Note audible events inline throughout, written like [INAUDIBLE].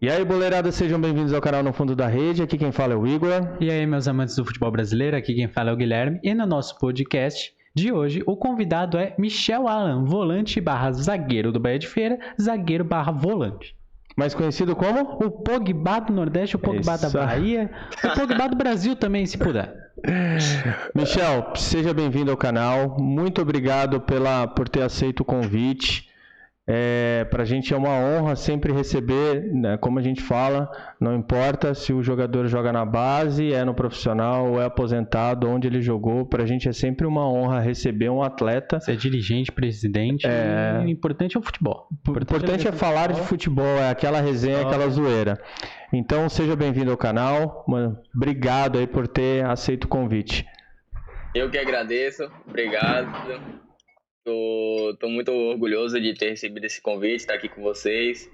E aí, boleirada, sejam bem-vindos ao canal No Fundo da Rede. Aqui quem fala é o Igor. E aí, meus amantes do futebol brasileiro, aqui quem fala é o Guilherme. E no nosso podcast de hoje, o convidado é Michel Alan, volante barra zagueiro do Bahia de Feira, zagueiro barra volante. Mais conhecido como? O Pogba do Nordeste, o Pogba da Isso. Bahia, o Pogba do Brasil também, se puder. [LAUGHS] Michel, seja bem-vindo ao canal. Muito obrigado pela, por ter aceito o convite. É, para a gente é uma honra sempre receber, né, como a gente fala, não importa se o jogador joga na base, é no profissional ou é aposentado, onde ele jogou, para a gente é sempre uma honra receber um atleta. Você é dirigente, presidente, É. e o importante é o futebol. O importante é falar de futebol, é aquela resenha, aquela zoeira. Então seja bem-vindo ao canal. Mano, obrigado aí por ter aceito o convite. Eu que agradeço, obrigado. Tô, tô muito orgulhoso de ter recebido esse convite, estar aqui com vocês.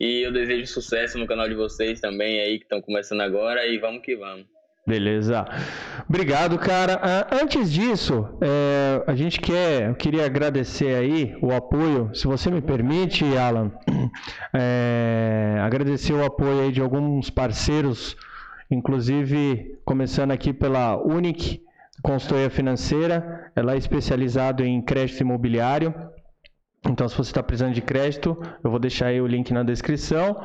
E eu desejo sucesso no canal de vocês também aí, que estão começando agora. E vamos que vamos. Beleza. Obrigado, cara. Ah, antes disso, é, a gente quer, eu queria agradecer aí o apoio, se você me permite, Alan, [CLEARS THROAT] é, agradecer o apoio aí de alguns parceiros, inclusive começando aqui pela Unic Consultoria Financeira, ela é especializada em crédito imobiliário. Então, se você está precisando de crédito, eu vou deixar aí o link na descrição.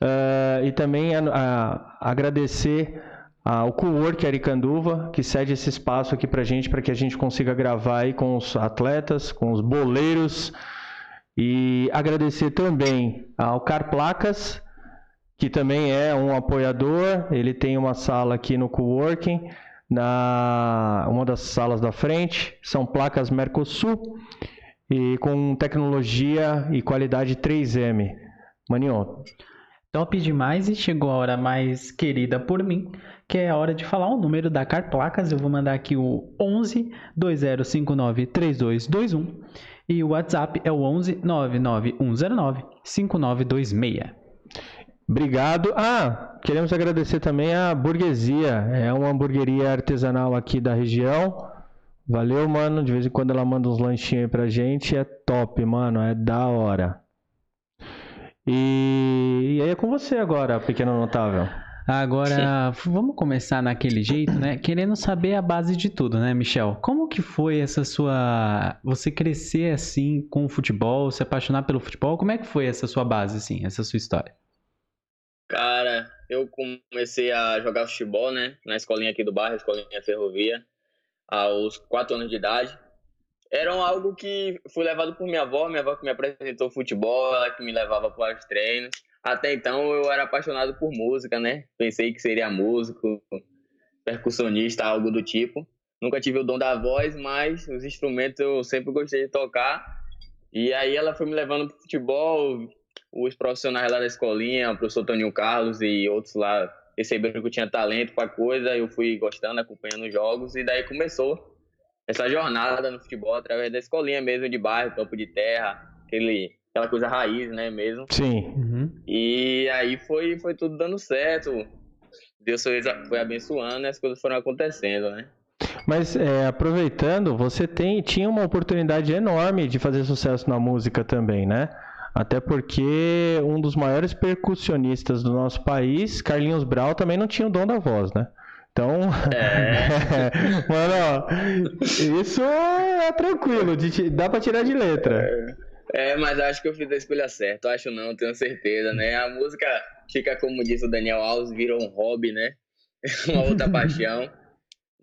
Ah, e também a- a- agradecer ao Cowork Aricanduva, que cede esse espaço aqui pra gente, para que a gente consiga gravar aí com os atletas, com os boleiros. E agradecer também ao Car Placas, que também é um apoiador. Ele tem uma sala aqui no Coworking, na uma das salas da frente. São placas Mercosul e com tecnologia e qualidade 3M. Maninho, Top demais e chegou a hora mais querida por mim, que é a hora de falar o número da Car Placas. Eu vou mandar aqui o 11 2059 3221 e o WhatsApp é o 11 99109 5926. Obrigado. Ah, queremos agradecer também a Burguesia. É uma hamburgueria artesanal aqui da região. Valeu, mano. De vez em quando ela manda uns lanchinhos aí pra gente. É top, mano. É da hora. E, e aí é com você agora, pequeno notável. Agora, vamos começar naquele jeito, né? Querendo saber a base de tudo, né, Michel? Como que foi essa sua... Você crescer assim com o futebol, se apaixonar pelo futebol? Como é que foi essa sua base, assim, essa sua história? Cara, eu comecei a jogar futebol, né? Na escolinha aqui do bairro, escolinha Ferrovia, aos 4 anos de idade. Era algo que fui levado por minha avó, minha avó que me apresentou futebol, ela que me levava para os treinos. Até então eu era apaixonado por música, né? Pensei que seria músico, percussionista, algo do tipo. Nunca tive o dom da voz, mas os instrumentos eu sempre gostei de tocar. E aí ela foi me levando pro futebol, os profissionais lá da escolinha, o professor Toninho Carlos e outros lá perceberam que eu tinha talento para coisa, eu fui gostando, acompanhando os jogos e daí começou essa jornada no futebol através da escolinha mesmo de bairro, campo de terra, aquele, aquela coisa raiz, né, mesmo. Sim. Uhum. E aí foi, foi tudo dando certo. Deus foi, foi abençoando e as coisas foram acontecendo, né? Mas é, aproveitando, você tem, tinha uma oportunidade enorme de fazer sucesso na música também, né? Até porque um dos maiores percussionistas do nosso país, Carlinhos Brau, também não tinha o dom da voz, né? Então, É. [LAUGHS] mano, ó, isso é tranquilo, de dá pra tirar de letra. É, mas acho que eu fiz a escolha certa. Acho não, tenho certeza, né? A música fica, como disse o Daniel Alves, virou um hobby, né? [LAUGHS] Uma outra paixão.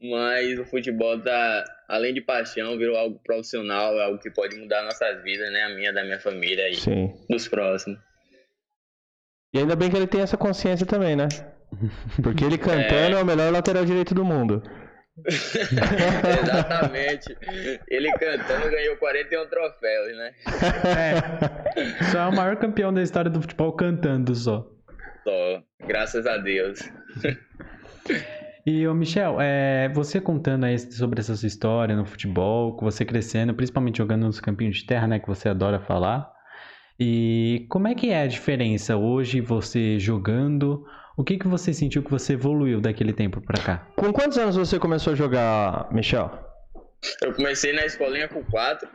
Mas o futebol tá, além de paixão, virou algo profissional, algo que pode mudar nossas vidas, né? A minha, da minha família e Sim. dos próximos. E ainda bem que ele tem essa consciência também, né? [LAUGHS] Porque ele cantando é, o melhor lateral direito do mundo. [LAUGHS] Exatamente. Ele cantando ganhou 41 troféus, né? É. Só é o maior campeão da história do futebol cantando só. Só, graças a Deus. [LAUGHS] E, ô Michel, é, você contando aí sobre essa sua história no futebol, com você crescendo, principalmente jogando nos campinhos de terra, né, que você adora falar. E como é que é a diferença hoje você jogando? O que que você sentiu que você evoluiu daquele tempo pra cá? Com quantos anos você começou a jogar, Michel? Eu comecei na escolinha com quatro,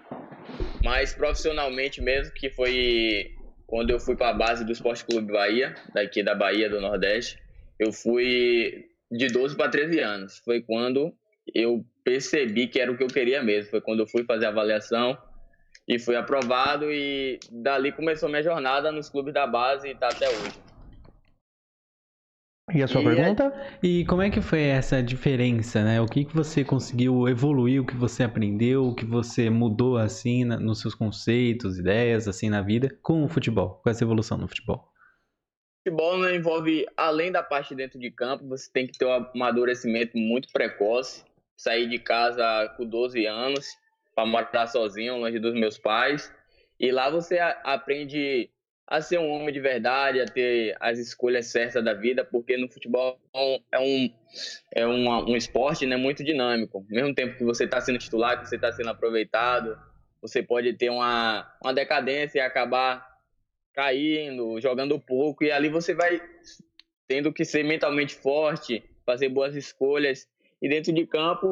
mas profissionalmente mesmo, que foi quando eu fui para a base do Esporte Clube Bahia, daqui da Bahia do Nordeste, eu fui de 12 para 13 anos. Foi quando eu percebi que era o que eu queria mesmo. Foi quando eu fui fazer a avaliação e fui aprovado e dali começou minha jornada nos clubes da base e está até hoje. E a sua e pergunta? É... E como é que foi essa diferença, né? O que, que você conseguiu evoluir, o que você aprendeu, o que você mudou assim na, nos seus conceitos, ideias assim na vida com o futebol, com essa evolução no futebol? Futebol envolve, além da parte dentro de campo, você tem que ter um amadurecimento muito precoce, sair de casa com 12 anos para morar sozinho, longe dos meus pais. E lá você aprende a ser um homem de verdade, a ter as escolhas certas da vida, porque no futebol é um, é um, um esporte né, muito dinâmico. Ao mesmo tempo que você está sendo titular, que você está sendo aproveitado, você pode ter uma, uma decadência e acabar caindo, jogando pouco, e ali você vai tendo que ser mentalmente forte, fazer boas escolhas. E dentro de campo,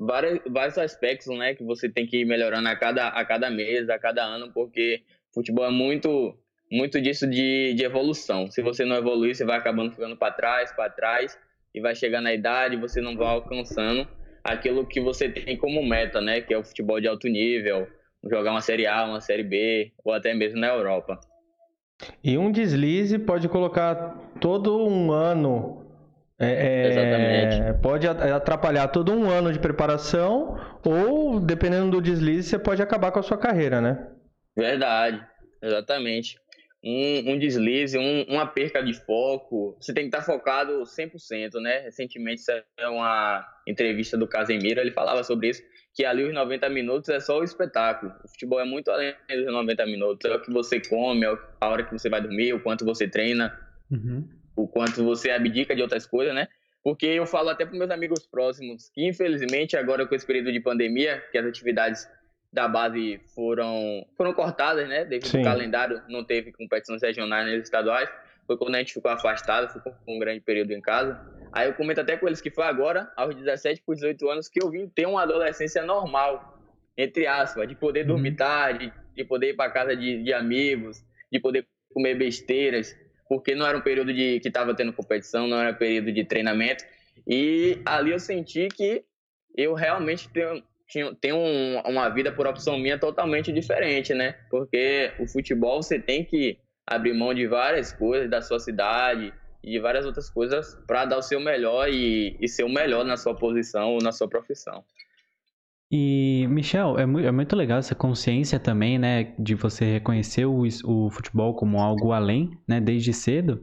vários, vários aspectos né, que você tem que ir melhorando a cada, a cada mês, a cada ano, porque futebol é muito muito disso de, de evolução. Se você não evoluir, você vai acabando ficando para trás, para trás, e vai chegar na idade, você não vai alcançando aquilo que você tem como meta, né? Que é o futebol de alto nível, jogar uma Série A, uma Série B, ou até mesmo na Europa. E um deslize pode colocar todo um ano. É, é, pode atrapalhar todo um ano de preparação, ou dependendo do deslize, você pode acabar com a sua carreira, né? Verdade, exatamente um, um deslize, um, uma perca de foco, você tem que estar focado 100%, né? Recentemente, é uma entrevista do Casemiro, ele falava sobre isso, que ali os 90 minutos é só o espetáculo. O futebol é muito além dos 90 minutos, é o que você come, é a hora que você vai dormir, o quanto você treina, uhum. o quanto você abdica de outras coisas, né? Porque eu falo até para meus amigos próximos que, infelizmente, agora com esse período de pandemia, que as atividades da base foram, foram cortadas, né? Devido Sim. ao calendário, não teve competições regionais nem estaduais. Foi quando a gente ficou afastado, ficou um grande período em casa. Aí eu comento até com eles que foi agora, aos 17 por 18 anos, que eu vim ter uma adolescência normal, entre aspas, de poder uhum. dormir tarde, de poder ir para casa de, de amigos, de poder comer besteiras, porque não era um período de que estava tendo competição, não era um período de treinamento. E ali eu senti que eu realmente tenho, tinha, tem um, uma vida por opção minha totalmente diferente, né? Porque o futebol você tem que abrir mão de várias coisas da sua cidade e de várias outras coisas para dar o seu melhor e, e ser o melhor na sua posição ou na sua profissão. E, Michel, é muito, é muito legal essa consciência também, né, de você reconhecer o, o futebol como algo além, né, desde cedo.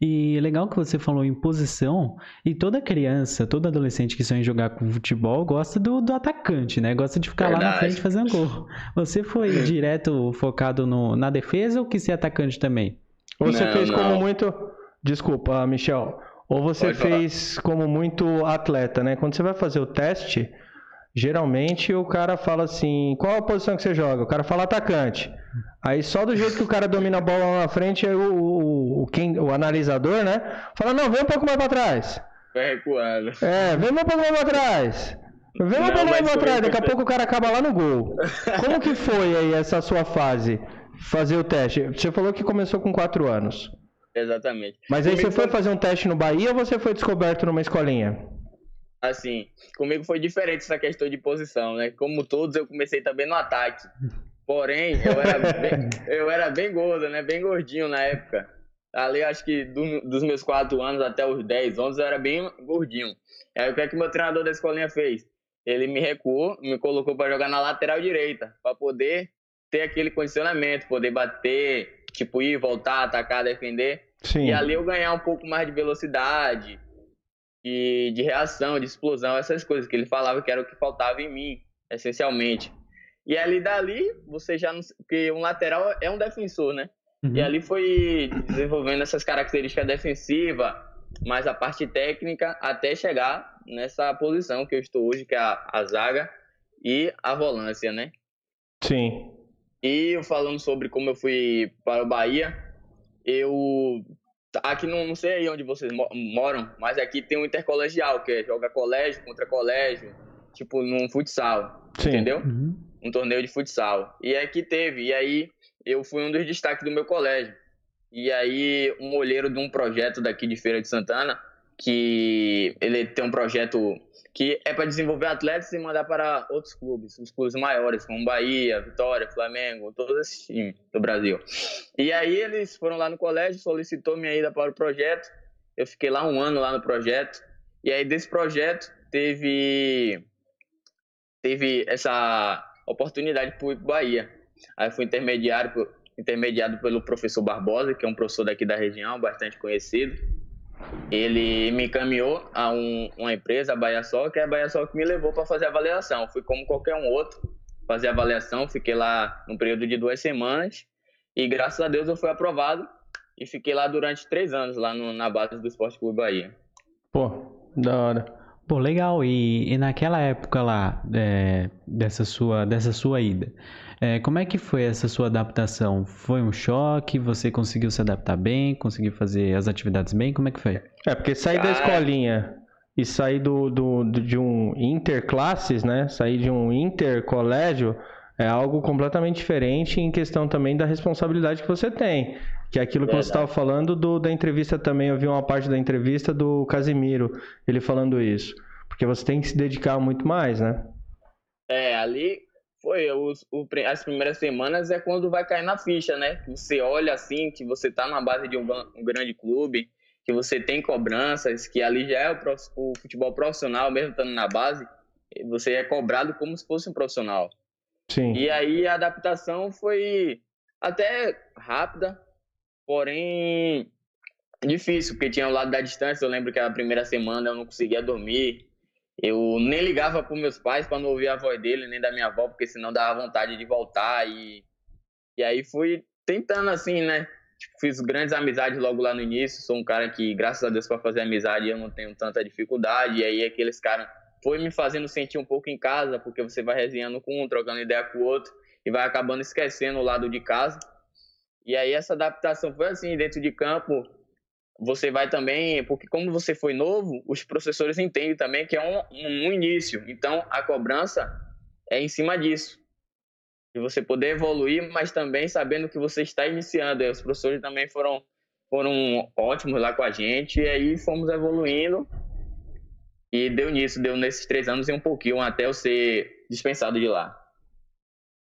E é legal que você falou em posição, e toda criança, todo adolescente que sonha em jogar com futebol gosta do, do atacante, né? Gosta de ficar Verdade. lá na frente fazendo gol. Você foi direto focado no, na defesa ou quis ser atacante também? Ou você não, fez não. como muito. Desculpa, Michel. Ou você Pode fez falar. como muito atleta, né? Quando você vai fazer o teste, geralmente o cara fala assim: qual a posição que você joga? O cara fala atacante. Aí só do jeito que o cara domina a bola lá na frente, aí o, o, o, quem, o analisador, né? Fala, não, vem um pouco mais pra trás. Vai recuando. É, vem um pouco mais pra trás. Vem um pouco mais pra trás, daqui a pouco o cara acaba lá no gol. [LAUGHS] Como que foi aí essa sua fase? Fazer o teste. Você falou que começou com 4 anos. Exatamente. Mas aí comigo você foi fazer um teste no Bahia ou você foi descoberto numa escolinha? Assim, comigo foi diferente essa questão de posição, né? Como todos, eu comecei também no ataque. Porém, eu era bem, [LAUGHS] eu era bem gordo, né? Bem gordinho na época. Ali, acho que do, dos meus 4 anos até os 10, 11, eu era bem gordinho. Aí, o que é que meu treinador da escolinha fez? Ele me recuou, me colocou para jogar na lateral direita, para poder ter aquele condicionamento, poder bater, tipo, ir, voltar, atacar, defender. Sim. E ali eu ganhar um pouco mais de velocidade, de, de reação, de explosão, essas coisas que ele falava que era o que faltava em mim, essencialmente. E ali dali, você já não. Porque um lateral é um defensor, né? Uhum. E ali foi desenvolvendo essas características defensivas, mais a parte técnica, até chegar nessa posição que eu estou hoje, que é a, a zaga e a volância, né? Sim. E falando sobre como eu fui para o Bahia, eu. Aqui não, não sei aí onde vocês moram, mas aqui tem um intercolegial, que é joga colégio contra colégio, tipo num futsal. Sim. Entendeu? Uhum um torneio de futsal. E aqui teve, e aí eu fui um dos destaques do meu colégio. E aí, um olheiro de um projeto daqui de Feira de Santana, que ele tem um projeto que é para desenvolver atletas e mandar para outros clubes, os clubes maiores, como Bahia, Vitória, Flamengo, todos esses times do Brasil. E aí eles foram lá no colégio, solicitou minha ida para o projeto. Eu fiquei lá um ano lá no projeto. E aí desse projeto teve teve essa oportunidade para para Bahia. Aí fui intermediário intermediado pelo professor Barbosa, que é um professor daqui da região, bastante conhecido. Ele me encaminhou a um, uma empresa, a Bahia Sol, que é a Bahia Sol que me levou para fazer a avaliação. Fui como qualquer um outro fazer a avaliação, fiquei lá num período de duas semanas e graças a Deus eu fui aprovado e fiquei lá durante três anos, lá no, na base do Esporte Clube Bahia. Pô, da hora. Pô, legal. E, e naquela época lá, é, dessa, sua, dessa sua ida, é, como é que foi essa sua adaptação? Foi um choque? Você conseguiu se adaptar bem? Conseguiu fazer as atividades bem? Como é que foi? É, porque sair da escolinha e sair do, do, do, de um interclasses, né? Sair de um intercolégio é algo completamente diferente em questão também da responsabilidade que você tem. Que é aquilo que Verdade. você estava falando do, da entrevista também, eu vi uma parte da entrevista do Casimiro, ele falando isso. Porque você tem que se dedicar muito mais, né? É, ali foi, os, o, as primeiras semanas é quando vai cair na ficha, né? Você olha assim, que você tá na base de um, um grande clube, que você tem cobranças, que ali já é o, o, futebol profissional, mesmo estando na base, você é cobrado como se fosse um profissional. Sim. E aí a adaptação foi até rápida, porém difícil, porque tinha o lado da distância. Eu lembro que a primeira semana eu não conseguia dormir, eu nem ligava para meus pais para não ouvir a voz dele, nem da minha avó, porque senão dava vontade de voltar. E, e aí fui tentando assim, né? Tipo, fiz grandes amizades logo lá no início. Sou um cara que, graças a Deus, para fazer amizade eu não tenho tanta dificuldade. E aí aqueles caras foi me fazendo sentir um pouco em casa, porque você vai resenhando com um, trocando ideia com o outro e vai acabando esquecendo o lado de casa. E aí essa adaptação foi assim, dentro de campo, você vai também, porque como você foi novo, os professores entendem também que é um, um, início. Então, a cobrança é em cima disso. De você poder evoluir, mas também sabendo que você está iniciando. E os professores também foram, foram ótimos lá com a gente, e aí fomos evoluindo. E deu nisso, deu nesses três anos e um pouquinho até eu ser dispensado de lá.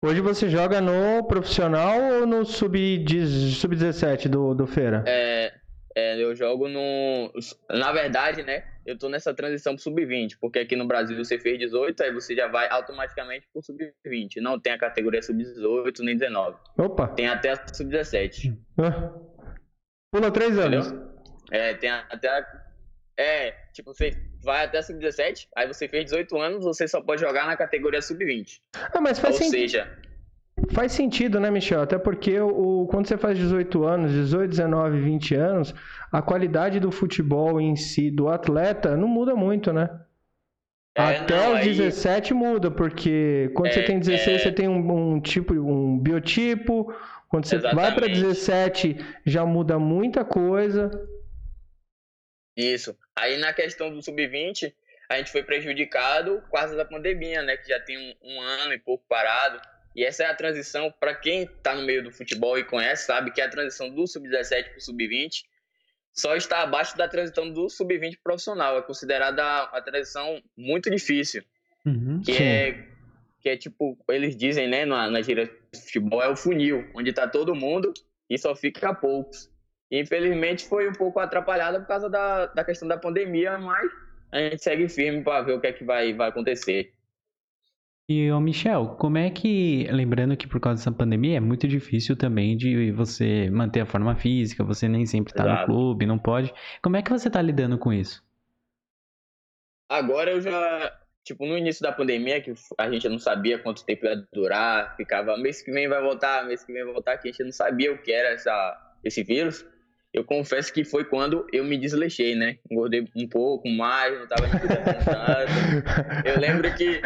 Hoje você joga no profissional ou no sub-17 sub do, do Feira? É, é, eu jogo no. Na verdade, né? Eu tô nessa transição pro sub-20, porque aqui no Brasil você fez 18, aí você já vai automaticamente pro sub-20. Não tem a categoria sub-18 nem 19. Opa! Tem até a sub-17. Ah. Pula três anos. Entendeu? É, tem até a... É, tipo, você vai até a sub-17, aí você fez 18 anos, você só pode jogar na categoria sub-20. Ah, mas faz Ou seja, Faz sentido, né, Michel? Até porque o, quando você faz 18 anos, 18, 19, 20 anos, a qualidade do futebol em si, do atleta, não muda muito, né? É, Até não, os aí... 17 muda, porque quando é, você tem 16, é... você tem um, um, tipo, um biotipo. Quando você Exatamente. vai para 17, já muda muita coisa. Isso. Aí na questão do sub-20, a gente foi prejudicado por causa da pandemia, né? Que já tem um, um ano e pouco parado. E essa é a transição, para quem está no meio do futebol e conhece, sabe que é a transição do sub-17 para o sub-20 só está abaixo da transição do sub-20 profissional. É considerada a transição muito difícil. Uhum, que, é, que é tipo, eles dizem, né, na, na gíria de futebol, é o funil, onde está todo mundo e só fica poucos. E, infelizmente foi um pouco atrapalhada por causa da, da questão da pandemia, mas a gente segue firme para ver o que é que vai, vai acontecer. E, ô Michel, como é que, lembrando que por causa dessa pandemia é muito difícil também de você manter a forma física, você nem sempre tá Exato. no clube, não pode. Como é que você tá lidando com isso? Agora eu já, tipo, no início da pandemia, que a gente não sabia quanto tempo ia durar, ficava mês que vem vai voltar, mês que vem vai voltar, que a gente não sabia o que era essa, esse vírus eu confesso que foi quando eu me desleixei, né? Engordei um pouco mais, não tava me cuidando. Eu lembro que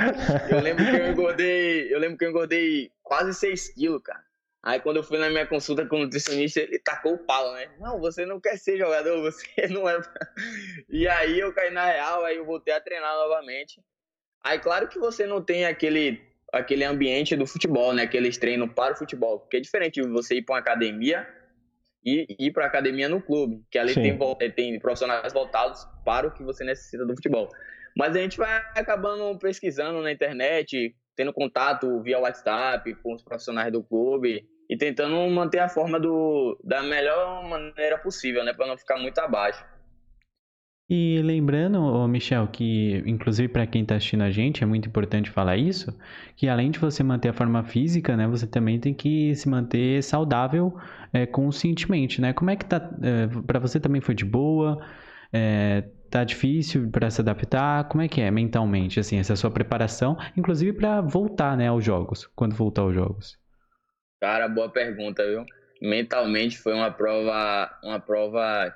eu lembro que eu engordei, eu lembro que eu engordei quase 6 quilos, cara. Aí quando eu fui na minha consulta com o nutricionista, ele tacou o pau, né? Não, você não quer ser jogador, você [LAUGHS] não é. E aí eu caí na real, aí eu voltei a treinar novamente. Aí claro que você não tem aquele aquele ambiente do futebol, né? Aqueles treinos para o futebol. Porque é diferente de você ir para uma academia e ir para academia no clube, que ali tem, eh, tem profissionais voltados para o que você necessita do futebol. Mas a gente vai acabando pesquisando na internet, tendo contato via WhatsApp com os profissionais do clube e tentando manter a forma do, da melhor maneira possível, né, para não ficar muito abaixo. E lembrando, Michel, que inclusive para quem está assistindo a gente é muito importante falar isso, que além de você manter a forma física, né, você também tem que se manter saudável é, conscientemente, né? Como é que tá? É, para você também foi de boa? É, tá difícil para se adaptar? Como é que é mentalmente, assim, essa sua preparação, inclusive para voltar, né, aos jogos, quando voltar aos jogos? Cara, boa pergunta, viu? Mentalmente foi uma prova, uma prova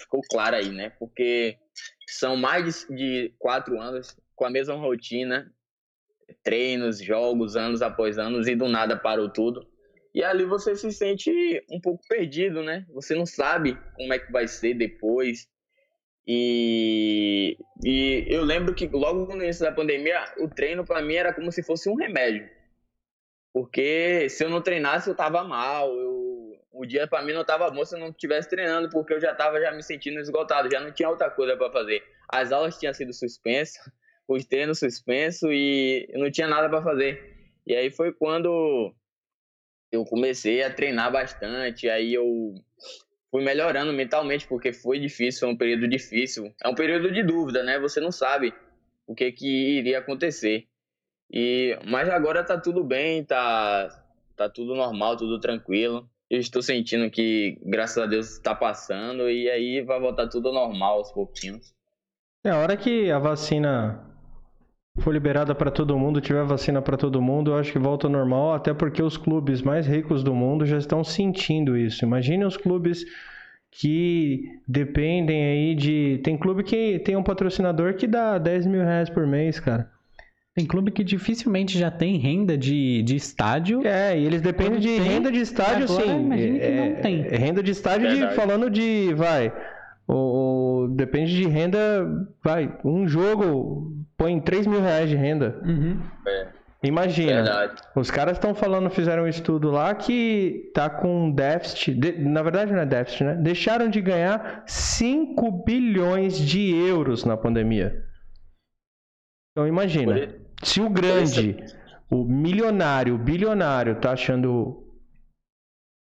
ficou clara aí, né? Porque são mais de quatro anos com a mesma rotina, treinos, jogos, anos após anos, e do nada parou tudo. E ali você se sente um pouco perdido, né? Você não sabe como é que vai ser depois. E, e eu lembro que logo no início da pandemia, o treino para mim era como se fosse um remédio. Porque se eu não treinasse, eu tava mal, eu o dia para mim não tava bom se eu não estivesse treinando, porque eu já tava já me sentindo esgotado, já não tinha outra coisa para fazer. As aulas tinham sido suspensas, [LAUGHS] os treinos suspensos e não tinha nada para fazer. E aí foi quando eu comecei a treinar bastante, aí eu fui melhorando mentalmente, porque foi difícil, foi um período difícil. É um período de dúvida, né? Você não sabe o que que iria acontecer. E mas agora tá tudo bem, tá tá tudo normal, tudo tranquilo eu estou sentindo que, graças a Deus, está passando e aí vai voltar tudo ao normal aos pouquinhos. É, a hora que a vacina for liberada para todo mundo, tiver vacina para todo mundo, eu acho que volta ao normal, até porque os clubes mais ricos do mundo já estão sentindo isso. Imagine os clubes que dependem aí de. Tem clube que tem um patrocinador que dá 10 mil reais por mês, cara. Tem clube que dificilmente já tem renda de, de estádio. É, e eles dependem de tem, renda de estádio, agora, sim. Imagina que é, não tem. É, renda de estádio de, falando de. Vai. O, o, depende de renda. Vai. Um jogo põe 3 mil reais de renda. Uhum. É. Imagina. Verdade. Os caras estão falando, fizeram um estudo lá que tá com déficit. De, na verdade, não é déficit, né? Deixaram de ganhar 5 bilhões de euros na pandemia. Então imagina, se o grande, o milionário, o bilionário tá achando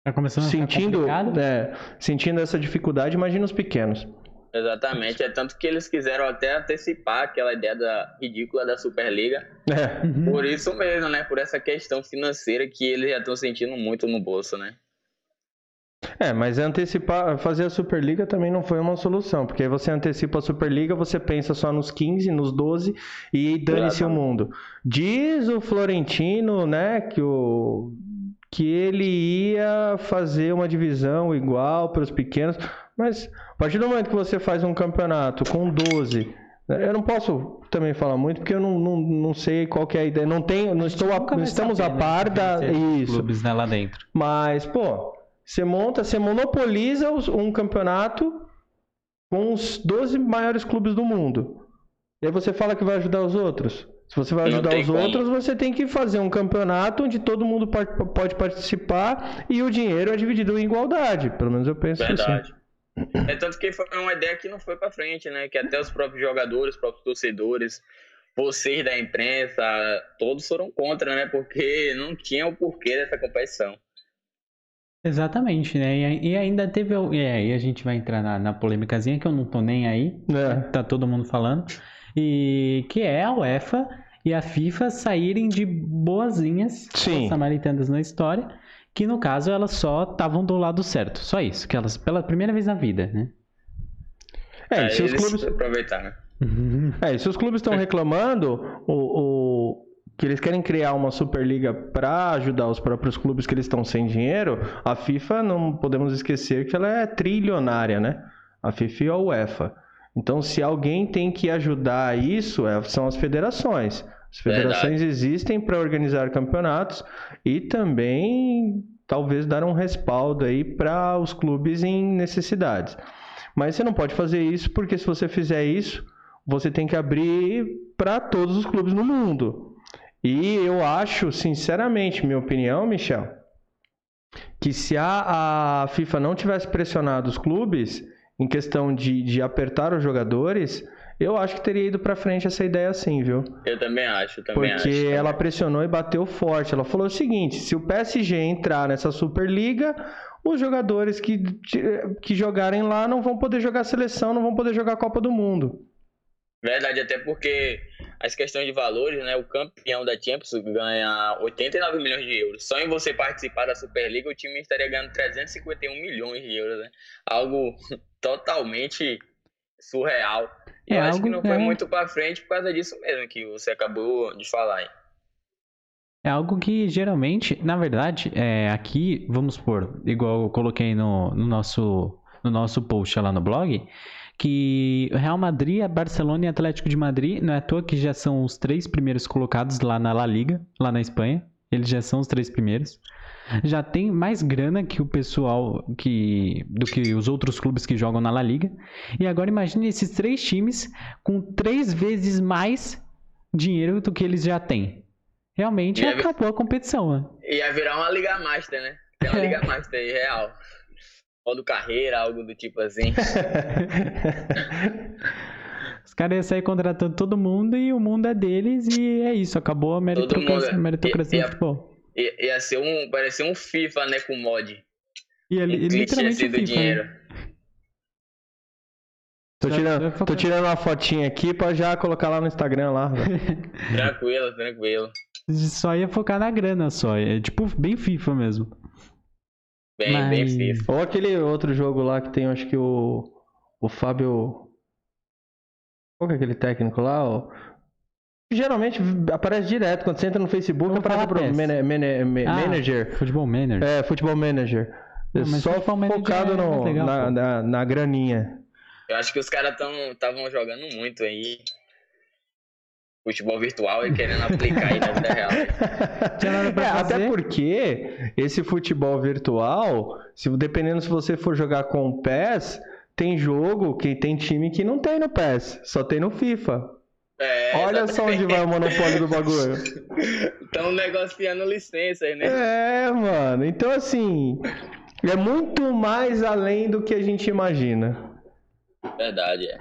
Tá começando sentindo, é, sentindo essa dificuldade, imagina os pequenos. Exatamente, é tanto que eles quiseram até antecipar aquela ideia da ridícula da Superliga. É. Por isso mesmo, né? Por essa questão financeira que eles já estão sentindo muito no bolso, né? É, mas antecipar, fazer a Superliga também não foi uma solução, porque aí você antecipa a Superliga, você pensa só nos 15, nos 12 e dane-se o mundo. Diz o Florentino, né, que o que ele ia fazer uma divisão igual para os pequenos, mas a partir do momento que você faz um campeonato com 12 eu não posso também falar muito porque eu não, não, não sei qual que é a ideia. Não tem, não estou, a, não estamos a né, par da isso. Clubes né, lá dentro. Mas pô, você monta, você monopoliza um campeonato com os 12 maiores clubes do mundo. E aí você fala que vai ajudar os outros. Se você vai ajudar os como. outros, você tem que fazer um campeonato onde todo mundo pode participar e o dinheiro é dividido em igualdade. Pelo menos eu penso assim. Verdade. assim. É tanto que foi uma ideia que não foi para frente, né? Que até os próprios jogadores, os próprios torcedores, vocês da imprensa, todos foram contra, né? Porque não tinha o porquê dessa competição. Exatamente, né? E, ainda teve. E aí a gente vai entrar na, na polêmicazinha que eu não tô nem aí. É. Tá todo mundo falando. E que é a UEFA e a FIFA saírem de boazinhas samaritanas na história. Que no caso elas só estavam do lado certo. Só isso. Que elas, pela primeira vez na vida, né? É, é se os clubes. Aproveitar, né? É, se os clubes estão [LAUGHS] reclamando, o, o, que eles querem criar uma Superliga para ajudar os próprios clubes que eles estão sem dinheiro, a FIFA não podemos esquecer que ela é trilionária, né? A FIFA e a UEFA. Então, se alguém tem que ajudar isso, é, são as federações. As federações Verdade. existem para organizar campeonatos e também talvez dar um respaldo aí para os clubes em necessidades. Mas você não pode fazer isso porque se você fizer isso, você tem que abrir para todos os clubes no mundo. E eu acho, sinceramente, minha opinião, Michel, que se a, a FIFA não tivesse pressionado os clubes em questão de, de apertar os jogadores, eu acho que teria ido para frente essa ideia assim, viu? Eu também acho, também Porque acho. ela pressionou e bateu forte. Ela falou o seguinte: se o PSG entrar nessa Superliga, os jogadores que, que jogarem lá não vão poder jogar seleção, não vão poder jogar Copa do Mundo. Verdade, até porque as questões de valores, né? O campeão da Champions ganha 89 milhões de euros. Só em você participar da Superliga, o time estaria ganhando 351 milhões de euros, né? Algo [LAUGHS] totalmente surreal. E É eu acho que não foi é. muito pra frente por causa disso mesmo que você acabou de falar. aí. É algo que geralmente, na verdade, é, aqui, vamos supor, igual eu coloquei no, no nosso, no nosso post lá no blog, que Real Madrid, Barcelona e Atlético de Madrid, não é à toa que já são os três primeiros colocados lá na La Liga, lá na Espanha. Eles já são os três primeiros. Já tem mais grana que o pessoal que do que os outros clubes que jogam na La Liga. E agora imagine esses três times com três vezes mais dinheiro do que eles já têm. Realmente acabou a competição, né? Ia virar uma Liga Master, né? Tem uma É. Liga Master aí, real. Modo carreira, algo do tipo assim. [LAUGHS] Os caras iam sair contratando todo mundo e o mundo é deles e é isso, acabou a meritocracia, mundo- meritocracia e- do e- futebol. I- Ia ser um. Parecia um FIFA, né? Com mod. E é Um literalmente assim o do FIFA, dinheiro. né? Tô tirando, tô tirando uma fotinha aqui pra já colocar lá no Instagram lá. Tranquilo, tranquilo. Só ia focar na grana só, é tipo bem FIFA mesmo. Bem, Mas- bem FIFA. Ou aquele outro jogo lá que tem, acho que o. O Fábio. Qual que é aquele técnico lá? O... Geralmente aparece direto. Quando você entra no Facebook, Vamos aparece pro PES. mana- mana- ma- Ah, Manager. Futebol Manager. É, Futebol Manager. Não, Só Futebol Manager focado é no- legal, na, na, na graninha. Eu acho que os caras estavam jogando muito aí. Futebol virtual e querendo aplicar aí na vida real. [LAUGHS] Tinha nada pra É, fazer. até porque esse futebol virtual, se, dependendo se você for jogar com o PES, tem jogo que tem time que não tem no PES, só tem no FIFA. É, Olha só onde vai o monopólio do bagulho. [LAUGHS] Estão negociando licenças, né? É, mano. Então, assim, é muito mais além do que a gente imagina. Verdade, é.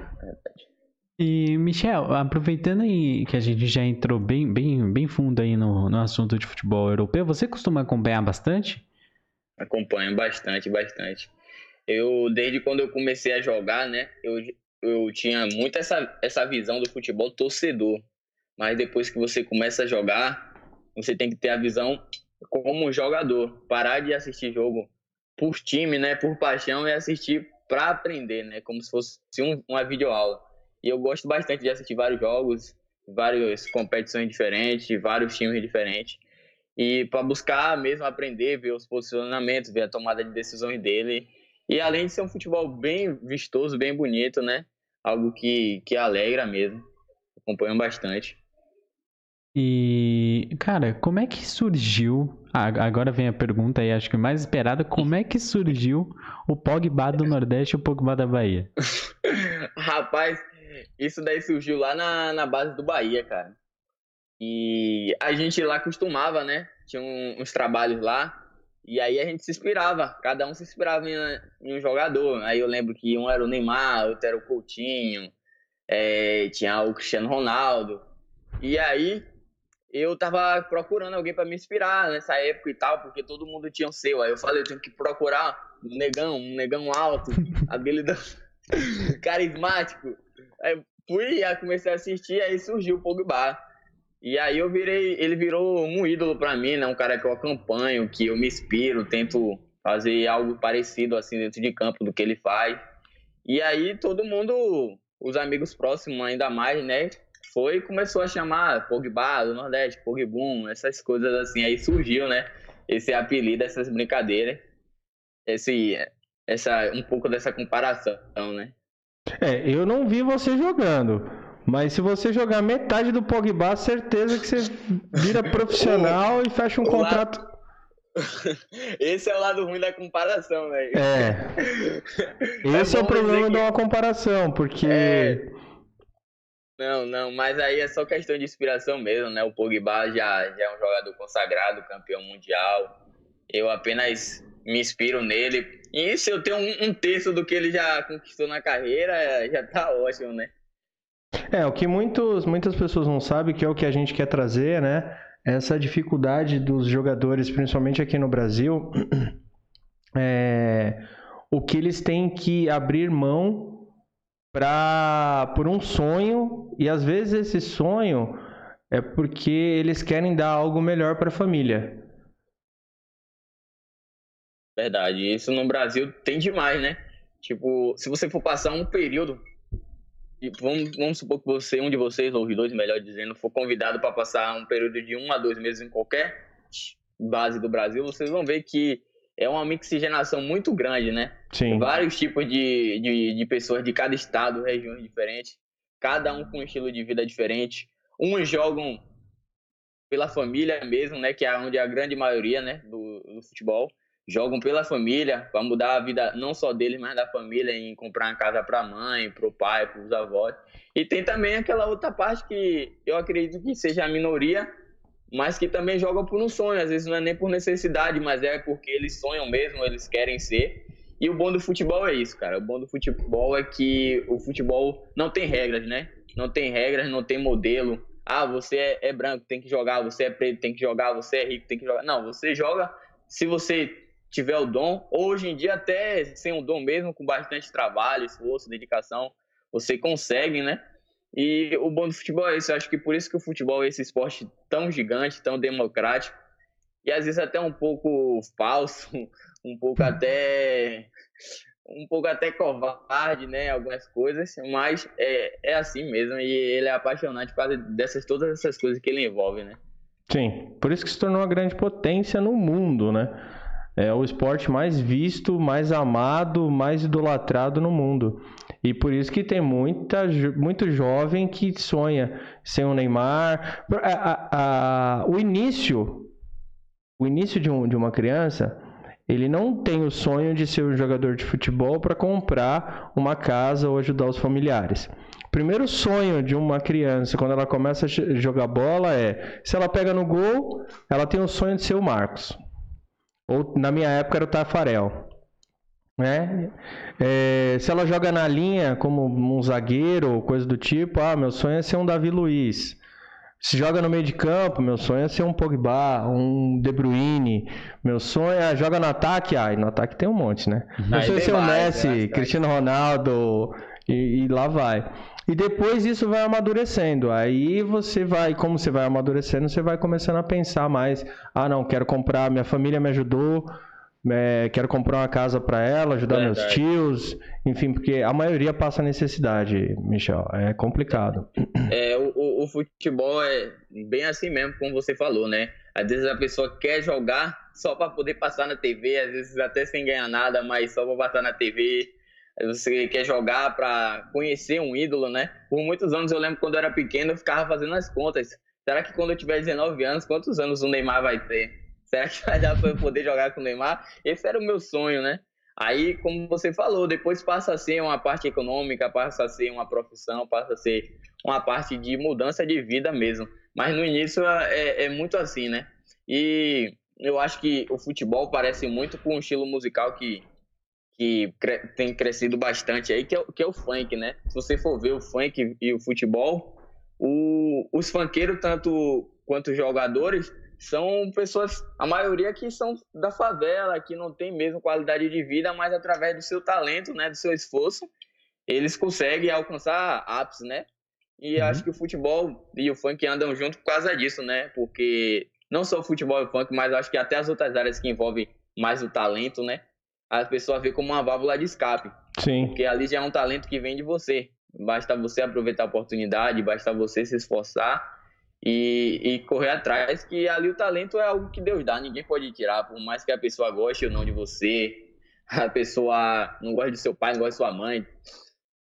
E, Michel, aproveitando aí que a gente já entrou bem, bem, bem fundo aí no, no assunto de futebol europeu, você costuma acompanhar bastante? Acompanho bastante, bastante. Eu, desde quando eu comecei a jogar, né, eu, eu tinha muito essa, essa visão do futebol torcedor. Mas depois que você começa a jogar, você tem que ter a visão como jogador. Parar de assistir jogo por time, né, por paixão e assistir para aprender, né, como se fosse um, uma videoaula. E eu gosto bastante de assistir vários jogos, várias competições diferentes, vários times diferentes e para buscar mesmo aprender, ver os posicionamentos, ver a tomada de decisões dele. E além de ser um futebol bem vistoso, bem bonito, né? Algo que, que alegra mesmo. Acompanho bastante. E, cara, como é que surgiu? Agora vem a pergunta aí, acho que mais esperada: como é que surgiu o Pogba do Nordeste e o Pogba da Bahia? [LAUGHS] Rapaz, isso daí surgiu lá na, na base do Bahia, cara. E a gente lá costumava, né? Tinha um- uns trabalhos lá. E aí a gente se inspirava. Cada um se inspirava em, em um jogador. Aí eu lembro que um era o Neymar, outro era o Coutinho. é, tinha o Cristiano Ronaldo. E aí eu tava procurando alguém pra me inspirar nessa época e tal, porque todo mundo tinha o seu. Aí eu falei, eu tenho que procurar um negão, um negão alto, [LAUGHS] habilidoso, [LAUGHS] carismático. Aí fui, aí comecei a assistir, aí surgiu o Pogba. E aí eu virei, ele virou um ídolo pra mim, né? Um cara que eu acompanho, que eu me inspiro, tento fazer algo parecido assim dentro de campo do que ele faz. E aí todo mundo, os amigos próximos ainda mais, né? Foi e começou a chamar Pogba do Nordeste, Pogbum, essas coisas assim. Aí surgiu, né? Esse apelido, essas brincadeiras. Esse, essa, um pouco dessa comparação, né? É, eu não vi você jogando. Mas se você jogar metade do Pogba, certeza que você vira profissional [LAUGHS] e fecha um o contrato. [LAUGHS] Esse é o lado ruim da comparação, né? [LAUGHS] É. Esse é, o bom problema dizer de que- uma comparação, porque É. Não, não, mas aí é só questão de inspiração mesmo, né? O Pogba já, já é um jogador consagrado, campeão mundial. Eu apenas me inspiro nele. E se eu tenho um, um terço do que ele já conquistou na carreira, já tá ótimo, né? É, o que muitos, muitas pessoas não sabem, que é o que a gente quer trazer, né? Essa dificuldade dos jogadores, principalmente aqui no Brasil, [CLEARS THROAT] é, o que eles têm que abrir mão pra, por um sonho, e às vezes esse sonho é porque eles querem dar algo melhor para a família. Verdade. Isso no Brasil tem demais, né? Tipo, se você for passar um período. Vamos, vamos supor que você, um de vocês, ou os dois, melhor dizendo, for convidado para passar um período de um a dois meses em qualquer base do Brasil, vocês vão ver que é uma mixigenação muito grande, né? Sim. Vários tipos de, de, de pessoas de cada estado, regiões diferentes, cada um com um estilo de vida diferente. Uns jogam pela família mesmo, né? Que é onde a grande maioria né, do, do futebol jogam pela família, para mudar a vida não só deles, mas da família, em comprar uma casa para a mãe, para o pai, para os avós. E tem também aquela outra parte que eu acredito que seja a minoria, mas que também joga por um sonho. Às vezes não é nem por necessidade, mas é porque eles sonham mesmo, eles querem ser. E o bom do futebol é isso, cara. O bom do futebol é que o futebol não tem regras, né? Não tem regras, não tem modelo. Ah, você é, é branco, tem que jogar. Você é preto, tem que jogar. Você é rico, tem que jogar. Não, você joga se você tiver o dom, hoje em dia até sem o dom mesmo, com bastante trabalho, esforço, dedicação, você consegue, né? E o bom do futebol é isso, eu acho que por isso que o futebol é esse esporte tão gigante, tão democrático, e às vezes até um pouco falso, [LAUGHS] um pouco até um pouco até covarde, né, algumas coisas, mas é, é assim mesmo, e ele é apaixonante por dessas, todas essas coisas que ele envolve, né? Sim, por isso que se tornou uma grande potência no mundo, né? É o esporte mais visto, mais amado, mais idolatrado no mundo. E por isso que tem muita, muito jovem que sonha ser um Neymar. A, a, a, o início, o início de, um, de uma criança, ele não tem o sonho de ser um jogador de futebol para comprar uma casa ou ajudar os familiares. O primeiro sonho de uma criança quando ela começa a jogar bola é, se ela pega no gol, ela tem o sonho de ser o Marcos. Ou na minha época era o Tafarel. Né? É, se ela joga na linha como um zagueiro ou coisa do tipo, ah, meu sonho é ser um Davi Luiz. Se joga no meio de campo, meu sonho é ser um Pogba, um De Bruyne. Meu sonho é joga no ataque, ah, no ataque tem um monte, né? Meu sonho é ser o Messi, né? Cristiano Ronaldo e, e lá vai. E depois isso vai amadurecendo. Aí você vai, como você vai amadurecendo, você vai começando a pensar mais. Ah, não, quero comprar, minha família me ajudou, é, quero comprar uma casa para ela, ajudar Verdade. meus tios, enfim, porque a maioria passa necessidade, Michel. É complicado. É, o, o futebol é bem assim mesmo, como você falou, né? Às vezes a pessoa quer jogar só para poder passar na TV, às vezes até sem ganhar nada, mas só para passar na TV você quer jogar para conhecer um ídolo, né? Por muitos anos eu lembro quando eu era pequeno, eu ficava fazendo as contas. Será que quando eu tiver 19 anos, quantos anos o Neymar vai ter? Será que vai dar para eu poder jogar com o Neymar? Esse era o meu sonho, né? Aí, como você falou, depois passa a ser uma parte econômica, passa a ser uma profissão, passa a ser uma parte de mudança de vida mesmo. Mas no início é, é muito assim, né? E eu acho que o futebol parece muito com o estilo musical que que cre tem crescido bastante aí, que é, que é, o funk, né? Se você for ver o funk e o futebol, o, os funkeiros, tanto quanto os jogadores, são pessoas, a maioria que são da favela, que não tem mesmo qualidade de vida, mas através do seu talento, né, do seu esforço, eles conseguem alcançar ápice, né? E uhum. acho que o futebol e o funk andam junto por causa disso, né? Porque não só o futebol e o funk, mas acho que até as outras áreas que envolvem mais o talento, né? A pessoa vê como uma válvula de escape. Sim. Porque ali já é um talento que vem de você. Basta você aproveitar a oportunidade, basta você se esforçar e, e, correr atrás, que ali o talento é algo que Deus dá, ninguém pode tirar, por mais que a pessoa goste ou não de você, a pessoa não gosta de seu pai, não gosta de sua mãe,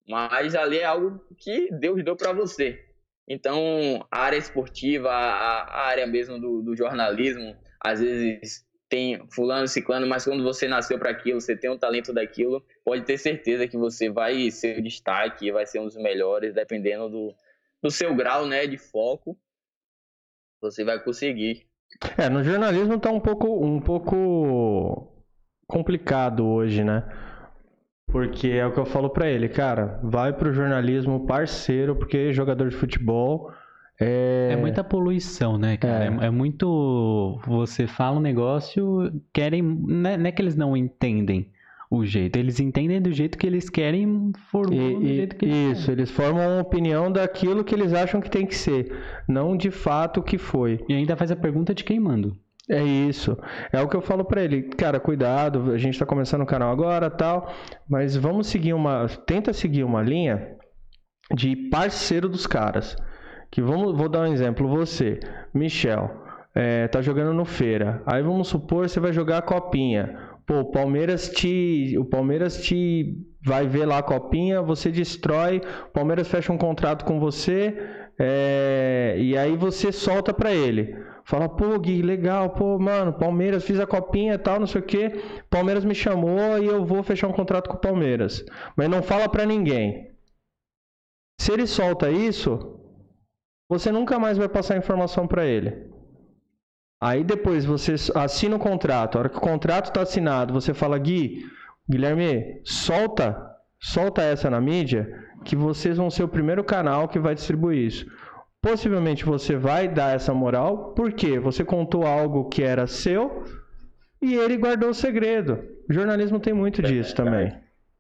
mas ali é algo que Deus deu para você. Então, a área esportiva, a, a área mesmo do, do jornalismo, às vezes tem fulano, ciclano, mas quando você nasceu para aquilo, você tem um talento daquilo, pode ter certeza que você vai ser o destaque, vai ser um dos melhores, dependendo do, do seu grau, né, de foco, você vai conseguir. É, no jornalismo tá um pouco, um pouco complicado hoje, né? Porque é o que eu falo para ele, cara, vai pro jornalismo parceiro, porque jogador de futebol é... é muita poluição, né, cara? É. é. muito. Você fala um negócio, querem. Não é, não é que eles não entendem o jeito. Eles entendem do jeito que eles querem, formam do jeito que eles Isso, eles formam uma opinião daquilo que eles acham que tem que ser, não de fato o que foi. E ainda faz a pergunta de quem manda. É isso. É o que eu falo para ele, cara, cuidado, a gente tá começando o canal agora, tal, mas vamos seguir uma, tenta seguir uma linha de parceiro dos caras. Que vamos, vou dar um exemplo, você, Michel, é, tá jogando no feira. Aí vamos supor você vai jogar a copinha. Pô, o Palmeiras te. O Palmeiras te vai ver lá a copinha, você destrói, o Palmeiras fecha um contrato com você, é, e aí você solta para ele. Fala, pô, Gui, legal, pô, mano, Palmeiras, fiz a copinha e tal, não sei o que. Palmeiras me chamou e eu vou fechar um contrato com o Palmeiras. Mas não fala para ninguém. Se ele solta isso, você nunca mais vai passar informação para ele. Aí depois você assina o contrato. A hora que o contrato está assinado, você fala, Gui, Guilherme, solta, solta essa na mídia, que vocês vão ser o primeiro canal que vai distribuir isso. Possivelmente você vai dar essa moral, porque você contou algo que era seu e ele guardou o segredo. O jornalismo tem muito disso também.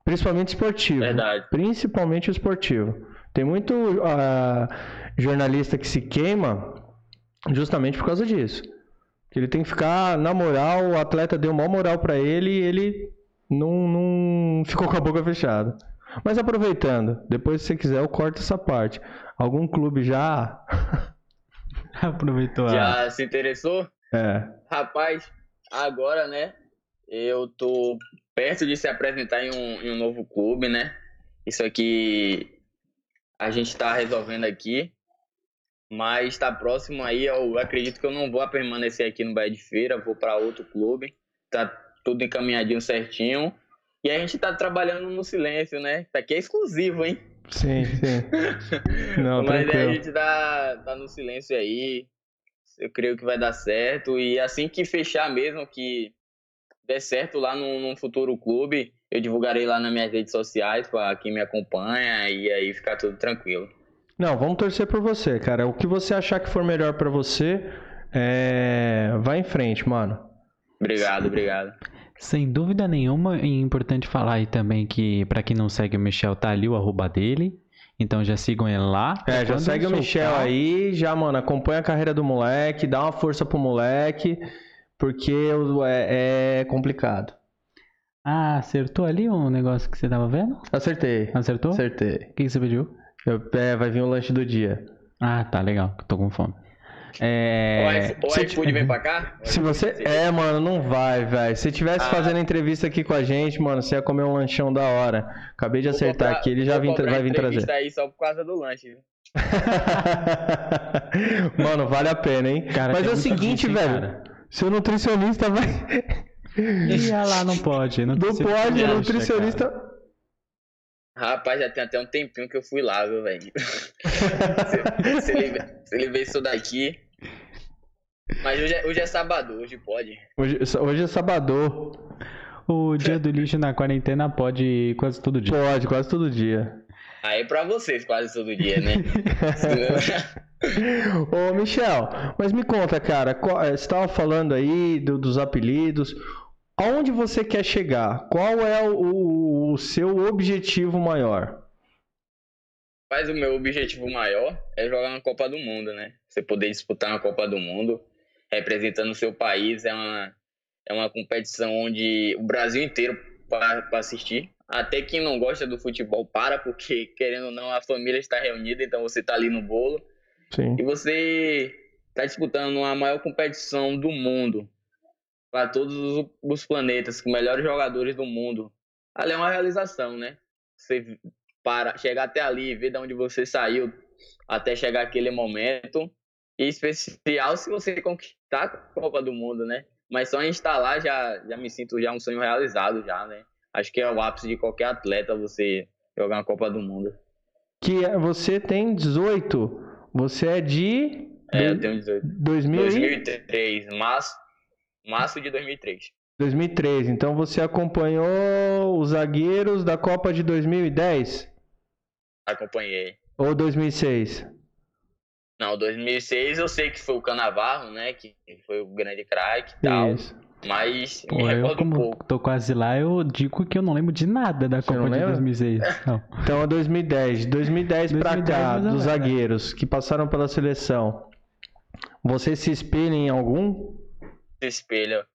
Principalmente esportivo. Verdade. Principalmente esportivo. Tem muito uh, jornalista que se queima justamente por causa disso. Que ele tem que ficar na moral, o atleta deu uma moral para ele e ele não, não ficou com a boca fechada. Mas aproveitando, depois se você quiser eu corto essa parte. Algum clube já [LAUGHS] aproveitou? Já se interessou? É. Rapaz, agora, né? Eu tô perto de se apresentar em um, em um novo clube, né? Isso aqui a gente tá resolvendo aqui mas está próximo aí. Eu acredito que eu não vou permanecer aqui no Bahia de Feira, vou para outro clube. Tá tudo encaminhadinho certinho. E a gente está trabalhando no silêncio, né? Isso aqui é exclusivo, hein? Sim, sim. [LAUGHS] Não, Mas tranquilo. a gente tá, tá no silêncio aí. Eu creio que vai dar certo. E assim que fechar mesmo, que der certo lá num, num futuro clube, eu divulgarei lá nas minhas redes sociais para quem me acompanha e aí ficar tudo tranquilo. Não, vamos torcer por você, cara. O que você achar que for melhor para você, é... vai em frente, mano. Obrigado, obrigado. Sem dúvida nenhuma, é importante falar aí também que, para quem não segue o Michel, tá ali o arroba dele. Então já sigam ele lá. É, já segue o Michel aí, já, mano, acompanha a carreira do moleque, dá uma força pro moleque, porque é, é complicado. Ah, acertou ali um negócio que você tava vendo? Acertei. Acertou? Acertei. O que, que você pediu? É, vai vir o lanche do dia. Ah, tá, legal. Tô com fome. É... O iFood vem pra cá? Se você. É, mano, não vai, velho. Se tivesse ah. fazendo entrevista aqui com a gente, mano, você ia comer um lanchão da hora. Acabei de vou acertar comprar, aqui, ele já vim, vai vir trazer. aí só por causa do lanche, viu? [LAUGHS] mano, vale a pena, hein? Cara, Mas é o seguinte, velho. Cara. Seu nutricionista vai. Ih, lá, não pode. Não pode, nutricionista. Cara. Rapaz, já tem até um tempinho que eu fui lá, viu, velho? se, [LAUGHS] se, ele, se ele ver isso daqui. Mas hoje é, hoje é sábado, hoje pode. Hoje, hoje é sábado. O dia do lixo na quarentena pode quase todo dia. Pode, quase todo dia. Aí pra vocês, quase todo dia, né? [LAUGHS] Ô, Michel, mas me conta, cara, eh, você estava falando aí do, dos apelidos. Aonde você quer chegar? Qual é o, o seu objetivo maior? Mas o meu objetivo maior é jogar na Copa do Mundo, né? Você poder disputar uma Copa do Mundo representando o seu país é uma, é uma competição onde o Brasil inteiro para assistir. Até quem não gosta do futebol para, porque querendo ou não, a família está reunida, então você está ali no bolo. Sim. E você está disputando a maior competição do mundo para todos os planetas, com melhores jogadores do mundo. Ali é uma realização, né? Você para chegar até ali, ver de onde você saiu até chegar aquele momento. E especial se você conquistar a Copa do Mundo, né? Mas só em estar lá já, já me sinto já um sonho realizado já, né? Acho que é o ápice de qualquer atleta você jogar uma Copa do Mundo. Que você tem 18. Você é de. É, eu tenho 18. 2000 e- 2003, março, março de 2003. 2003. Então você acompanhou os zagueiros da Copa de 2010 Acompanhei. ou 2006? Não, 2006 eu sei que foi o Canavarro, né? Que foi o grande craque e tal. Isso. Mas me Pô, eu recordo um como pouco. tô quase lá, eu digo que eu não lembro de nada da Você Copa de lembra? 2006. [LAUGHS] Não. Então é 2010. 2010 pra 2010 cá, dos menos. zagueiros que passaram pela seleção. Você se espelha em algum? Se espelha.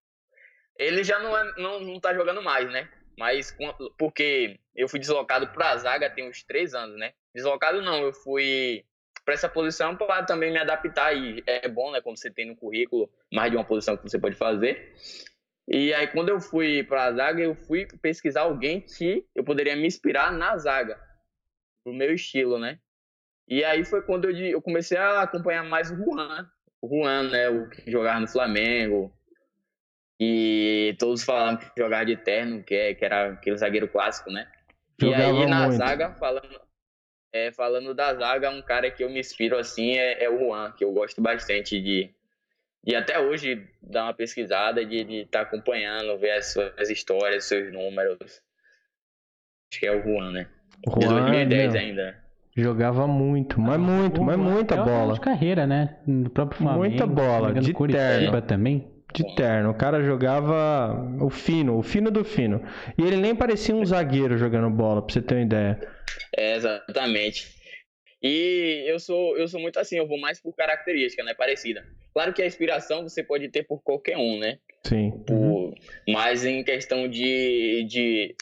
Ele já não, é, não, não tá jogando mais, né? Mas porque eu fui deslocado pra zaga tem uns três anos, né? Deslocado não, eu fui pra essa posição para também me adaptar e é bom, né? Quando você tem no currículo mais de uma posição que você pode fazer. E aí quando eu fui pra zaga, eu fui pesquisar alguém que eu poderia me inspirar na zaga, pro meu estilo, né? E aí foi quando eu, eu comecei a acompanhar mais o Juan, Juan, né? O que jogava no Flamengo. E todos falavam que jogava de terno, que, é, que era aquele zagueiro clássico, né? e Jogava aí na muito. zaga, falando, é, falando da zaga, um cara que eu me inspiro assim é, é o Juan, que eu gosto bastante de. E até hoje dar uma pesquisada, de estar acompanhando, ver as suas histórias, seus números. Acho que é o Juan, né? De Juan, 2010 meu, ainda. Jogava muito, mas muito, mas muita é bola. de carreira, né? No próprio Flamengo. Muita bola, de Curitiba terno. também. De terno. O cara jogava o fino, o fino do fino. E ele nem parecia um zagueiro jogando bola, pra você ter uma ideia. É, exatamente. E eu sou, eu sou muito assim, eu vou mais por característica, né? Parecida. Claro que a inspiração você pode ter por qualquer um, né? Sim. Por- Mas em questão de, de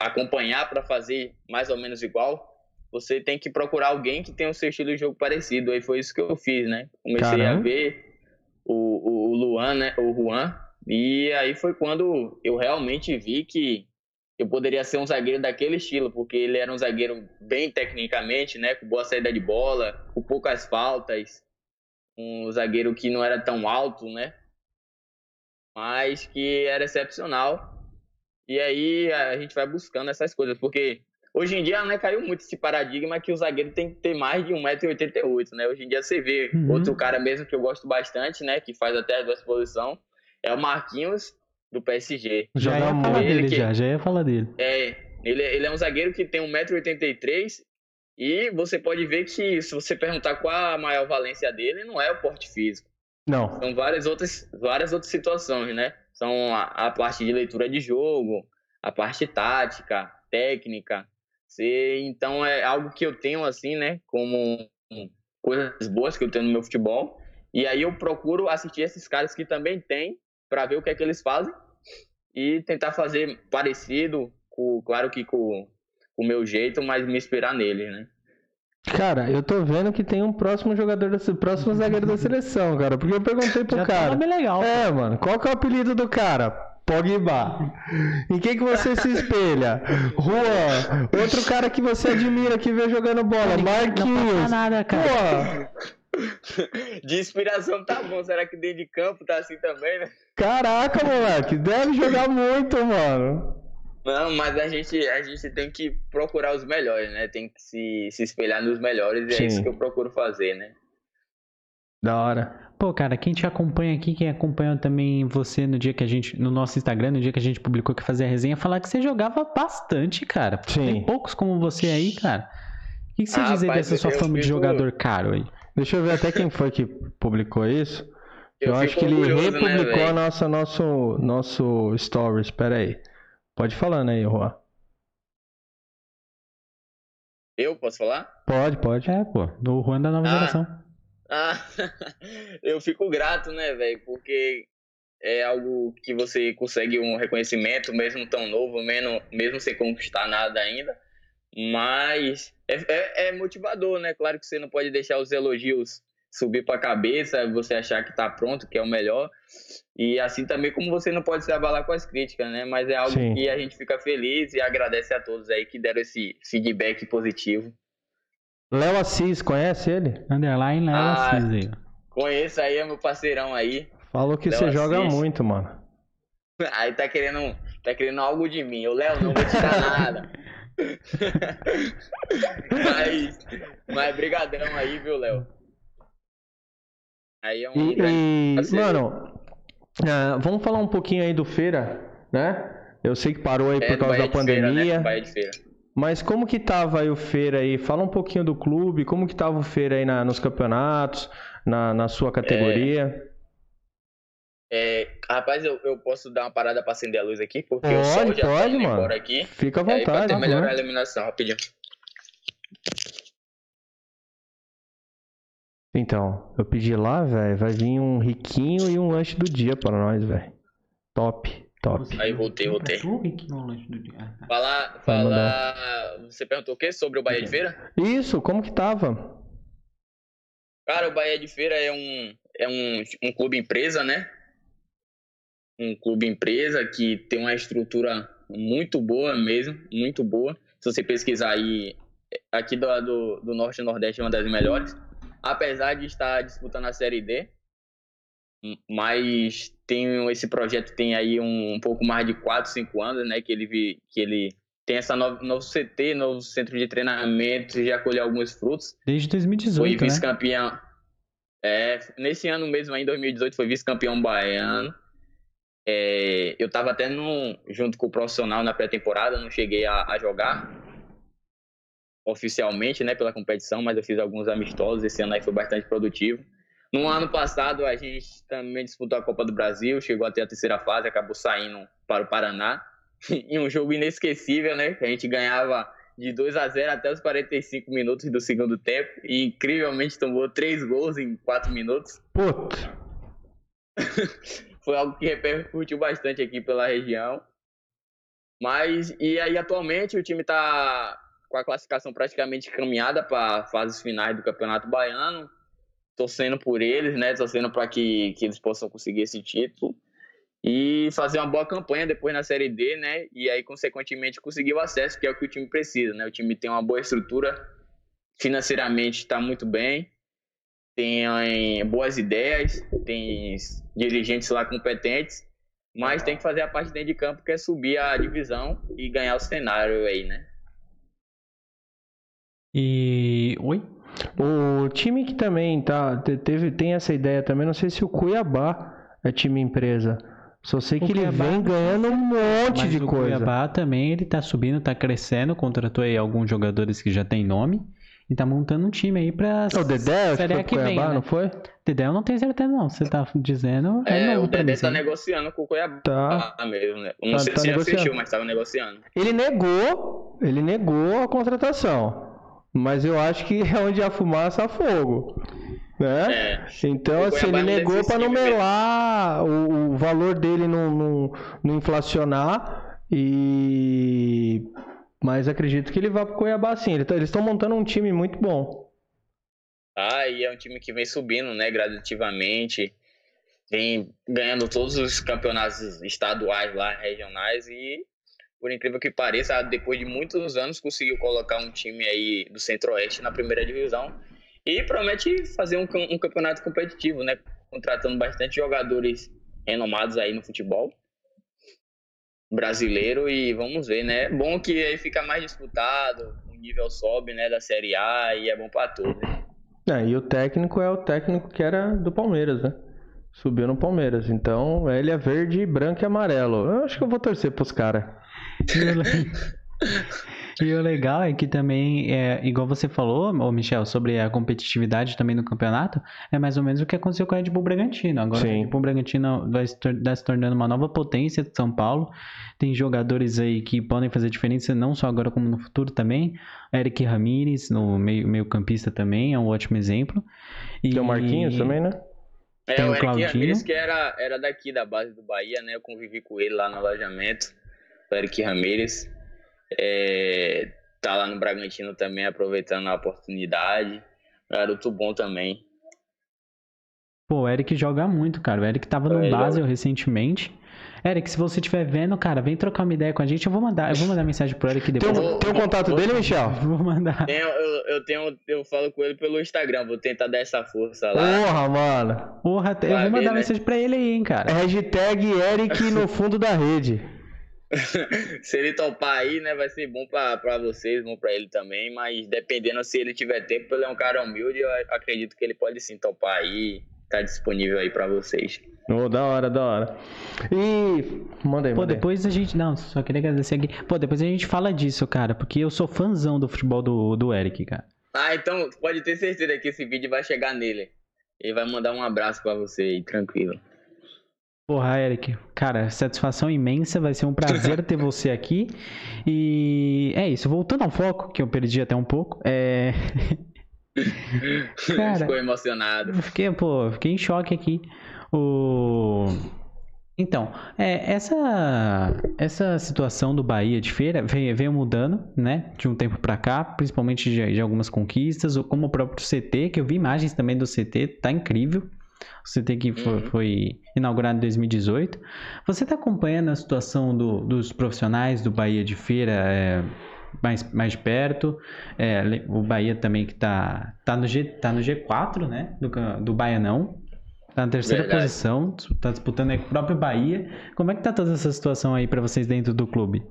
acompanhar para fazer mais ou menos igual, você tem que procurar alguém que tenha o seu estilo de jogo parecido. Aí foi isso que eu fiz, né? Comecei Caramba. a ver o, o, o Luan, né? O Juan. E aí foi quando eu realmente vi que eu poderia ser um zagueiro daquele estilo, porque ele era um zagueiro bem tecnicamente, né? Com boa saída de bola, com poucas faltas. Um zagueiro que não era tão alto, né? Mas que era excepcional. E aí a gente vai buscando essas coisas, porque hoje em dia né, caiu muito esse paradigma que o zagueiro tem que ter mais de 1,88m, né? Hoje em dia você vê Uhum. outro cara mesmo que eu gosto bastante, né? Que faz até as duas posições, é o Marquinhos do PSG. Já Joga ia falar dele, que- já. Já ia falar dele. É, ele, ele é um zagueiro que tem 1,83m e você pode ver que se você perguntar qual a maior valência dele, não é o porte físico. Não. São várias outras, várias outras situações, né? São a, a parte de leitura de jogo, a parte tática, técnica. Você, então é algo que eu tenho assim, né? Como coisas boas que eu tenho no meu futebol. E aí eu procuro assistir esses caras que também têm para ver o que é que eles fazem e tentar fazer parecido, com, claro que com com o meu jeito, mas me inspirar neles, né? Cara, eu tô vendo que tem um próximo jogador, da, próximo zagueiro da seleção, cara. Porque eu perguntei pro Já tá cara. nome legal. É, mano, qual que é o apelido do cara? Pogba. Em quem que você se espelha? [LAUGHS] Juan. Outro cara que você admira que vê jogando bola, Não passa Marquinhos. nada, cara. Pô, De inspiração tá bom, será que dentro de campo tá assim também, né? caraca, moleque, deve jogar muito, mano. Não, mas a gente, a gente tem que procurar os melhores, né? Tem que se, se espelhar nos melhores e Sim. é isso que eu procuro fazer, né? Da hora. Pô, cara, quem te acompanha aqui, quem acompanhou também você no dia que a gente, no nosso Instagram, no dia que a gente publicou que fazia a resenha, falar que você jogava bastante, cara. Sim. Tem poucos como você aí, cara. O que, que você Ah, diz aí rapaz, dessa sua eu fama de jogador caro aí? Deixa eu ver até quem foi que publicou isso. Eu, acho fico que ele né, republicou a nossa, nosso, nosso stories. Pera aí. Pode ir falando aí, Juan. Eu posso falar? Pode, pode. É, pô, do Juan da nova Ah. geração. Ah, [LAUGHS] eu fico grato, né, velho? Porque é algo que você consegue um reconhecimento, mesmo tão novo, mesmo, mesmo sem conquistar nada ainda. Mas é, é, é motivador, né? Claro que você não pode deixar os elogios subir pra cabeça, você achar que tá pronto, que é o melhor. E assim também como você não pode se abalar com as críticas, né? Mas é algo Sim. que a gente fica feliz e agradece a todos aí que deram esse feedback positivo. Léo Assis, conhece ele? Underline Léo Ah. Assis aí. Conheço aí, é meu parceirão aí. Falou que Léo você joga Assis. muito, mano. [LAUGHS] Aí tá querendo, tá querendo algo de mim. Eu, Léo, não vou te dar nada. [LAUGHS] mas, mas brigadão aí, viu, Léo? Aí é um e, e mano, uh, vamos falar um pouquinho aí do Feira, né? Eu sei que parou aí é, por causa da pandemia. Feira, né? Mas como que tava aí o Feira aí? Fala um pouquinho do clube, como que tava o Feira aí na, nos campeonatos, na, na sua categoria? É, é, rapaz, eu, eu posso dar uma parada pra acender a luz aqui, porque pode, o sol já pode, tá mano. aqui. Fica à vontade. Aí, pra ter melhorar a iluminação, rapidinho. Então, eu pedi lá, velho, vai vir um riquinho e um lanche do dia para nós, velho. Top, top. Aí voltei, voltei. Ah, tá. Falar, falar. Você perguntou o quê sobre o Bahia de Feira? Isso, como que tava? Cara, o Bahia de Feira é um, é um, um clube empresa, né? Um clube empresa que tem uma estrutura muito boa mesmo, muito boa. Se você pesquisar aí, aqui do, do, do Norte e Nordeste é uma das melhores apesar de estar disputando a Série D, mas tem esse projeto tem aí um, um pouco mais de 4, 5 anos, né, que ele que ele tem essa novo, novo CT, novo centro de treinamento, já colheu alguns frutos. Desde 2018, Foi né? vice-campeão. Né? É, nesse ano mesmo, em 2018, foi vice-campeão baiano. É, eu estava até no, junto com o profissional na pré-temporada, não cheguei a, a jogar, oficialmente, né, pela competição, mas eu fiz alguns amistosos, esse ano aí foi bastante produtivo. No ano passado a gente também disputou a Copa do Brasil, chegou até a terceira fase, acabou saindo para o Paraná, [LAUGHS] em um jogo inesquecível, né, que a gente ganhava de 2 a 0 até os 45 minutos do segundo tempo e incrivelmente tomou três gols em 4 minutos. Puta. [LAUGHS] foi algo que repercutiu bastante aqui pela região. Mas, e aí atualmente o time está com a classificação praticamente caminhada para fases finais do Campeonato Baiano, torcendo por eles, né? Torcendo para que, que eles possam conseguir esse título e fazer uma boa campanha depois na Série D, né? E aí, consequentemente, conseguir o acesso, que é o que o time precisa, né? O time tem uma boa estrutura, financeiramente está muito bem, tem boas ideias, tem dirigentes lá competentes, mas tem que fazer a parte dentro de campo, que é subir a divisão e ganhar o cenário aí, né? E. Oi? O time que também tá, teve, tem essa ideia também, não sei se o Cuiabá é time empresa. Só sei que o ele Cuiabá, vem ganhando um monte mas de o coisa. O Cuiabá também, ele tá subindo, tá crescendo, contratou aí alguns jogadores que já tem nome. E tá montando um time aí pra. O Dedé, série foi que Cuiabá, vem, né? não foi? Dedé eu não tenho certeza, não. Você tá dizendo. É, é o Dedé tá negociando com o Cuiabá tá. mesmo, né? Não tá, sei tá se já fechou, mas tava negociando. Ele negou, ele negou a contratação. Mas eu acho que é onde há fumaça há fogo. Né? É. Então, assim, ele negou para não melar o, o, valor dele não, não, não, inflacionar. E. Mas acredito que ele vá pro Cuiabá sim. Tá, eles estão montando um time muito bom. Ah, e é um time que vem subindo, né, gradativamente. Vem ganhando todos os campeonatos estaduais lá, regionais. E por incrível que pareça, depois de muitos anos conseguiu colocar um time aí do Centro-Oeste na primeira divisão e promete fazer um, um, campeonato competitivo, né? Contratando bastante jogadores renomados aí no futebol brasileiro e vamos ver, né? É bom que aí fica mais disputado, o nível sobe, né, da Série A e é bom para todos. É, e o técnico é o técnico que era do Palmeiras, né? Subiu no Palmeiras. Então, ele é verde, branco e amarelo. Eu acho que eu vou torcer pros caras. [LAUGHS] E o legal é que também, é, igual você falou, ô Michel, sobre a competitividade também no campeonato, é mais ou menos o que aconteceu com o Red Bull Bragantino. Agora Sim. o Red Bull Bragantino vai se, vai se tornando uma nova potência de São Paulo. Tem jogadores aí que podem fazer diferença, não só agora como no futuro também. Eric Ramírez, no meio, meio campista também, é um ótimo exemplo. E tem o Marquinhos também, né? É, tem o, o Eric Ramírez que era, era daqui da base do Bahia, né? Eu convivi com ele lá no alojamento. Eric Ramírez. É, tá lá no Bragantino também, aproveitando a oportunidade. Garoto bom também. Pô, o Eric joga muito, cara. O Eric tava no é, Basel recentemente. Eric, se você estiver vendo, cara, vem trocar uma ideia com a gente. Eu vou mandar, eu vou mandar mensagem pro Eric depois. Tem, um, tem um contato dele, Michel? [LAUGHS] Vou mandar. Tenho, eu, eu, tenho, eu falo com ele pelo Instagram. Vou tentar dar essa força lá. Porra, mano. Porra, eu vou mandar ver, né? mensagem pra ele aí, hein, cara. Hashtag Eric no fundo da rede. [LAUGHS] se ele topar aí, né, vai ser bom para vocês, bom para ele também, mas dependendo se ele tiver tempo, ele é um cara humilde, eu acredito que ele pode sim topar aí, tá disponível aí para vocês. Oh, da hora, da hora. E. Manda aí, Pô, manda aí. depois a gente. Não, só queria agradecer aqui. Pô, depois a gente fala disso, cara, porque eu sou fãzão do futebol do, do Eric, cara. Ah, então pode ter certeza que esse vídeo vai chegar nele. Ele vai mandar um abraço para você aí, tranquilo. Porra, Eric, cara, satisfação imensa, vai ser um prazer ter você aqui. E é isso, voltando ao foco, que eu perdi até um pouco, é. [LAUGHS] Cara, Ficou emocionado. Fiquei, pô, fiquei em choque aqui. O... Então, é, essa, essa situação do Bahia de feira veio, veio mudando, né, de um tempo para cá, principalmente de, de, algumas conquistas, como o próprio CT, que eu vi imagens também do CT, tá incrível. O CT que foi, uhum. foi inaugurado em 2018. Você está acompanhando a situação do, dos profissionais do Bahia de feira é, mais, mais perto? É, o Bahia também que tá, tá, no, G, tá no G4, né, do, do Baianão. Tá na terceira Verdade. posição, tá disputando aí com o próprio Bahia. Como é que tá toda essa situação aí para vocês dentro do clube?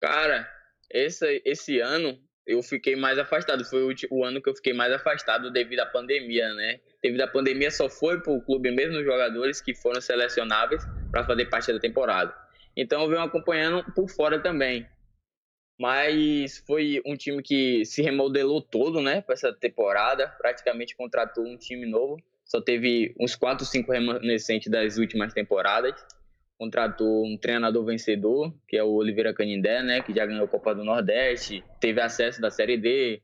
Cara, esse, esse ano eu fiquei mais afastado. Foi o, o, ano que eu fiquei mais afastado devido à pandemia, né? Devido à pandemia só foi pro clube mesmo os jogadores que foram selecionáveis para fazer parte da temporada. Então eu venho acompanhando por fora também. Mas foi um time que se remodelou todo, né, para essa temporada. Praticamente contratou um time novo só teve uns 4, 5 remanescentes das últimas temporadas. Contratou um treinador vencedor, que é o Oliveira Canindé, né, que já ganhou a Copa do Nordeste, teve acesso da Série D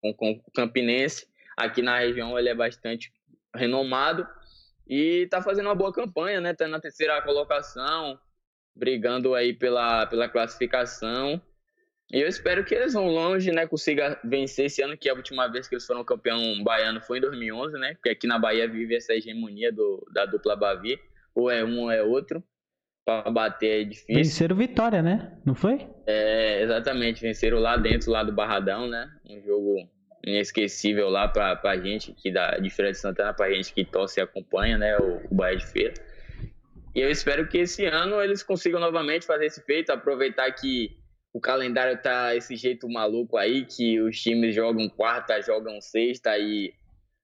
com, com o Campinense. Aqui na região ele é bastante renomado e está fazendo uma boa campanha, né? Tá na terceira colocação, brigando aí pela, pela classificação. E eu espero que eles vão longe, né? Consiga vencer esse ano, que a última vez que eles foram campeão baiano foi em 2011, né? Porque aqui na Bahia vive essa hegemonia do, da dupla Bavi. Ou é um ou é outro. Pra bater é difícil. Venceram Vitória, né? Não foi? É, exatamente. Venceram lá dentro, lá do Barradão, né? Um jogo inesquecível lá pra, pra gente, que da de Feira de Santana, pra gente que torce e acompanha, né? O, o Bahia de Feira. E eu espero que esse ano eles consigam novamente fazer esse feito, aproveitar que o calendário tá esse jeito maluco aí, que os times jogam quarta, jogam sexta e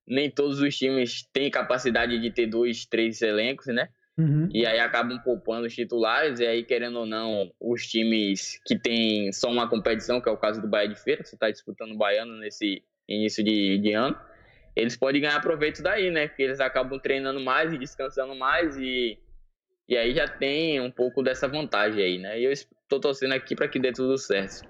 nem todos os times têm capacidade de ter dois, três elencos, né? Uhum. E aí acabam poupando os titulares, e aí, querendo ou não, os times que têm só uma competição, que é o caso do Bahia de Feira, você está disputando o Baiano nesse início de, de ano, eles podem ganhar proveito daí, né? Porque eles acabam treinando mais e descansando mais, e, e aí já tem um pouco dessa vantagem aí, né? E eu tô torcendo aqui para que dê tudo certo.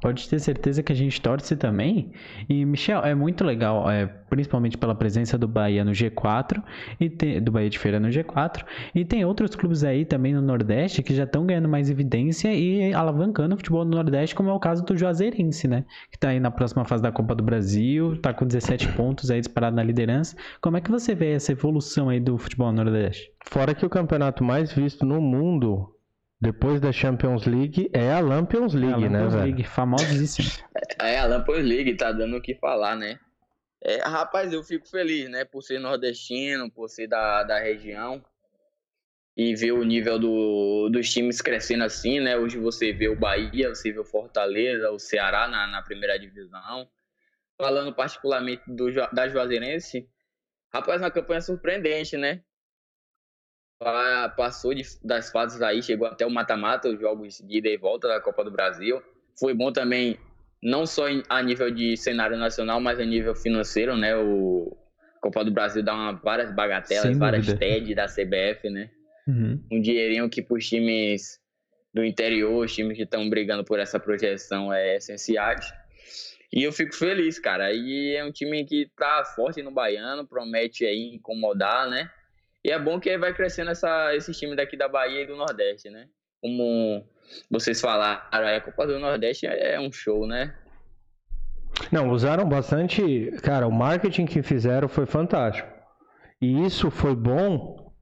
Pode ter certeza que a gente torce também. E, Michel, é muito legal, é, principalmente pela presença do Bahia no G4, e tem, do Bahia de Feira no G4. E tem outros clubes aí também no Nordeste que já estão ganhando mais evidência e alavancando o futebol no Nordeste, como é o caso do Juazeirense, né? Que está aí na próxima fase da Copa do Brasil, está com 17 pontos aí disparado na liderança. Como é que você vê essa evolução aí do futebol no Nordeste? Fora que o campeonato mais visto no mundo depois da Champions League é a Lampions League, é a né, Lampions né, League, famosíssima. [LAUGHS] É, a Lampions League, tá dando o que falar, né? É, rapaz, eu fico feliz, né, por ser nordestino, por ser da, da região e ver o nível do, dos times crescendo assim, né? Hoje você vê o Bahia, você vê o Fortaleza, o Ceará na, na primeira divisão. Falando particularmente do, da Juazeirense, rapaz, uma campanha surpreendente, né? Passou de, das fases aí, chegou até o mata-mata, os jogos de ida e volta da Copa do Brasil. Foi bom também, não só a nível de cenário nacional, mas a nível financeiro, né? O Copa do Brasil dá uma, várias bagatelas, várias TED da CBF, né? Uhum. Um dinheirinho que para os times do interior, os times que estão brigando por essa projeção é essenciais. E eu fico feliz, cara. E é um time que tá forte no baiano, promete aí incomodar, né? E é bom que vai crescendo essa, esse time daqui da Bahia e do Nordeste, né? Como vocês falaram, a Copa do Nordeste é um show, né? Não, usaram bastante. Cara, o marketing que fizeram foi fantástico. E isso foi bom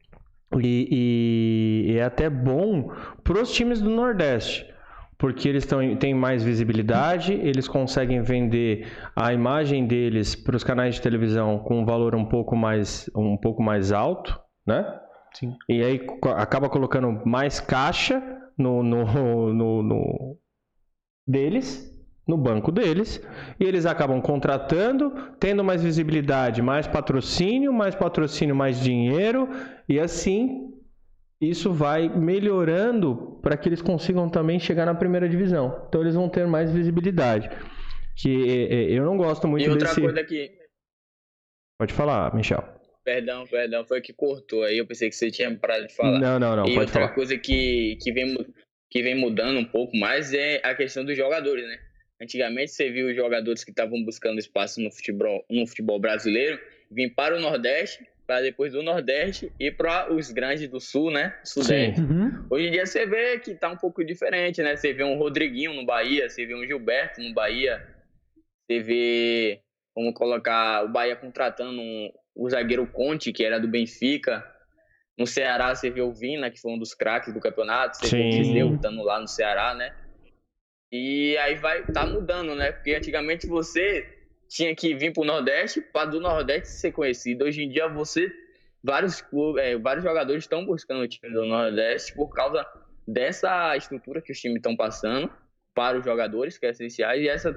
e, e, e é até bom para os times do Nordeste porque eles tão, têm mais visibilidade, eles conseguem vender a imagem deles para os canais de televisão com um valor um pouco mais, um pouco mais alto, né? Sim. E aí acaba colocando mais caixa no, no, no, no deles, no banco deles, e eles acabam contratando, tendo mais visibilidade, mais patrocínio, mais patrocínio, mais dinheiro, e assim isso vai melhorando para que eles consigam também chegar na primeira divisão. Então eles vão ter mais visibilidade. Que é, é, eu não gosto muito e outra desse. Coisa que... Pode falar, Michel. Perdão, perdão, foi que cortou aí. Eu pensei que você tinha parado de falar. Não, não, não. E pode outra falar. coisa que, que, vem, que vem mudando um pouco mais é a questão dos jogadores, né? Antigamente você viu os jogadores que estavam buscando espaço no futebol, no futebol brasileiro vir para o Nordeste para depois do Nordeste ir para os grandes do Sul, né? Sudeste. Uhum. Hoje em dia você vê que tá um pouco diferente, né? Você vê um Rodriguinho no Bahia, você vê um Gilberto no Bahia, você vê, vamos colocar, o Bahia contratando um, o zagueiro Conte, que era do Benfica. No Ceará você vê o Vina, que foi um dos craques do campeonato, você Sim. vê o estando lá no Ceará, né? E aí vai tá mudando, né? Porque antigamente você tinha que vir para o Nordeste para do Nordeste ser conhecido. Hoje em dia você vários clubes, é, vários jogadores estão buscando o time do Nordeste por causa dessa estrutura que os times estão passando para os jogadores que é essencial e essa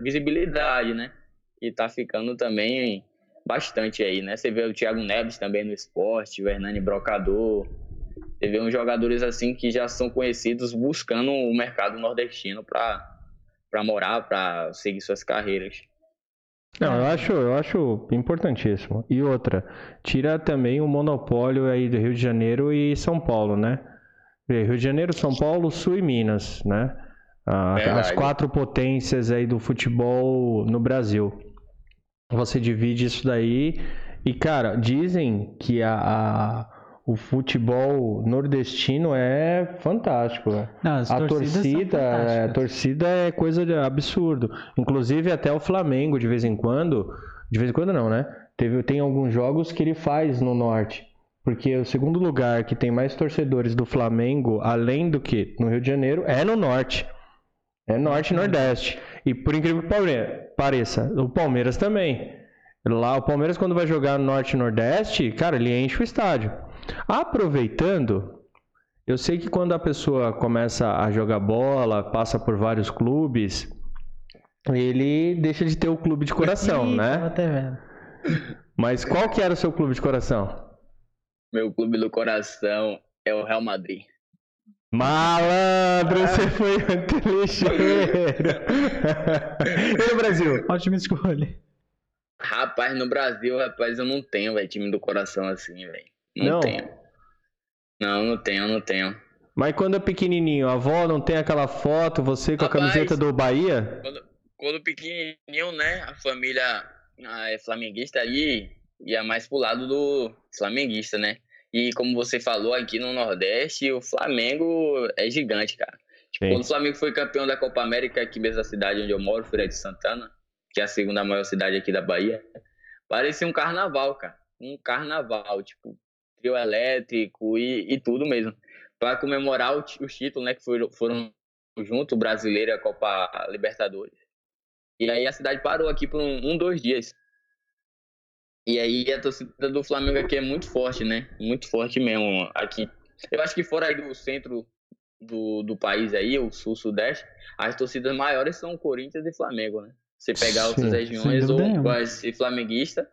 visibilidade, né? E tá ficando também bastante aí, né? Você vê o Thiago Neves também no esporte, o Hernani Brocador. Você vê uns jogadores assim que já são conhecidos buscando o mercado nordestino para morar, para seguir suas carreiras. Não, eu acho, eu acho importantíssimo. E outra, tira também o monopólio aí do Rio de Janeiro e São Paulo, né? Rio de Janeiro, São Paulo, Sul e Minas, né? Ah, as quatro potências aí do futebol no Brasil. Você divide isso daí e, cara, dizem que a, a o futebol nordestino é fantástico. Não, a torcida, é, a torcida é coisa de absurdo. Inclusive até o Flamengo de vez em quando, de vez em quando não, né? Teve, tem alguns jogos que ele faz no norte. Porque o segundo lugar que tem mais torcedores do Flamengo, além do que no Rio de Janeiro, é no norte. É norte e nordeste. E por incrível que pareça, o Palmeiras também. Lá, o Palmeiras, quando vai jogar no norte e nordeste, cara, ele enche o estádio. Aproveitando, eu sei que quando a pessoa começa a jogar bola, passa por vários clubes, ele deixa de ter o clube de coração, né? Até vendo. Mas qual que era o seu clube de coração? Meu clube do coração é o Real Madrid. Malandro, você foi muito lixeiro. e no Brasil? Ótima escolha. Rapaz, no Brasil, rapaz, eu não tenho, velho, time do coração assim, velho. Não, não tenho. Não, não tenho, não tenho. Mas quando é pequenininho, a avó não tem aquela foto, você com Rapaz, a camiseta do Bahia? Quando, quando pequenininho, né, a família é flamenguista ali ia mais pro lado do flamenguista, né? E como você falou aqui no Nordeste, o Flamengo é gigante, cara. Tipo, quando o Flamengo foi campeão da Copa América aqui mesmo na cidade onde eu moro, Feira de Santana, que é a segunda maior cidade aqui da Bahia, parecia um carnaval, cara. Um carnaval, tipo, trio elétrico e, e tudo mesmo. Para comemorar o, os títulos, né, que foram, foram junto, o brasileiro e a Copa Libertadores. E aí a cidade parou aqui por um, um, dois dias. E aí a torcida do Flamengo aqui é muito forte, né? Muito forte mesmo aqui. Eu acho que fora aí do centro do, do país aí, o sul-sudeste, as torcidas maiores são Corinthians e Flamengo, né? Você pegar outras regiões, ou vai ser flamenguista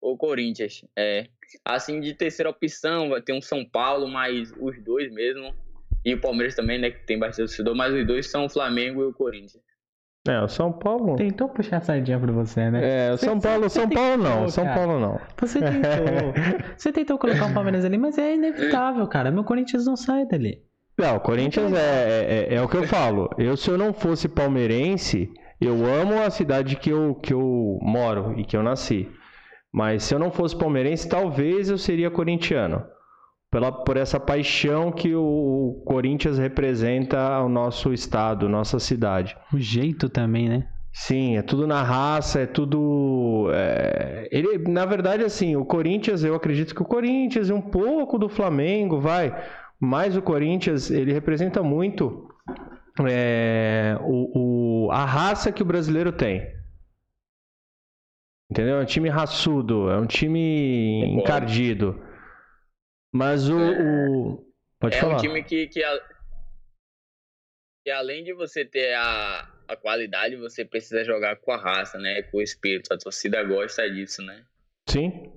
ou Corinthians. É. Assim, de terceira opção, vai ter um São Paulo, mas os dois mesmo. E o Palmeiras também, né? Que tem bastante torcedor, mas os dois são o Flamengo e o Corinthians. É, o São Paulo. Tentou puxar a sardinha pra você, né? É, o São Paulo, São Paulo não. São Paulo não. Você tentou. [LAUGHS] você tentou colocar o Palmeiras ali, mas é inevitável, cara. Meu Corinthians não sai dali. Não, o Corinthians é, é, é, o que eu falo. Eu, se eu não fosse palmeirense, eu amo a cidade que eu, que eu moro e que eu nasci. Mas se eu não fosse palmeirense, talvez eu seria corintiano. Pela, por essa paixão que o, Corinthians representa ao nosso estado, nossa cidade. O jeito também, né? Sim, é tudo na raça, é tudo. É... Ele, na verdade, assim, o Corinthians, eu acredito que o Corinthians e um pouco do Flamengo, vai. Mas o Corinthians, ele representa muito é, o, o, a raça que o brasileiro tem. Entendeu? É um time raçudo, é um time encardido. Mas o. o... Pode é falar. um time que, que, a- que além de você ter a, a qualidade, você precisa jogar com a raça, né? Com o espírito. A torcida gosta disso, né? Sim.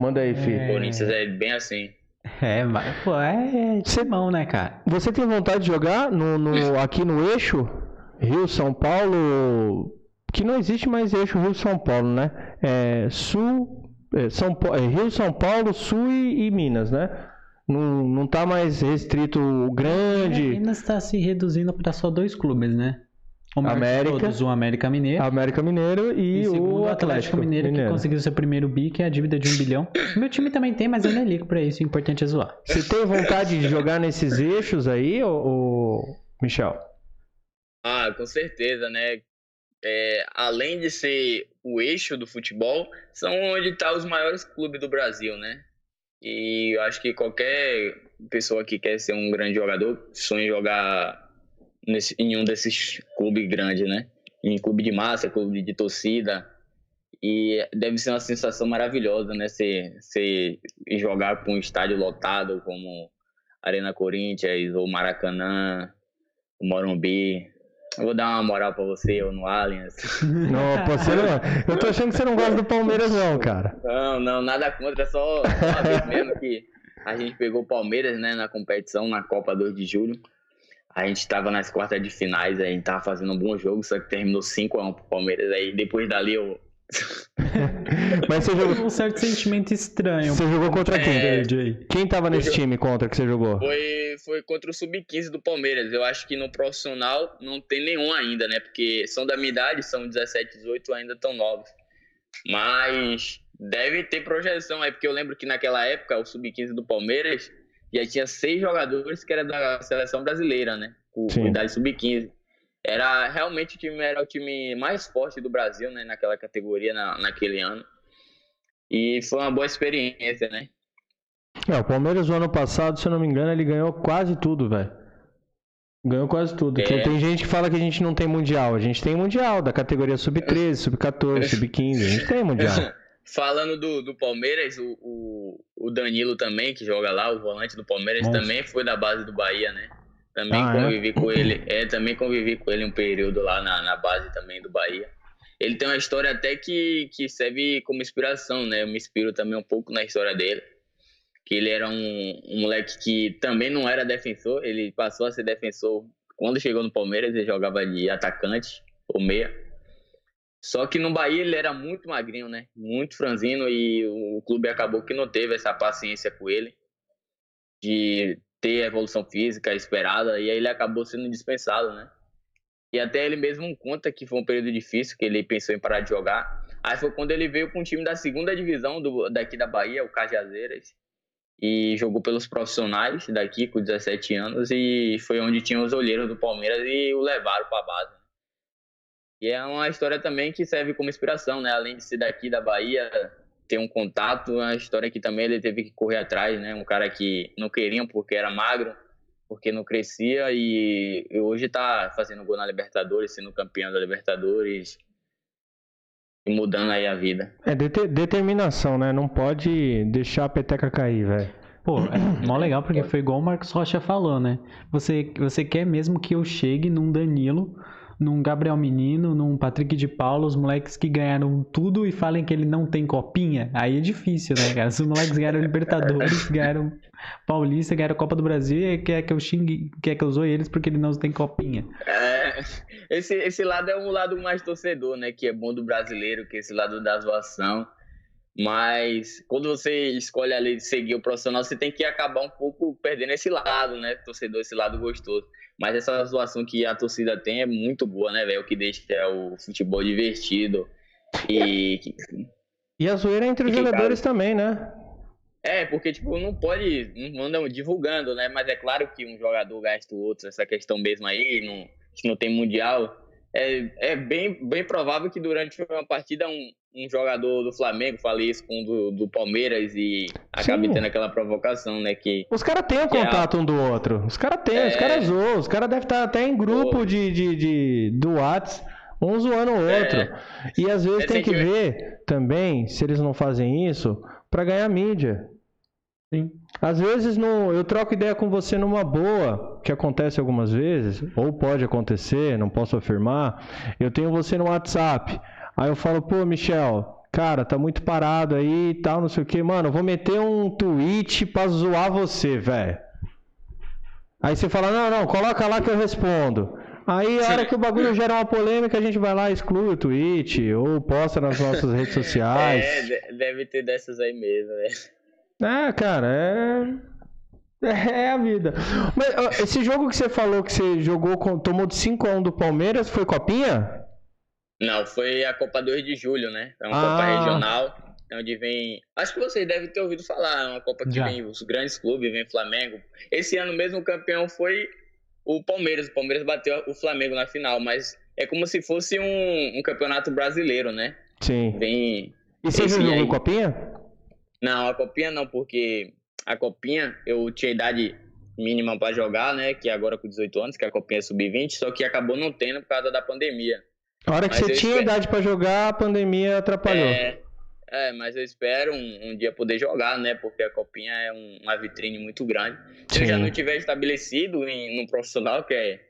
Manda aí, filho. O Corinthians é bem assim. É, mas, pô, é timão, né, cara? Você tem vontade de jogar no, no- [LAUGHS] aqui no eixo? Rio, São Paulo. Que não existe mais eixo Rio, São Paulo, né? É, Sul. É, São, é, Rio, São Paulo, Sul e, e Minas, né? Não, não tá mais restrito o grande. Ainda está se reduzindo para só dois clubes, né? O América. todos, o América Mineiro. América Mineiro e, E segundo, o Atlético, Mineiro, que conseguiu seu primeiro bi, que é a dívida de um bilhão. [COUGHS] Meu time também tem, mas eu nem ligo pra isso. O importante é zoar. Você tem vontade de jogar nesses eixos aí, ô, ô, Michel? Ah, com certeza, né? É, além de ser o eixo do futebol, são onde estão os maiores clubes do Brasil, né? E eu acho que qualquer pessoa que quer ser um grande jogador sonha jogar nesse, em um desses clubes grandes, né? Em clube de massa, clube de torcida. E deve ser uma sensação maravilhosa, né? Você ir jogar com um estádio lotado como Arena Corinthians ou Maracanã, Morumbi. Vou dar uma moral pra você, ou no Allianz. [LAUGHS] Não, pô, você não- eu tô achando que você não gosta do Palmeiras, não, cara. Não, não, nada contra, é só só uma vez mesmo que a gente pegou o Palmeiras, né, na competição, na Copa 2 de julho. A gente tava nas quartas de finais, aí a gente tava fazendo um bom jogo, só que terminou 5x1 pro Palmeiras. Aí depois dali eu. [LAUGHS] Mas você jogou, Um certo sentimento estranho. você jogou contra quem? É. Jay. Quem tava nesse time contra que você jogou? Foi, foi contra o Sub-15 do Palmeiras. Eu acho que no profissional não tem nenhum ainda, né? Porque são da minha idade, são 17, 18, ainda tão novos. Mas deve ter projeção aí, porque eu lembro que naquela época, o Sub-15 do Palmeiras já tinha seis jogadores que era da seleção brasileira, né? Com idade Sub-15. Era realmente o time era o time mais forte do Brasil, né? Naquela categoria, na, naquele ano. E foi uma boa experiência, né? É, o Palmeiras, o ano passado, se eu não me engano, ele ganhou quase tudo, velho. Ganhou quase tudo. É. Tem, gente que fala que a gente não tem mundial. A gente tem mundial da categoria sub-13, sub-14, sub-15. A gente tem mundial. [LAUGHS] Falando do, do Palmeiras, o, o, o Danilo também, que joga lá, o volante do Palmeiras, Monstro. também foi da base do Bahia, né? Também Ah, é? convivi com ele. É, também convivi com ele um período lá na, na base também do Bahia. Ele tem uma história até que, que serve como inspiração, né? Eu me inspiro também um pouco na história dele. Que ele era um, um moleque que também não era defensor, ele passou a ser defensor quando chegou no Palmeiras, ele jogava de atacante ou meia. Só que no Bahia ele era muito magrinho, né? Muito franzino e o clube acabou que não teve essa paciência com ele de ter a evolução física esperada e aí ele acabou sendo dispensado, né? E até ele mesmo conta que foi um período difícil, que ele pensou em parar de jogar. Aí foi quando ele veio com um time da segunda divisão do, daqui da Bahia, o Cajazeiras, e jogou pelos profissionais daqui com 17 anos e foi onde tinha os olheiros do Palmeiras e o levaram para a base. E é uma história também que serve como inspiração, né? Além de ser daqui da Bahia, ter um contato, uma história que também ele teve que correr atrás, né? Um cara que não queriam porque era magro, porque não crescia e, hoje tá fazendo gol na Libertadores, sendo campeão da Libertadores e mudando aí a vida. É dete- determinação, né? Não pode deixar a peteca cair, velho. Pô, é mó legal porque foi igual o Marcos Rocha falou, né? Você, você quer mesmo que eu chegue num Danilo, num Gabriel Menino, num Patrick de Paula, os moleques que ganharam tudo e falem que ele não tem copinha? Aí é difícil, né, cara? Os moleques ganharam Libertadores, [LAUGHS] ganharam Paulista, ganharam Copa do Brasil e quer que eu xingue, quer que eu zoe eles porque ele não tem copinha. É, esse, esse lado é um lado mais torcedor, né? Que é bom do brasileiro, que é esse lado da zoação. Mas quando você escolhe ali seguir o profissional, você tem que acabar um pouco perdendo esse lado, né? Torcedor, esse lado gostoso. Mas essa zoação que a torcida tem é muito boa, né, velho? O que deixa o futebol divertido. E. E a zoeira é entre os jogadores também, né? É, porque, tipo, não pode. Não andam divulgando, né? Mas é claro que um jogador gasta o outro, essa questão mesmo aí, não, se não tem mundial. É, é bem, bem provável que durante uma partida um, um jogador do Flamengo fale isso com um do, do Palmeiras e acabe tendo aquela provocação, né? Que Os caras têm o é contato um do outro. Os caras têm, os É. caras zoam. Os caras devem estar até em grupo de, de, de, do Whats, um zoando o outro. É. E às vezes tem que ver também, se eles não fazem isso, para ganhar mídia. Sim. Às vezes no, eu troco ideia com você numa boa, que acontece algumas vezes, ou pode acontecer, não posso afirmar. Eu tenho você no WhatsApp. Aí eu falo, pô, Michel, cara, tá muito parado aí e tal, não sei o que. Mano, vou meter um tweet pra zoar você, velho. Aí você fala, não, não, coloca lá que eu respondo. Aí, a hora que o bagulho gera uma polêmica, a gente vai lá, exclui o tweet, ou posta nas nossas redes [LAUGHS] sociais. É, deve ter dessas aí mesmo, né? É, cara, é. [LAUGHS] É a vida. Mas esse jogo que você falou que você jogou, tomou de 5x1 do Palmeiras, foi copinha? Não, foi a Copa 2 de Julho, né? É uma ah. Copa regional, onde vem. Acho que vocês devem ter ouvido falar, é uma Copa que Já. vem os grandes clubes, vem Flamengo. Esse ano mesmo o campeão foi o Palmeiras. O Palmeiras bateu o Flamengo na final, mas é como se fosse um, um campeonato brasileiro, né? Sim. Vem. E você jogou copinha? Não, a copinha não, porque a copinha eu tinha idade mínima para jogar, né? Que agora com 18 anos, que a copinha é sub-20, só que acabou não tendo por causa da pandemia. A hora que mas você tinha espero... idade para jogar, a pandemia atrapalhou. É, é mas eu espero um, um, dia poder jogar, né? Porque a copinha é um, uma vitrine muito grande. Se Sim. eu já não tiver estabelecido em, no profissional, que é.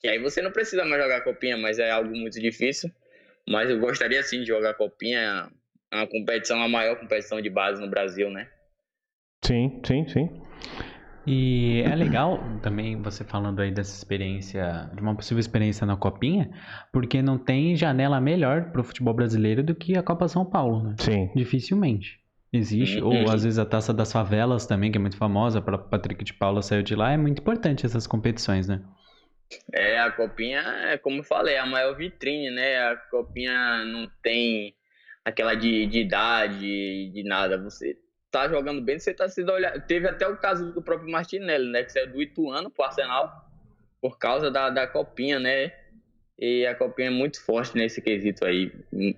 Que aí você não precisa mais jogar copinha, mas é algo muito difícil. Mas eu gostaria sim de jogar copinha é uma competição, a maior competição de base no Brasil, né? Sim, sim, sim. E é legal também você falando aí dessa experiência, de uma possível experiência na Copinha, porque não tem janela melhor para o futebol brasileiro do que a Copa São Paulo, né? Sim. Dificilmente. Existe, uhum. ou às vezes a Taça das Favelas também, que é muito famosa, para Patrick de Paula saiu de lá, é muito importante essas competições, né? É, a Copinha, é como eu falei, é a maior vitrine, né? A Copinha não tem aquela de, de idade, de nada. Você tá jogando bem, você tá sendo olhado. Teve até o caso do próprio Martinelli, né? Que saiu do Ituano pro Arsenal por causa da, da copinha, né? E a copinha é muito forte nesse quesito aí.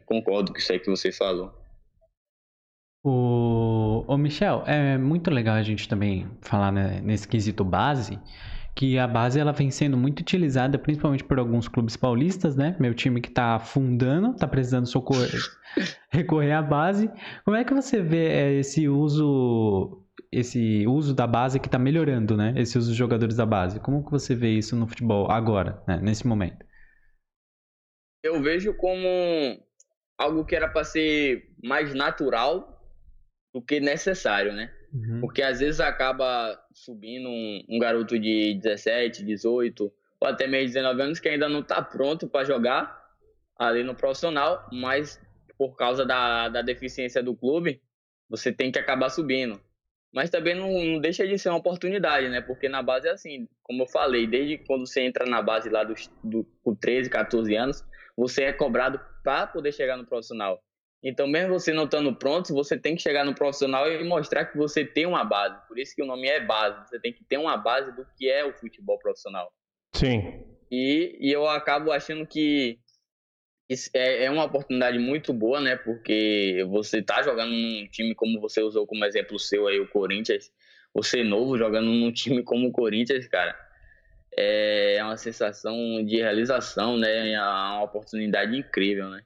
Concordo com isso aí que você falou. O, o Michel, é muito legal a gente também falar né, nesse quesito base, que a base ela vem sendo muito utilizada principalmente por alguns clubes paulistas, né? Meu time que está afundando, está precisando socorrer, [LAUGHS] recorrer à base. Como é que você vê é, esse uso esse uso da base que está melhorando, né? Esse uso dos jogadores da base. Como que você vê isso no futebol agora, né? nesse momento? Eu vejo como algo que era para ser mais natural do que necessário, né? Uhum. Porque às vezes acaba subindo um, um, garoto de 17, 18 ou até mesmo 19 anos que ainda não está pronto para jogar ali no profissional, mas por causa da, da deficiência do clube, você tem que acabar subindo. Mas também não, não, deixa de ser uma oportunidade, né? Porque na base é assim, como eu falei, desde quando você entra na base lá dos, do, com 13, 14 anos, você é cobrado para poder chegar no profissional. Então, mesmo você não estando pronto, você tem que chegar no profissional e mostrar que você tem uma base. Por isso que o nome é base. Você tem que ter uma base do que é o futebol profissional. Sim. E, e eu acabo achando que é, é uma oportunidade muito boa, né? Porque você está jogando num time como você usou como exemplo seu aí, o Corinthians. Você novo jogando num time como o Corinthians, cara. É uma sensação de realização, né? É uma oportunidade incrível, né?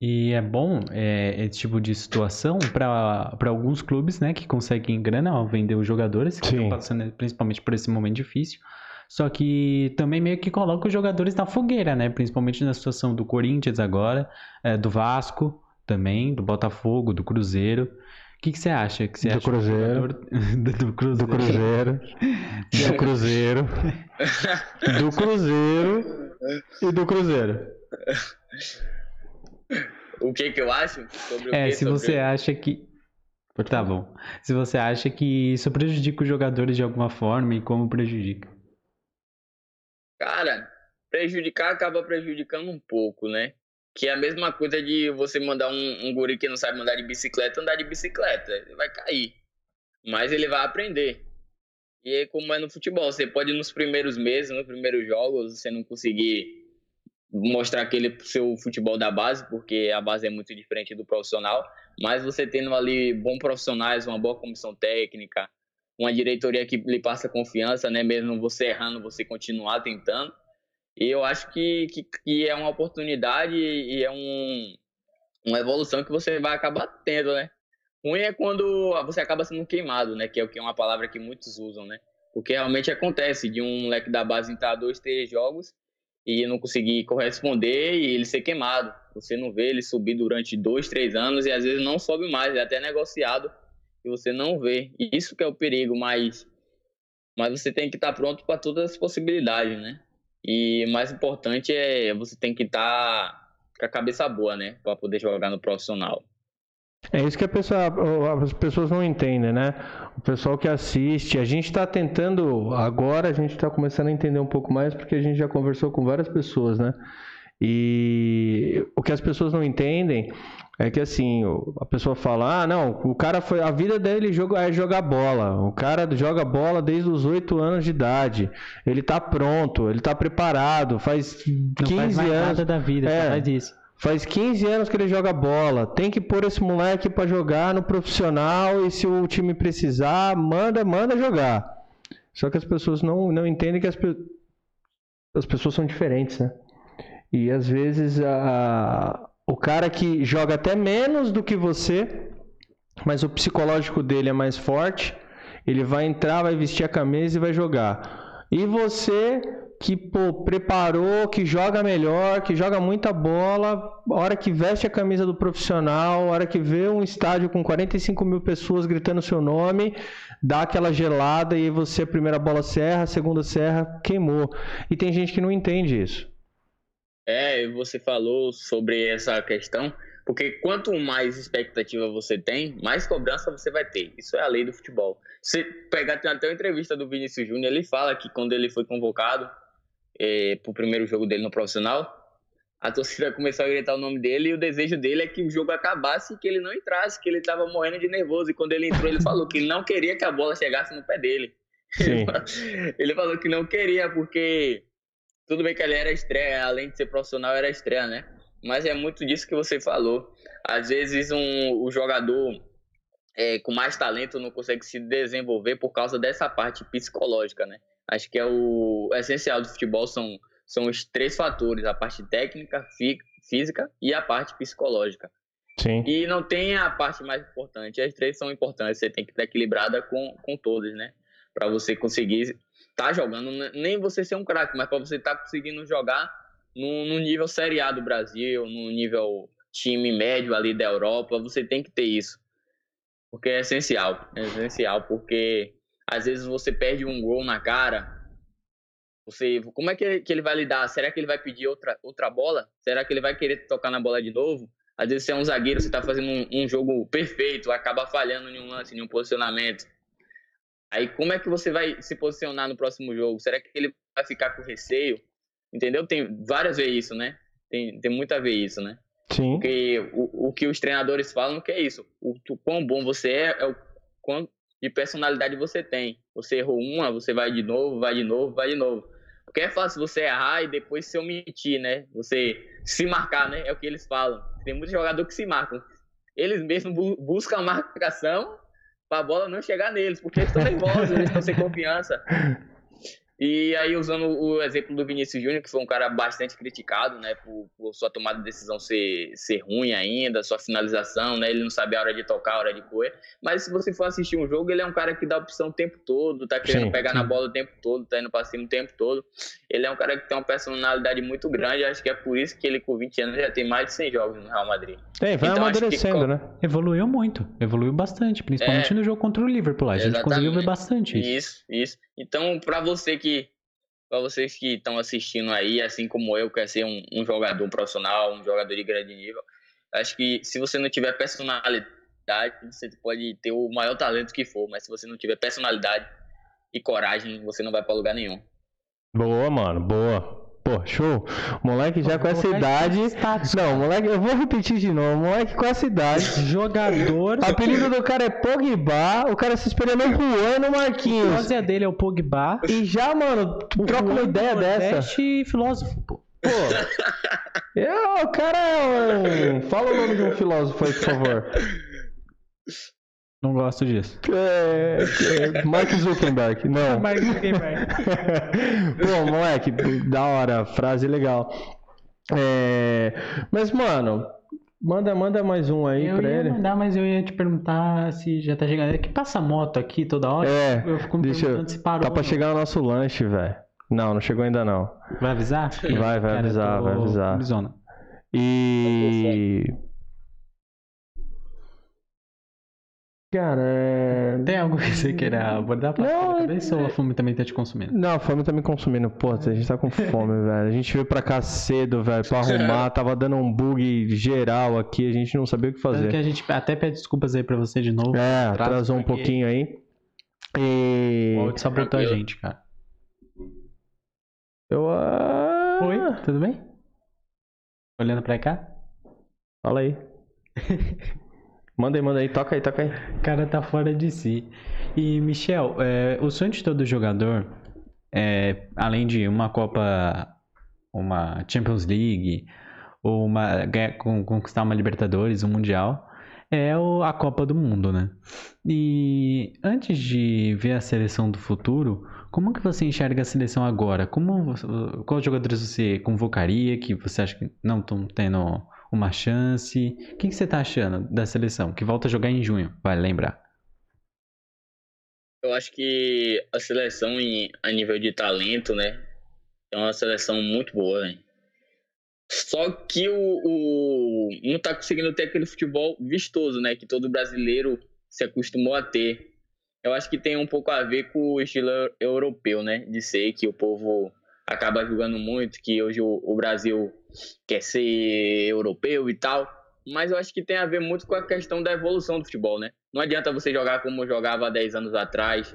E é bom é, esse tipo de situação para alguns clubes, né, que conseguem grana ao vender os jogadores, que Sim. estão passando principalmente por esse momento difícil. Só que também meio que coloca os jogadores na fogueira, né? Principalmente na situação do Corinthians agora, é, do Vasco também, do Botafogo, do Cruzeiro. O que, que você acha? Que você do, acha cruzeiro, jogador... [LAUGHS] do Cruzeiro. Do Cruzeiro. [LAUGHS] do Cruzeiro. [LAUGHS] do Cruzeiro. E do Cruzeiro. O que que eu acho sobre o É, que, se você acha que Tá bom. Se você acha que isso prejudica os jogadores de alguma forma e como prejudica? Cara, prejudicar acaba prejudicando um pouco, né? Que é a mesma coisa de você mandar um, um guri que não sabe andar de bicicleta andar de bicicleta. Ele vai cair. Mas ele vai aprender. E aí, como é no futebol, você pode nos primeiros meses, nos primeiros jogos, você não conseguir mostrar aquele seu futebol da base, porque a base é muito diferente do profissional, mas você tendo ali bons profissionais, uma boa comissão técnica, uma diretoria que lhe passa confiança, né, mesmo você errando, você continuar tentando. E eu acho que, que, que é uma oportunidade e é um, uma evolução que você vai acabar tendo, né? Ruim é quando você acaba sendo queimado, né? Que é o que é uma palavra que muitos usam, né? Porque realmente acontece de um moleque da base entrar dois, três jogos e não conseguir corresponder e ele ser queimado. Você não vê ele subir durante dois, três anos e às vezes não sobe mais, é até negociado e você não vê. Isso que é o perigo, mas, mas você tem que estar pronto para todas as possibilidades, né? E mais importante é você tem que estar com a cabeça boa, né? Para poder jogar no profissional. É isso que pessoa, as pessoas não entendem, né? O pessoal que assiste, a gente está tentando, agora a gente está começando a entender um pouco mais porque a gente já conversou com várias pessoas, né? E o que as pessoas não entendem é que assim, a pessoa fala: ah, não, o cara foi. A vida dele é jogar bola. O cara joga bola desde os 8 anos de idade. Ele tá pronto, ele tá preparado, faz 15 não faz mais anos. Nada da vida, é, faz isso. Faz 15 anos que ele joga bola. Tem que pôr esse moleque para jogar no profissional e se o time precisar, manda, manda jogar. Só que as pessoas não, não entendem que as, as pessoas são diferentes, né? E às vezes a, o cara que joga até menos do que você, mas o psicológico dele é mais forte, ele vai entrar, vai vestir a camisa e vai jogar. E você que pô, preparou, que joga melhor, que joga muita bola, hora que veste a camisa do profissional, hora que vê um estádio com 45 mil pessoas gritando seu nome, dá aquela gelada e você a primeira bola serra, segunda serra, queimou. E tem gente que não entende isso. É, você falou sobre essa questão, porque quanto mais expectativa você tem, mais cobrança você vai ter. Isso é a lei do futebol. Você pegar até uma entrevista do Vinícius Júnior, ele fala que quando ele foi convocado é, para o primeiro jogo dele no profissional, a torcida começou a gritar o nome dele e o desejo dele é que o jogo acabasse e que ele não entrasse, que ele estava morrendo de nervoso. E quando ele entrou, ele falou que ele não queria que a bola chegasse no pé dele. [LAUGHS] Ele falou que não queria, porque tudo bem que ele era estreia, além de ser profissional, era estreia, né? Mas é muito disso que você falou. Às vezes um, o jogador é, com mais talento não consegue se desenvolver por causa dessa parte psicológica, né? Acho que é o essencial do futebol são, são os três fatores: a parte técnica, física e a parte psicológica. Sim. E não tem a parte mais importante. As três são importantes. Você tem que estar equilibrada com, com todas, né? Para você conseguir tá jogando, né, nem você ser um craque, mas para você estar tá conseguindo jogar no, no, nível Série A do Brasil, no nível time médio ali da Europa, você tem que ter isso. Porque é essencial, é essencial, porque às vezes você perde um gol na cara, você, como é que, ele vai lidar? Será que ele vai pedir outra, outra bola? Será que ele vai querer tocar na bola de novo? Às vezes você é um zagueiro, você tá fazendo um, um jogo perfeito, acaba falhando em um lance, em um posicionamento Aí como é que você vai se posicionar no próximo jogo? Será que ele vai ficar com receio? Entendeu? Tem várias vezes isso, né? Tem, tem muito a ver isso, né? Sim. Porque o, o que os treinadores falam que é isso. O, o quão bom você é, é o quanto de personalidade você tem. Você errou uma, você vai de novo, vai de novo, vai de novo. Porque é fácil você errar e depois se omitir, né? Você se marcar, né? É o que eles falam. Tem muitos jogadores que se marcam. Eles mesmos buscam a marcação para a bola não chegar neles, porque eles estão nervosos, eles estão sem confiança. E aí, usando o exemplo do Vinícius Júnior, que foi um cara bastante criticado, né, por, por, sua tomada de decisão ser, ser ruim ainda, sua finalização, né, ele não sabe a hora de tocar, a hora de correr. Mas se você for assistir um jogo, ele é um cara que dá opção o tempo todo, tá querendo sim, pegar sim. na bola o tempo todo, tá indo pra cima o tempo todo. Ele é um cara que tem uma personalidade muito grande, acho que é por isso que ele, com 20 anos, já tem mais de 100 jogos no Real Madrid. É, vai então, amadurecendo, que... né? Evoluiu muito, evoluiu bastante, principalmente é, no jogo contra o Liverpool. A gente exatamente. conseguiu ver bastante isso. Isso, isso. Então, para você que para vocês que estão assistindo aí, assim como eu, quer ser um, um, jogador profissional, um jogador de grande nível, acho que se você não tiver personalidade, você pode ter o maior talento que for, mas se você não tiver personalidade e coragem, você não vai para lugar nenhum. Boa, mano, boa. Pô, show. Moleque já com essa idade. Não, moleque, eu vou repetir de novo. Moleque com essa idade. Jogador. O apelido do cara é Pogba. O cara se esperando o Juan no Marquinhos. A dele é o Pogba. E já, mano, troca uma ideia dessa. E filósofo, pô. Pô. Eu, o cara é um. Fala o nome de um filósofo aí, por favor. Não gosto disso. [LAUGHS] É, é Mark Zuckerberg, não. [LAUGHS] Mark Zuckerberg. [LAUGHS] Pô, moleque, da hora, frase legal. É, mas, mano, Manda, manda mais um aí eu pra ia ele. mandar, mas eu ia te perguntar se já tá chegando. É que passa moto aqui toda hora. É, eu fico me deixa eu- perguntando se parou. Tá pra chegar o nosso lanche, velho. Não, não chegou ainda não. Vai avisar? Vai, vai avisar, vai avisar. Arizona. E. Cara, é... Tem algo que você queira abordar? Passa Não, pela cabeça ou é- a fome também tá te consumindo? Não, a fome tá me consumindo. Pô, a gente tá com fome, [LAUGHS] velho. A gente veio pra cá cedo, velho, pra arrumar. Tava dando um bug geral aqui. A gente não sabia o que Tanto que fazer. a gente até pede desculpas aí pra você de novo. É, Atraso, atrasou um pouquinho aí. E. O áudio sabotou a gente, cara. Eu. ah, Oi, tudo bem? Olhando pra cá? Fala aí. [LAUGHS] manda aí, manda aí. Toca aí, toca aí. O cara tá fora de si. E, Michel, é, o sonho de todo jogador, é, além de uma Copa, uma Champions League, ou uma, con- conquistar uma Libertadores, um Mundial, é o- a Copa do Mundo, né? E antes de ver a seleção do futuro, como que você enxerga a seleção agora? Como, quais jogadores você convocaria que você acha que não estão tendo uma chance? O que, você tá achando da seleção? Que volta a jogar em junho, vale lembrar. Eu acho que a seleção em, a nível de talento, né? É uma seleção muito boa, né? Só que o, o não tá conseguindo ter aquele futebol vistoso, né? Que todo brasileiro se acostumou a ter. Eu acho que tem um pouco a ver com o estilo eu- europeu, né? De ser que o povo acaba julgando muito, que hoje o, o Brasil quer ser europeu e tal. Mas eu acho que tem a ver muito com a questão da evolução do futebol, né? Não adianta você jogar como jogava há 10 anos atrás,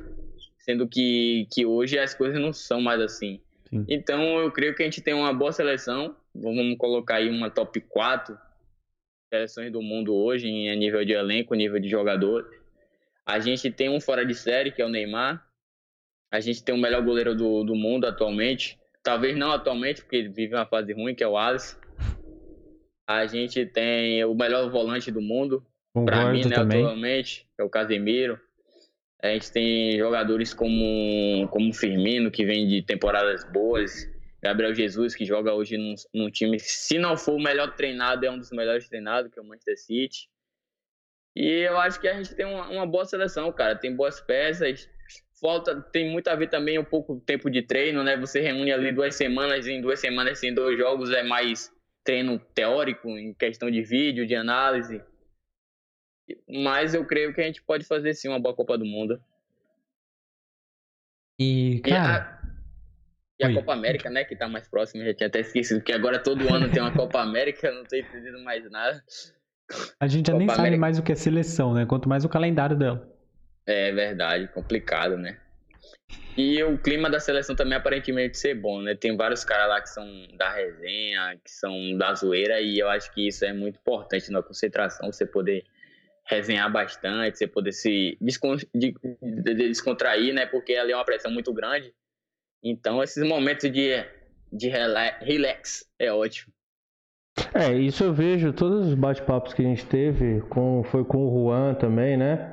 sendo que, que hoje as coisas não são mais assim. Sim. Então eu creio que a gente tem uma boa seleção. Vamos colocar aí uma top 4 seleções do mundo hoje, em nível de elenco, nível de jogador. A gente tem um fora de série, que é o Neymar. A gente tem o melhor goleiro do, do mundo atualmente. Talvez não atualmente, porque ele vive uma fase ruim, que é o Alisson. A gente tem o melhor volante do mundo, Concordo mim, né, também. atualmente, é o Casemiro. A gente tem jogadores como, como o Firmino, que vem de temporadas boas. Gabriel Jesus, que joga hoje num, num time, se não for o melhor treinado, é um dos melhores treinados, que é o Manchester City. E eu acho que a gente tem uma, uma boa seleção, cara. Tem boas peças. Falta, tem muito a ver também um pouco tempo de treino, né? Você reúne ali duas semanas, em duas semanas, em dois jogos, é mais treino teórico, em questão de vídeo, de análise. Mas eu creio que a gente pode fazer sim uma boa Copa do Mundo. E, E cara, a, e a. Copa América, né, que tá mais próxima, já tinha até esquecido, porque agora todo ano tem uma [LAUGHS] Copa América, não tô entendendo mais nada. a gente já nem Copa sabe América. mais o que é seleção, né? Quanto mais o calendário dela. É verdade, complicado, né? E o clima da seleção também aparentemente ser bom, né? Tem vários caras lá que são da resenha, que são da zoeira, e eu acho que isso é muito importante na concentração, você poder resenhar bastante, você poder se descon- de- de- de descontrair, né? Porque ali é uma pressão muito grande. Então, esses momentos de, de rela- relax é ótimo. É, isso eu vejo, todos os bate-papos que a gente teve, com, foi com o Juan também, né?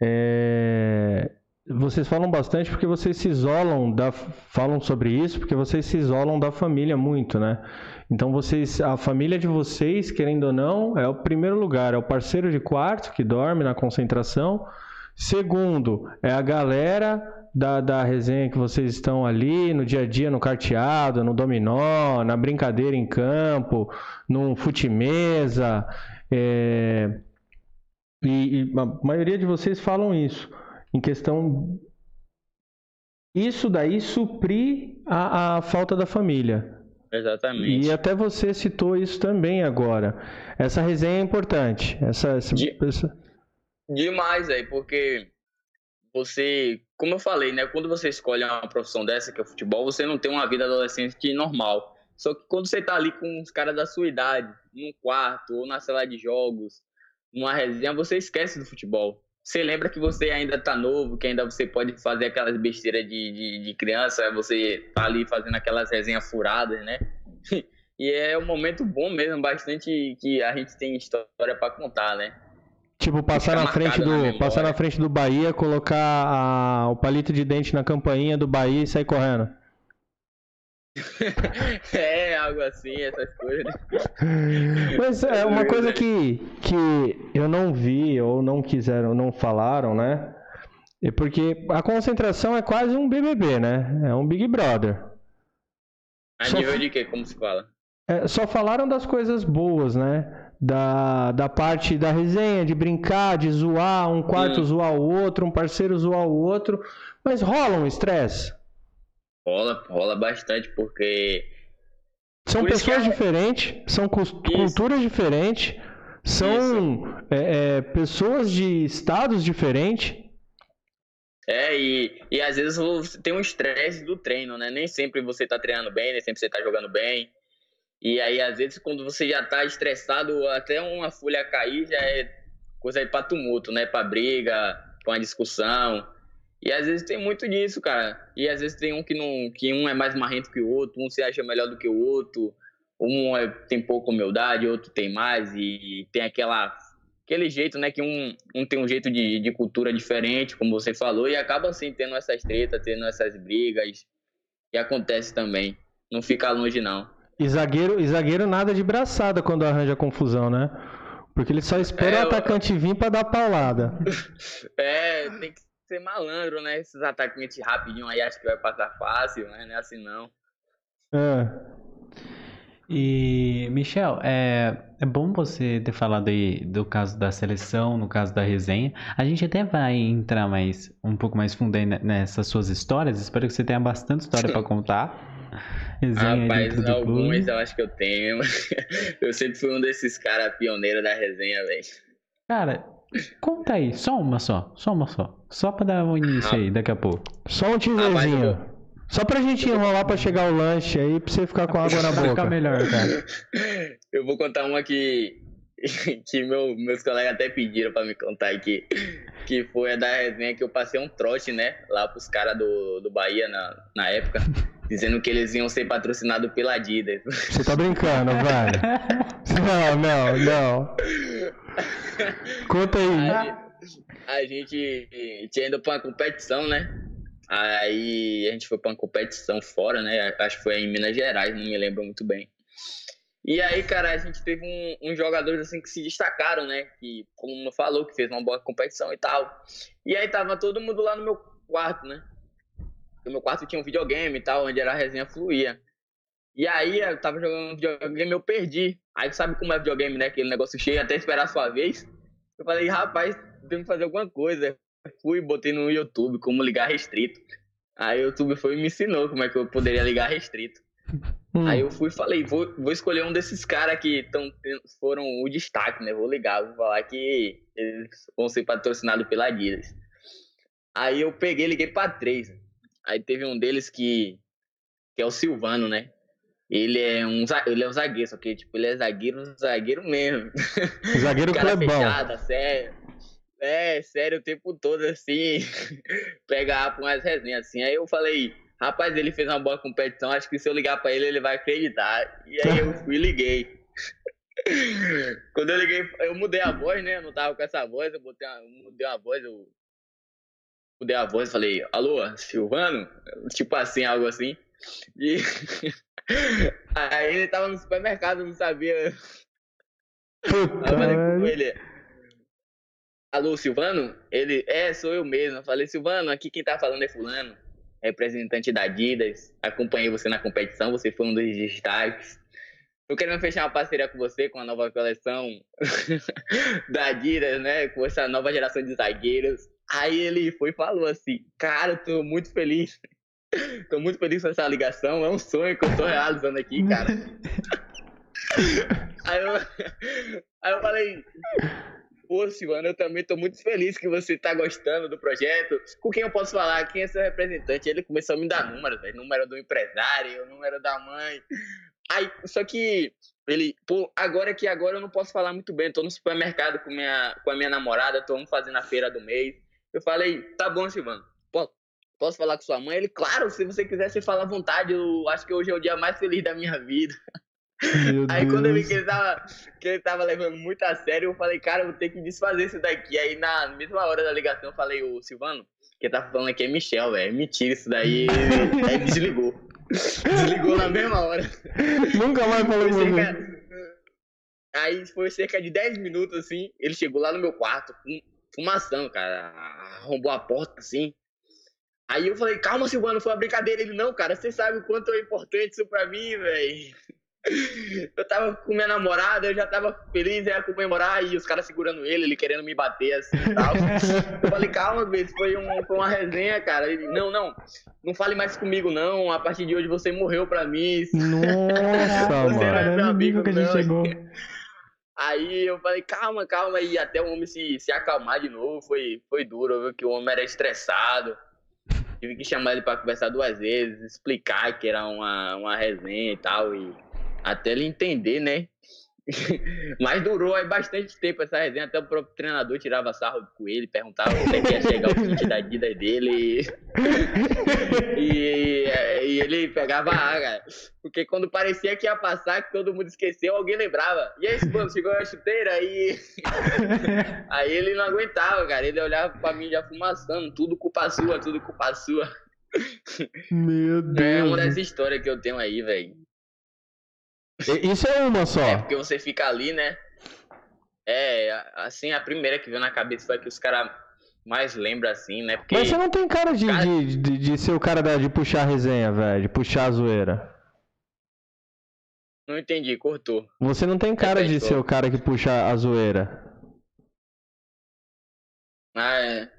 É, vocês falam bastante porque vocês se isolam da. Falam sobre isso porque vocês se isolam da família muito, né? Então vocês. A família de vocês, querendo ou não, é o primeiro lugar, é o parceiro de quarto que dorme na concentração. Segundo, é a galera da, da resenha que vocês estão ali no dia a dia, no carteado, no dominó, na brincadeira em campo, no fute-mesa. é, E, e a maioria de vocês falam isso, em questão. Isso daí suprir a, a falta da família. Exatamente. E até você citou isso também agora. Essa resenha é importante. Essa, essa, De- Demais, aí, porque você, como eu falei, né? Quando você escolhe uma profissão dessa, que é o futebol, você não tem uma vida adolescente normal. Só que quando você tá ali com os caras da sua idade, num quarto ou na sala de jogos, numa resenha, você esquece do futebol. Você lembra que você ainda tá novo, que ainda você pode fazer aquelas besteiras de, de, de criança, você tá ali fazendo aquelas resenhas furadas, né? [LAUGHS] E é um momento bom mesmo, bastante que a gente tem história pra contar, né? Tipo, passar Fica na frente na do, memória. passar na frente do Bahia, colocar a- o palito de dente na campainha do Bahia e sair correndo. [LAUGHS] é, algo assim, essas coisas. Mas é uma coisa que, que eu não vi, ou não quiseram, não falaram, né? É porque a concentração é quase um BBB, né? É um Big Brother. A só, nível de quê? Como se fala? É, só falaram das coisas boas, né? Da, da parte da resenha, de brincar, de zoar, um quarto hum. zoar o outro, um parceiro zoar o outro. Mas rola um estresse? Rola, rola bastante, porque. São Por pessoas é... diferentes, são culturas diferentes, são é, é, pessoas de estados diferentes. É, e, e às vezes você tem um estresse do treino, né? Nem sempre você tá treinando bem, nem sempre você tá jogando bem. E aí, às vezes, quando você já tá estressado, até uma folha cair já é coisa aí pra tumulto, né? Pra briga, pra uma discussão. E às vezes tem muito disso, cara. E às vezes tem um que não, que um é mais marrento que o outro, um se acha melhor do que o outro, um é, tem pouca humildade, outro tem mais e, tem aquela aquele jeito, né, que um, um tem um jeito de, de cultura diferente, como você falou, e acaba assim tendo essas tretas, tendo essas brigas. E acontece também. Não fica longe não. E zagueiro, e zagueiro nada de braçada quando arranja confusão, né? Porque ele só espera é, o atacante eu... vir para dar paulada. [LAUGHS] é, tem que ser malandro, né? Esses atacantes rapidinho aí acho que vai passar fácil, né? Não é assim não. É. E, Michel, é, é bom você ter falado aí do caso da seleção, no caso da resenha. A gente até vai entrar mais um pouco mais fundo aí nessas suas histórias. Espero que você tenha bastante história para [LAUGHS] contar. Resenha Rapaz, algumas eu acho que eu tenho. [LAUGHS] Eu sempre fui um desses caras pioneiros da resenha, velho. Cara, Conta aí, só uma só, só uma só. Só pra dar um início aí, daqui a pouco. Só um teaserzinho. Ah, só pra gente enrolar pra chegar o lanche aí, pra você ficar com água na boca. Ficar melhor, cara. [LAUGHS] Eu vou contar uma que, [LAUGHS] que meu, meus colegas até pediram pra me contar aqui. Que foi a da resenha que eu passei um trote, né? Lá pros caras do, do Bahia na, na época. [LAUGHS] Dizendo que eles iam ser patrocinados pela Adidas. Você tá brincando, velho. Não, não, não. [LAUGHS] Conta aí. A, a gente tinha ido pra uma competição, né? Aí a gente foi pra uma competição fora, né? Acho que foi em Minas Gerais, não me lembro muito bem. E aí, cara, a gente teve um, uns jogadores assim que se destacaram, né? Que, como falou, que fez uma boa competição e tal. E aí tava todo mundo lá no meu quarto, né? No meu quarto tinha um videogame e tal, onde era a resenha fluía. E aí eu tava jogando videogame, eu perdi. Aí sabe como é videogame, né? Aquele negócio cheio até esperar a sua vez. Eu falei, rapaz, tem que fazer alguma coisa. Fui, botei no YouTube como ligar restrito. Aí o YouTube foi e me ensinou como é que eu poderia ligar restrito. [LAUGHS] Hum. Aí eu fui e falei, vou, vou escolher um desses caras que tão, foram o destaque, né? Vou ligar, vou falar que eles vão ser patrocinados pela Adidas. Aí eu peguei liguei pra três. Aí teve um deles que, que é o Silvano, né? Ele é um, ele é um zagueiro, só que tipo, ele é zagueiro, zagueiro mesmo. Zagueiro [LAUGHS] Cara fechada, sério. É, sério, o tempo todo assim, [LAUGHS] pegar pra umas resenhas assim. Aí eu falei, rapaz, ele fez uma boa competição, acho que se eu ligar pra ele, ele vai acreditar. E aí eu fui e liguei. [LAUGHS] Quando eu liguei, eu mudei a voz, né? Eu não tava com essa voz, eu botei uma, mudei a voz, eu mudei a voz e falei, alô, Silvano? Tipo assim, algo assim. E aí ele tava no supermercado, não sabia. Puta eu falei com ele. Alô, Silvano? Ele, é, sou eu mesmo. Eu falei, Silvano, aqui quem tá falando é fulano, representante da Adidas. Acompanhei você na competição, você foi um dos destaques. Tô querendo fechar uma parceria com você, com a nova coleção [LAUGHS] da Adidas, né? Com essa nova geração de zagueiros. Aí ele foi e falou assim, cara, tô muito feliz Tô muito feliz com essa ligação. É um sonho que eu tô realizando aqui, cara. [LAUGHS] aí, eu, aí eu falei, pô, Silvano, eu também tô muito feliz que você tá gostando do projeto. Com quem eu posso falar? Quem é seu representante? Ele começou a me dar números, velho. Número do empresário, número da mãe. Aí, só que ele, pô, agora que agora eu não posso falar muito bem. tô no supermercado com, minha, com a minha namorada, tô fazendo a feira do mês. Eu falei, tá bom, Silvano Posso falar com sua mãe? Ele, claro, se você quiser, você fala à vontade. Eu acho que hoje é o dia mais feliz da minha vida. Meu Aí Deus. quando eu vi que ele, tava, que ele tava levando muito a sério, eu falei, cara, eu vou ter que desfazer isso daqui. Aí na mesma hora da ligação eu falei, ô Silvano, que tá falando aqui é Michel, velho. Mentira isso daí. Aí desligou. [LAUGHS] Desligou na mesma hora. Nunca mais falou com cerca... Aí foi cerca de 10 minutos, assim. Ele chegou lá no meu quarto, fum- fumaçando, cara. Arrombou a porta, assim. Aí eu falei, calma, Silvano, foi uma brincadeira. Ele, não, cara, você sabe o quanto é importante isso pra mim, velho. [LAUGHS] Eu tava com minha namorada, eu já tava feliz, ia comemorar, e os caras segurando ele, ele querendo me bater assim e tal. Eu falei, calma, Beto, foi, um, foi uma resenha, cara. Ele, não, não, não fale mais comigo, não. A partir de hoje você morreu pra mim. Nossa, [LAUGHS] Você era mano. meu o amigo, que a gente não. chegou. Aí eu falei, calma, calma, e até o homem se, se acalmar de novo, foi, foi duro, viu, que o homem era estressado. Tive que chamar ele pra conversar duas vezes, explicar que era uma, uma resenha e tal, e até ele entender, né? [LAUGHS] Mas durou aí bastante tempo essa resenha, até o próprio treinador tirava sarro com ele, perguntava onde é que ia chegar o kit da vida dele. E, e ele pegava a cara. Porque quando parecia que ia passar, que todo mundo esqueceu, alguém lembrava. E aí, quando chegou a chuteira, aí. [LAUGHS] Aí ele não aguentava, cara. Ele olhava pra mim já fumaçando, tudo culpa sua, tudo culpa sua. Meu É uma Deus. dessas histórias que eu tenho aí, velho. Isso é uma só. É porque você fica ali, né? É, assim, a primeira que veio na cabeça foi que os caras mais lembram, assim, né? Porque. Mas você não tem cara de, Cara- de, de, de ser o cara da- de puxar a resenha, velho. De puxar a zoeira. Não entendi, cortou. Você não tem cara de ser o cara que puxa a zoeira. Ah, é.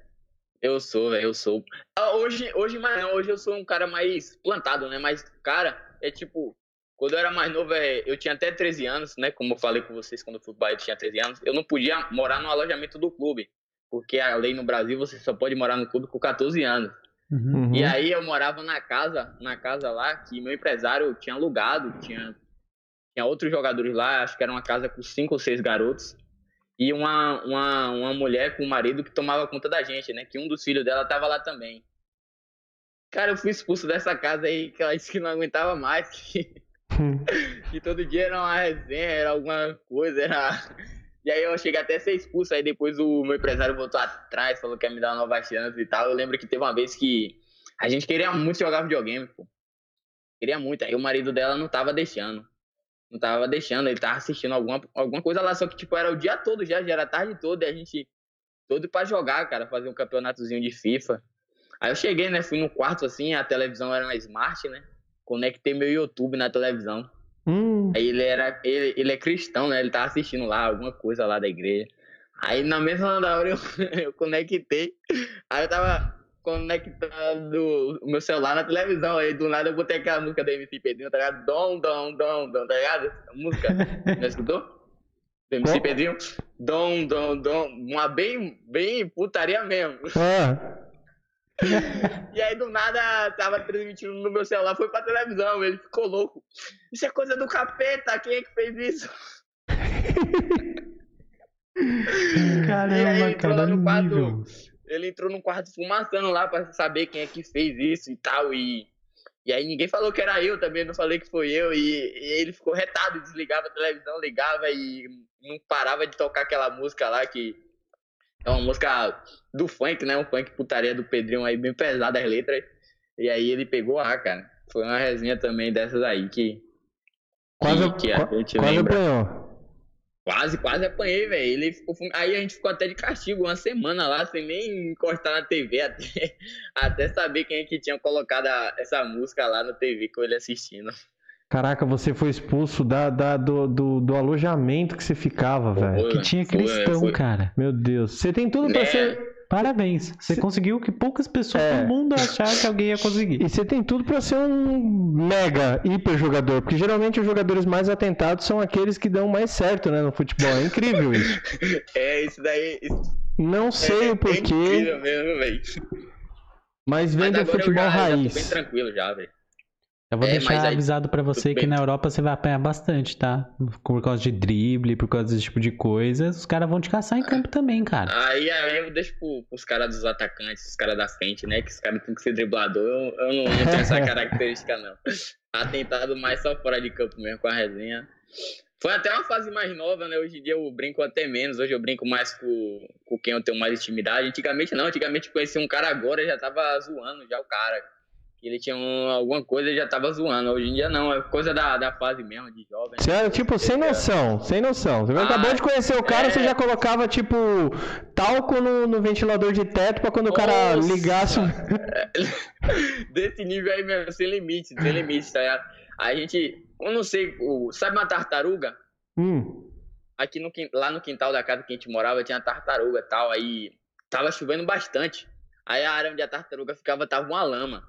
Eu sou, velho, eu sou. Ah, hoje, hoje, mas não, hoje eu sou um cara mais plantado, né? Mas, cara, é tipo, quando eu era mais novo, é, eu tinha até 13 anos, né? Como eu falei com vocês quando eu fui pro Bahia, eu tinha 13 anos. Eu não podia morar no alojamento do clube. Porque a lei no Brasil, você só pode morar no clube com 14 anos. Uhum. Uhum. E aí eu morava na casa, na casa lá, que meu empresário tinha alugado, tinha, tinha outros jogadores lá, acho que era uma casa com cinco ou seis garotos. E uma, uma, uma mulher com um marido que tomava conta da gente, né? Que um dos filhos dela tava lá também. Cara, eu fui expulso dessa casa aí, que ela disse que não aguentava mais, [LAUGHS] que, que todo dia era uma resenha, era alguma coisa, era... E aí eu cheguei até a ser expulso, aí depois o meu empresário voltou atrás, falou que ia me dar uma nova chance e tal. Eu lembro que teve uma vez que a gente queria muito jogar videogame, pô. Queria muito. Aí o marido dela não tava deixando. Não tava deixando, ele tava assistindo alguma, alguma coisa lá, só que tipo, era o dia todo já, já era a tarde toda, e a gente todo pra jogar, cara, fazer um campeonatozinho de FIFA. Aí eu cheguei, né, fui no quarto assim, a televisão era uma smart, né? Conectei meu YouTube na televisão. Hum, Aí ele era, ele, ele é cristão, né? Ele tava assistindo lá alguma coisa lá da igreja. Aí na mesma hora eu, [LAUGHS] eu conectei. Aí eu tava conectando o meu celular na televisão. Aí do nada eu botei aquela música da MC Pedrinho, tá ligado? Dom, dom, dom, dom, tá ligado? A música. [LAUGHS] Já escutou? Do MC? Pedrinho? Dom, dom, dom. Uma bem, bem putaria mesmo. ah, [LAUGHS] E aí do nada tava transmitindo no meu celular, foi pra televisão, ele ficou louco. Isso é coisa do capeta, quem é que fez isso? [LAUGHS] E aí Caramba, entrou cara, no quarto, nível. ele entrou no quarto fumaçando lá pra saber quem é que fez isso e tal. E, e aí ninguém falou que era eu também, não falei que foi eu. E, e ele ficou retado, desligava a televisão, ligava e não parava de tocar aquela música lá que é uma música do funk, né? Um funk putaria do Pedrinho aí, bem pesada as letras. E aí ele pegou a cara. Foi uma resenha também dessas aí que, quase, que a gente quase lembra. apanhou. Quase, quase apanhei, velho. Ele ficou Aí a gente ficou até de castigo uma semana lá, sem nem encostar na TV, [LAUGHS] até, até saber quem é que tinha colocado a- essa música lá na TV com ele assistindo. Caraca, você foi expulso da, da- do, do, do alojamento que você ficava, velho. Foi, Que tinha foi, cristão, foi. cara. Meu Deus. Você tem tudo pra Né? ser. Parabéns. Você Se- conseguiu o que poucas pessoas É. no mundo acharam que alguém ia conseguir. E você tem tudo pra ser um mega, hiper jogador. Porque geralmente os jogadores mais atentados são aqueles que dão mais certo, né, no futebol. É incrível isso. [LAUGHS] É, isso daí. Isso Não sei é, o porquê, É incrível mesmo, velho. mas vem Mas do agora eu futebol já, já tô bem raiz. tranquilo já, velho. Eu vou É, deixar aí- avisado pra você que bem. na Europa você vai apanhar bastante, tá? Por causa de drible, por causa desse tipo de coisa. Os caras vão te caçar em campo também, cara. Aí, aí eu deixo pro, pros caras dos atacantes, os caras da frente, né? Que os caras têm que ser driblador. Eu, eu não, não tenho essa [LAUGHS] característica, não. Atentado mais só fora de campo mesmo com a resenha. Foi até uma fase mais nova, né? Hoje em dia eu brinco até menos. Hoje eu brinco mais com, com quem eu tenho mais intimidade. Antigamente não. Antigamente conheci um cara agora e já tava zoando já o cara. Ele tinha um, alguma coisa e já tava zoando. Hoje em dia não, é coisa da, da fase mesmo, de jovem. Você era, tipo, sem noção, sem noção. Você Ah, acabou de conhecer o cara, é. você já colocava, tipo, talco no, no ventilador de teto pra quando o cara Nossa. ligasse. [LAUGHS] Desse nível aí mesmo, sem limite, sem limite, tá ligado? A gente, eu não sei, o, sabe uma tartaruga? Hum. Aqui no, lá no quintal da casa que a gente morava tinha tartaruga e tal, aí tava chovendo bastante. Aí a área onde a tartaruga ficava tava uma lama.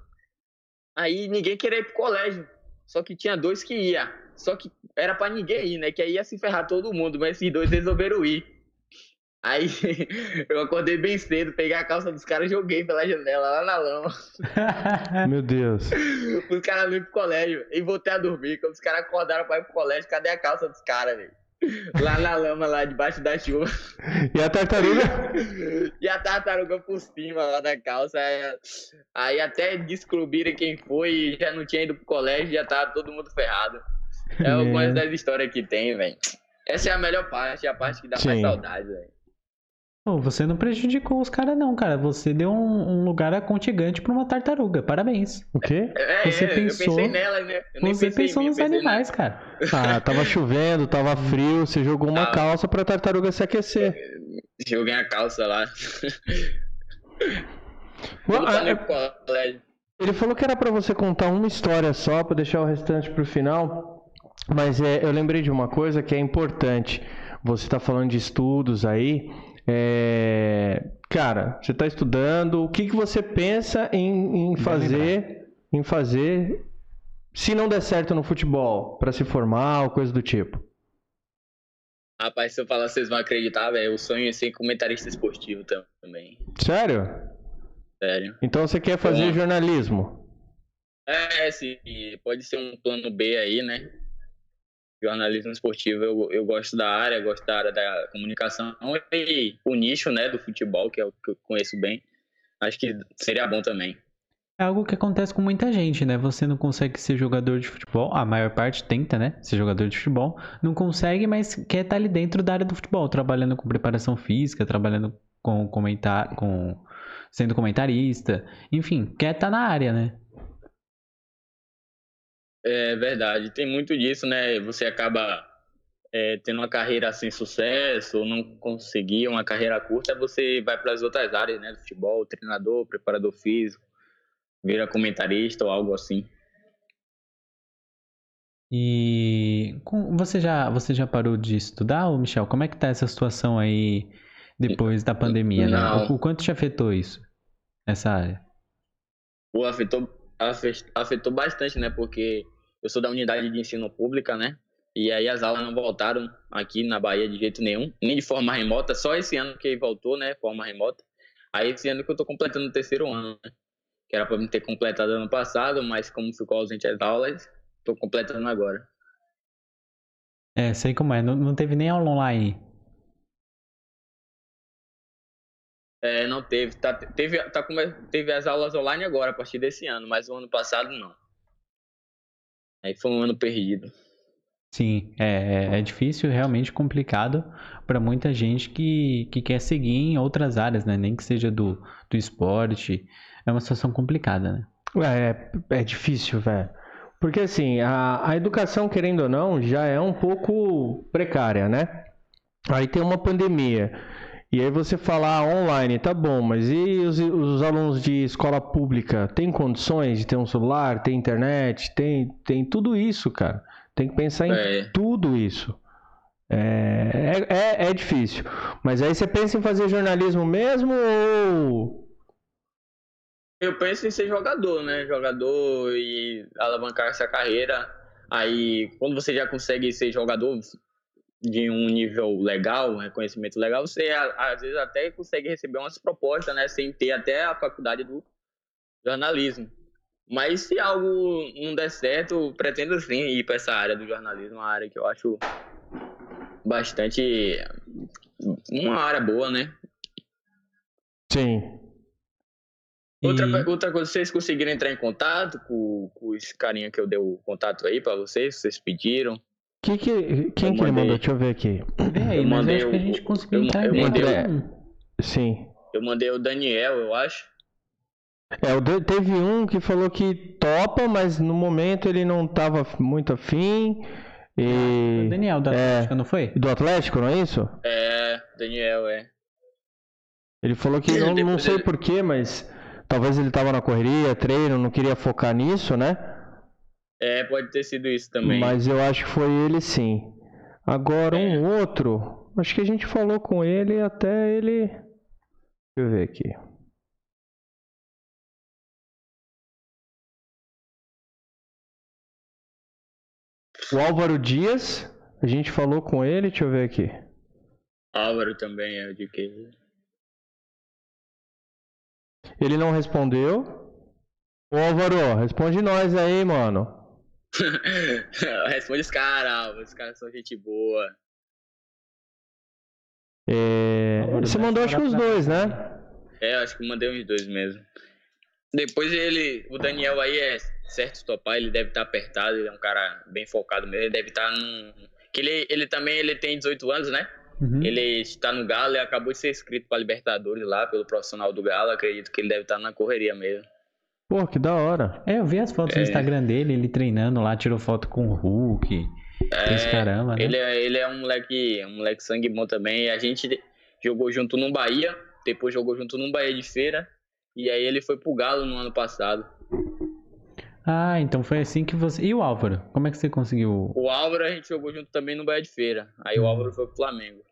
Aí ninguém queria ir pro colégio. Só que tinha dois que ia. Só que era pra ninguém ir, né? Que aí ia se ferrar todo mundo, mas esses dois resolveram ir. Aí [LAUGHS] eu acordei bem cedo, peguei a calça dos caras e joguei pela janela lá na lama. [LAUGHS] Meu Deus. Os caras iam pro colégio. E voltei a dormir. Quando os caras acordaram pra ir pro colégio, cadê a calça dos caras, velho? Lá na lama, lá debaixo da chuva. E a tartaruga? E a tartaruga por cima lá da calça. Aí, até descobrirem quem foi e já não tinha ido pro colégio, já tava todo mundo ferrado. É algumas Meu. das histórias que tem, velho. Essa é a melhor parte, a parte que dá mais Sim. saudade, velho. Pô, você não prejudicou os caras, não, cara. Você deu um, um lugar aconchegante pra uma tartaruga. Parabéns. O quê? É, Você é, pensou- eu pensei nela, né? Eu nem Você pensou mim, nos animais, cara. Ah, tava [LAUGHS] chovendo, tava frio, você jogou uma Ah. calça pra tartaruga se aquecer. Joguei a calça lá. [LAUGHS] Ah, pro colégio. Ele falou que era pra você contar uma história só, pra deixar o restante pro final. Mas é, eu lembrei de uma coisa que é importante. Você tá falando de estudos aí. É, Cara, você tá estudando. O que, que você pensa em, em fazer, em fazer, se não der certo no futebol, pra se formar ou coisa do tipo? Rapaz, se eu falar, vocês vão acreditar, velho. Eu sonho em ser comentarista esportivo também. Sério? Sério. Então você quer fazer Bom. jornalismo? É, sim, pode ser um plano B aí, né? Jornalismo esportivo, eu, eu gosto da área, gosto da área da comunicação e o nicho, né, do futebol, que é o que eu conheço bem. Acho que seria bom também. É algo que acontece com muita gente, né? Você não consegue ser jogador de futebol, a maior parte tenta, né? Ser jogador de futebol, não consegue, mas quer estar ali dentro da área do futebol, trabalhando com preparação física, trabalhando com comentar, com sendo comentarista, enfim, quer estar na área, né? É verdade, tem muito disso, né? Você acaba é, tendo uma carreira sem sucesso, ou não conseguir uma carreira curta, você vai para as outras áreas, né? Futebol, treinador, preparador físico, vira comentarista ou algo assim. E você já você já parou de estudar, ô Michel? Como é que tá essa situação aí depois da pandemia, né? O, o quanto te afetou isso? Essa área? Pô, afetou, afe- afetou bastante, né? Porque eu sou da unidade de ensino pública, né? E aí as aulas não voltaram aqui na Bahia de jeito nenhum, nem de forma remota, só esse ano que voltou, né? Forma remota. Aí esse ano que eu tô completando o terceiro ano, né? Que era pra me ter completado ano passado, mas como ficou ausente as aulas, tô completando agora. É, sei como é. Não, não teve nem aula online. É, não teve, tá, teve, tá, teve as aulas online agora, a partir desse ano, mas o ano passado não. Aí foi um ano perdido. Sim, é, é- é difícil, realmente complicado para muita gente que, que quer seguir em outras áreas, né? Nem que seja do, do esporte. É uma situação complicada, né? É, é difícil, velho. Porque assim, a, a educação, querendo ou não, já é um pouco precária, né? Aí tem uma pandemia. E aí você fala ah, online, tá bom, mas e os, os alunos de escola pública? Tem condições de ter um celular, tem internet, tem, tem tudo isso, cara. Tem que pensar em É. tudo isso. É, é, é, é difícil. Mas aí você pensa em fazer jornalismo mesmo ou. Eu penso em ser jogador, né? Jogador e alavancar essa carreira. Aí, quando você já consegue ser jogador de um nível legal, um reconhecimento legal, você às vezes até consegue receber umas propostas, né? Sem ter até a faculdade do jornalismo. Mas se algo não der certo, pretendo sim ir para essa área do jornalismo, uma área que eu acho bastante. uma área boa, né? Sim. Outra, E- outra coisa, vocês conseguiram entrar em contato com, com esse carinha que eu dei o contato aí pra vocês? Vocês pediram? Que, que, quem Eu que ele mandei. mandou? Deixa eu ver aqui. Aí, eu mandei acho que a o- gente conseguiu eu- entrar eu mandei- contato. Sim. Eu mandei o Daniel, eu acho. É, teve um que falou que topa, mas no momento ele não estava muito afim. E... O Daniel do Atlético, é, não foi? Do Atlético, não é isso? É, Daniel, é. Ele falou que não, não sei porquê, mas talvez ele estava na correria, treino, não queria focar nisso, né? É, pode ter sido isso também. Mas eu acho que foi ele sim. Agora é. um outro, acho que a gente falou com ele até ele. Deixa eu ver aqui. O Álvaro Dias, a gente falou com ele, deixa eu ver aqui. Álvaro também é de que? Ele não respondeu. Ô Álvaro, responde nós aí, mano. [LAUGHS] responde os caras, os caras são gente boa. É... Você mandou acho que os dois, né? É, acho que mandei uns dois mesmo. Depois ele, o Daniel aí é certo topar, ele deve estar tá apertado, ele é um cara bem focado mesmo, ele deve estar tá num... Que ele, ele também ele tem 18 anos, né? Uhum. Ele está no Galo e acabou de ser inscrito para Libertadores lá pelo profissional do Galo. Acredito que ele deve estar tá na correria mesmo. Pô, que da hora. É, eu vi as fotos é. no Instagram dele, ele treinando lá, tirou foto com o Hulk. É, esse caramba, né? Ele é, ele é um moleque, um moleque sangue bom também. A gente jogou junto no Bahia, depois jogou junto no Bahia de Feira. E aí ele foi pro Galo no ano passado. Ah, então foi assim que você. E o Álvaro? Como é que você conseguiu? O Álvaro a gente jogou junto também no Bahia de Feira. Aí hum. o Álvaro foi pro Flamengo.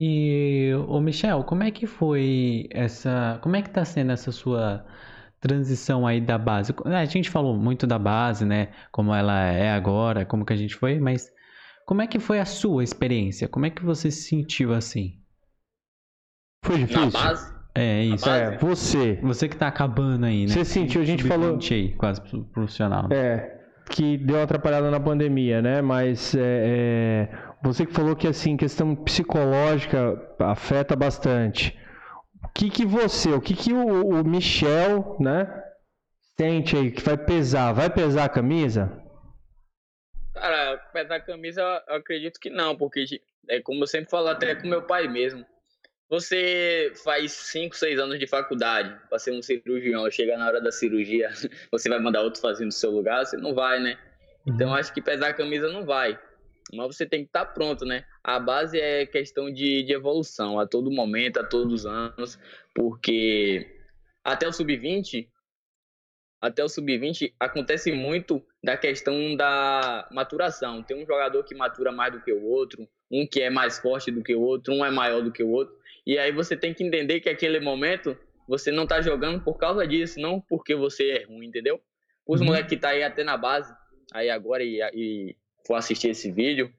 E o Michel, como é que foi essa. Como é que tá sendo essa sua transição aí da base? A gente falou muito da base, né? Como ela é agora, como que a gente foi, mas como é que foi a sua experiência? Como é que você se sentiu assim? Foi difícil? Na base? É, isso. É, você. Você que tá acabando aí, né? Você sentiu, a gente falou. Aí, quase profissional. É, que deu uma atrapalhada na pandemia, né? Mas é, é, você que falou que assim, questão psicológica afeta bastante. O que que você, o que que o, o Michel, né, sente aí que vai pesar? Vai pesar a camisa? Cara, pesar a camisa eu acredito que não, porque é como eu sempre falo até com meu pai mesmo. Você faz 5, 6 anos de faculdade para ser um cirurgião, chega na hora da cirurgia, [LAUGHS] você vai mandar outro fazer no seu lugar, você não vai, né? Então uhum. acho que pesar a camisa não vai. Mas você tem que estar tá pronto, né? A base é questão de, de evolução a todo momento, a todos os anos, porque até o sub-20, até o sub-20 acontece muito da questão da maturação. Tem um jogador que matura mais do que o outro, um que é mais forte do que o outro, um é maior do que o outro. E aí você tem que entender que aquele momento você não tá jogando por causa disso, não porque você é ruim, entendeu? Os uhum. moleques que tá aí até na base, aí agora e, e for assistir esse vídeo,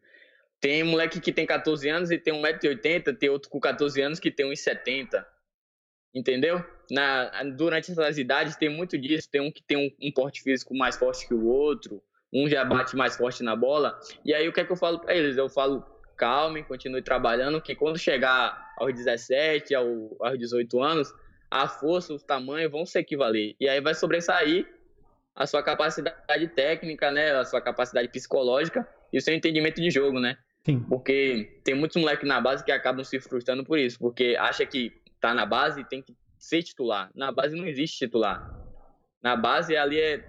tem moleque que tem 14 anos e tem 1,80m, tem outro com 14 anos que tem 1,70m. Entendeu? Na, durante essas idades tem muito disso. Tem um que tem um, um porte físico mais forte que o outro, um já bate mais forte na bola. E aí o que é que eu falo para eles? Eu falo, calme, continue trabalhando, que quando chegar aos 17, ao, aos 18 anos, a força, o tamanho vão se equivaler. E aí vai sobressair a sua capacidade técnica, né? A sua capacidade psicológica e o seu entendimento de jogo, né? Sim. Porque tem muitos moleques na base que acabam se frustrando por isso, porque acha que tá na base e tem que ser titular. Na base não existe titular. Na base ali é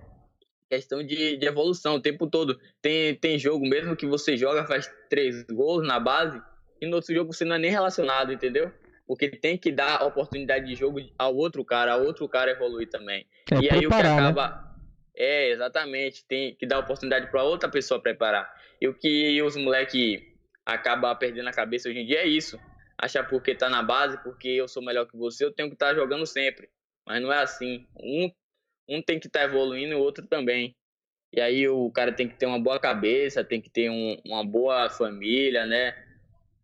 questão de, de evolução o tempo todo. Tem, tem jogo mesmo que você joga, faz três gols na base, e no outro jogo você não é nem relacionado, entendeu? Porque tem que dar oportunidade de jogo ao outro cara, ao outro cara evoluir também. É e aí o que né? acaba. Né? É, exatamente. Tem que dar oportunidade para outra pessoa preparar. E o que os moleques acabam perdendo a cabeça hoje em dia é isso. Achar porque tá na base, porque eu sou melhor que você, eu tenho que estar tá jogando sempre. Mas não é assim. Um um tem que estar tá evoluindo e o outro também. E aí o cara tem que ter uma boa cabeça, tem que ter um, uma boa família, né?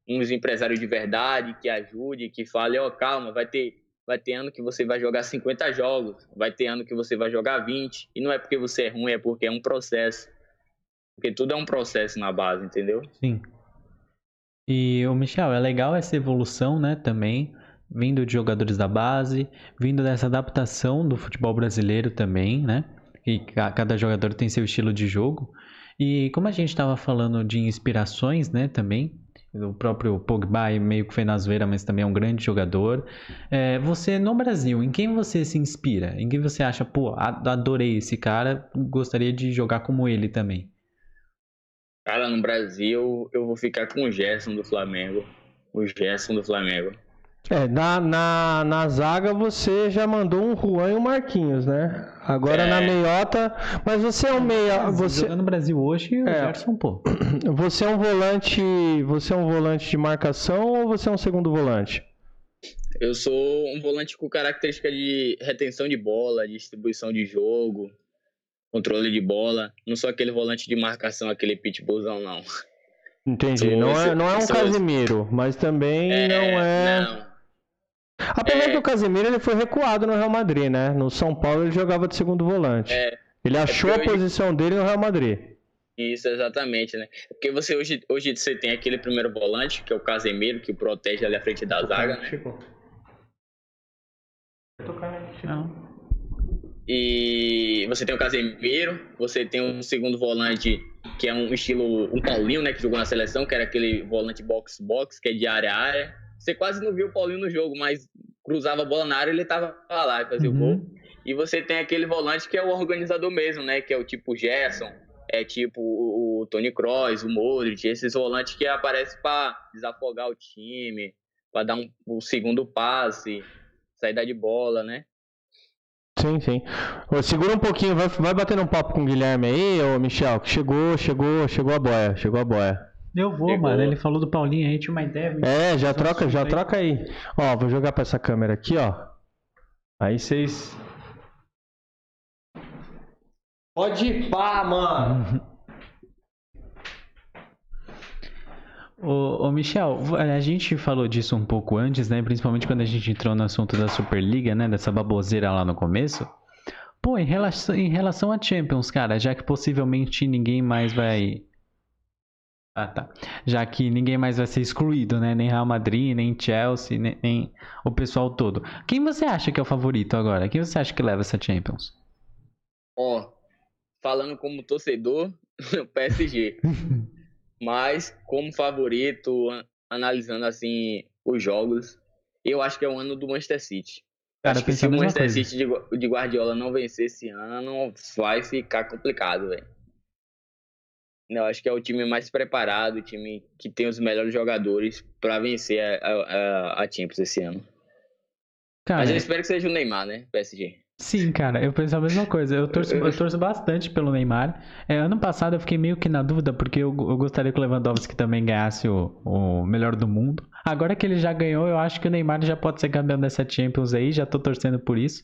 Uns empresários de verdade que ajude, que fale, ó, oh, calma, vai ter, vai ter ano que você vai jogar 50 jogos, vai ter ano que você vai jogar 20. E não é porque você é ruim, é porque é um processo. Porque tudo é um processo na base, entendeu? Sim. E o Michel, é legal essa evolução, né, também vindo de jogadores da base, vindo dessa adaptação do futebol brasileiro também, né? E cada jogador tem seu estilo de jogo. E como a gente estava falando de inspirações, né, também, o próprio Pogba meio que foi na zoeira, mas também é um grande jogador. É, você, no Brasil, em quem você se inspira? Em quem você acha, pô, adorei esse cara, gostaria de jogar como ele também? Cara, no Brasil, eu vou ficar com o Gerson do Flamengo. O Gerson do Flamengo. É, na, na, na zaga você já mandou um Juan e um Marquinhos, né? Agora é. na meiota, mas você é um meia, você jogando no Brasil hoje, o é. Gerson, pô. [CLEARS THROAT] Você é um volante, você é um volante de marcação ou você é um segundo volante? Eu sou um volante com característica de retenção de bola, distribuição de jogo, controle de bola. Não sou aquele volante de marcação, aquele pitbullzão, não. Entendi. Sou, não, é, não é um Casimiro, mas também é, não é. Não. Apesar é... que o Casemiro ele foi recuado no Real Madrid, né? No São Paulo ele jogava de segundo volante. É... Ele é achou é a posição dele no Real Madrid. Isso, exatamente, né? Porque você hoje, hoje você tem aquele primeiro volante, que é o Casemiro, que protege ali a frente da zaga, né? E você tem o Casemiro, você tem um segundo volante que é um estilo um Paulinho, né, que jogou na seleção, que era aquele volante box box, que é de área a área. Você quase não viu o Paulinho no jogo, mas cruzava a bola na área, ele tava lá e fazia uhum. o gol. E você tem aquele volante que é o organizador mesmo, né? Que é o tipo Gerson, é tipo o, Tony Kroos, o Modric, esses volantes que aparecem para desafogar o time, para dar um, um, segundo passe, saída de bola, né? Sim, sim. segura um pouquinho, vai, vai batendo um papo com o Guilherme aí, ô Michel, que chegou, chegou, chegou a boia, chegou a boia. Eu vou, Pegou. mano. Ele falou do Paulinho aí, tinha uma ideia. É, já troca, já aí. troca aí. Ó, vou jogar pra essa câmera aqui, ó. Aí vocês. Pode ir pá, mano. Ô, ô, Michel, a gente falou disso um pouco antes, né? Principalmente quando a gente entrou no assunto da Superliga, né? Dessa baboseira lá no começo. Pô, em relação, em relação a Champions, cara, já que possivelmente ninguém mais vai ah, tá. Já que ninguém mais vai ser excluído, né? Nem Real Madrid, nem Chelsea, nem, nem, o pessoal todo. Quem você acha que é o favorito agora? Quem você acha que leva essa Champions? Ó, falando como torcedor, [LAUGHS] o PSG. [LAUGHS] Mas como favorito, analisando assim os jogos, eu acho que é o ano do Manchester City. Cara, acho que se o Manchester coisa. City de, de Guardiola não vencer esse ano, vai ficar complicado, velho. Eu acho que é o time mais preparado, o time que tem os melhores jogadores para vencer a, a, a, Champions esse ano. Cara, Mas eu espero que seja o Neymar, né? PSG. Sim, cara, eu penso a mesma coisa. Eu torço, eu torço bastante pelo Neymar. É, ano passado eu fiquei meio que na dúvida, porque eu, eu gostaria que o Lewandowski também ganhasse o, o melhor do mundo. Agora que ele já ganhou, eu acho que o Neymar já pode ser campeão dessa Champions aí, já tô torcendo por isso.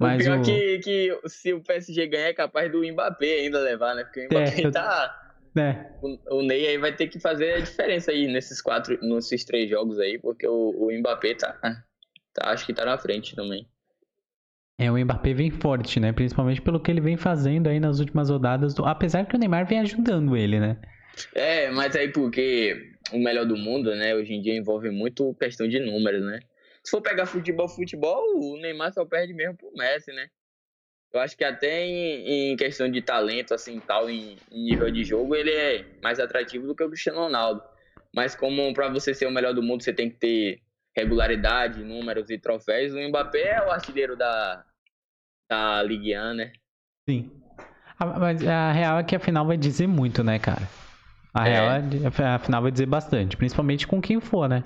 Mas o pior o... Que, que se o PSG ganhar é capaz do Mbappé ainda levar, né? Porque o Mbappé é, tá é. O, o, Ney aí vai ter que fazer a diferença aí nesses quatro, nesses três jogos aí, porque o, o Mbappé tá, tá, acho que tá na frente também. É, o Mbappé vem forte, né? Principalmente pelo que ele vem fazendo aí nas últimas rodadas, do... apesar que o Neymar vem ajudando ele, né? É, mas aí porque o melhor do mundo, né, hoje em dia envolve muito questão de números, né? Se for pegar futebol, futebol, o Neymar só perde mesmo pro Messi, né? Eu acho que até em, em questão de talento, assim, tal, em, em, nível de jogo, ele é mais atrativo do que o Cristiano Ronaldo. Mas como para você ser o melhor do mundo, você tem que ter regularidade, números e troféus, o Mbappé é o artilheiro da, da Ligue 1, né? Sim. Mas a real é que a final vai dizer muito, né, cara? A é. real é, a final vai dizer bastante, principalmente com quem for, né?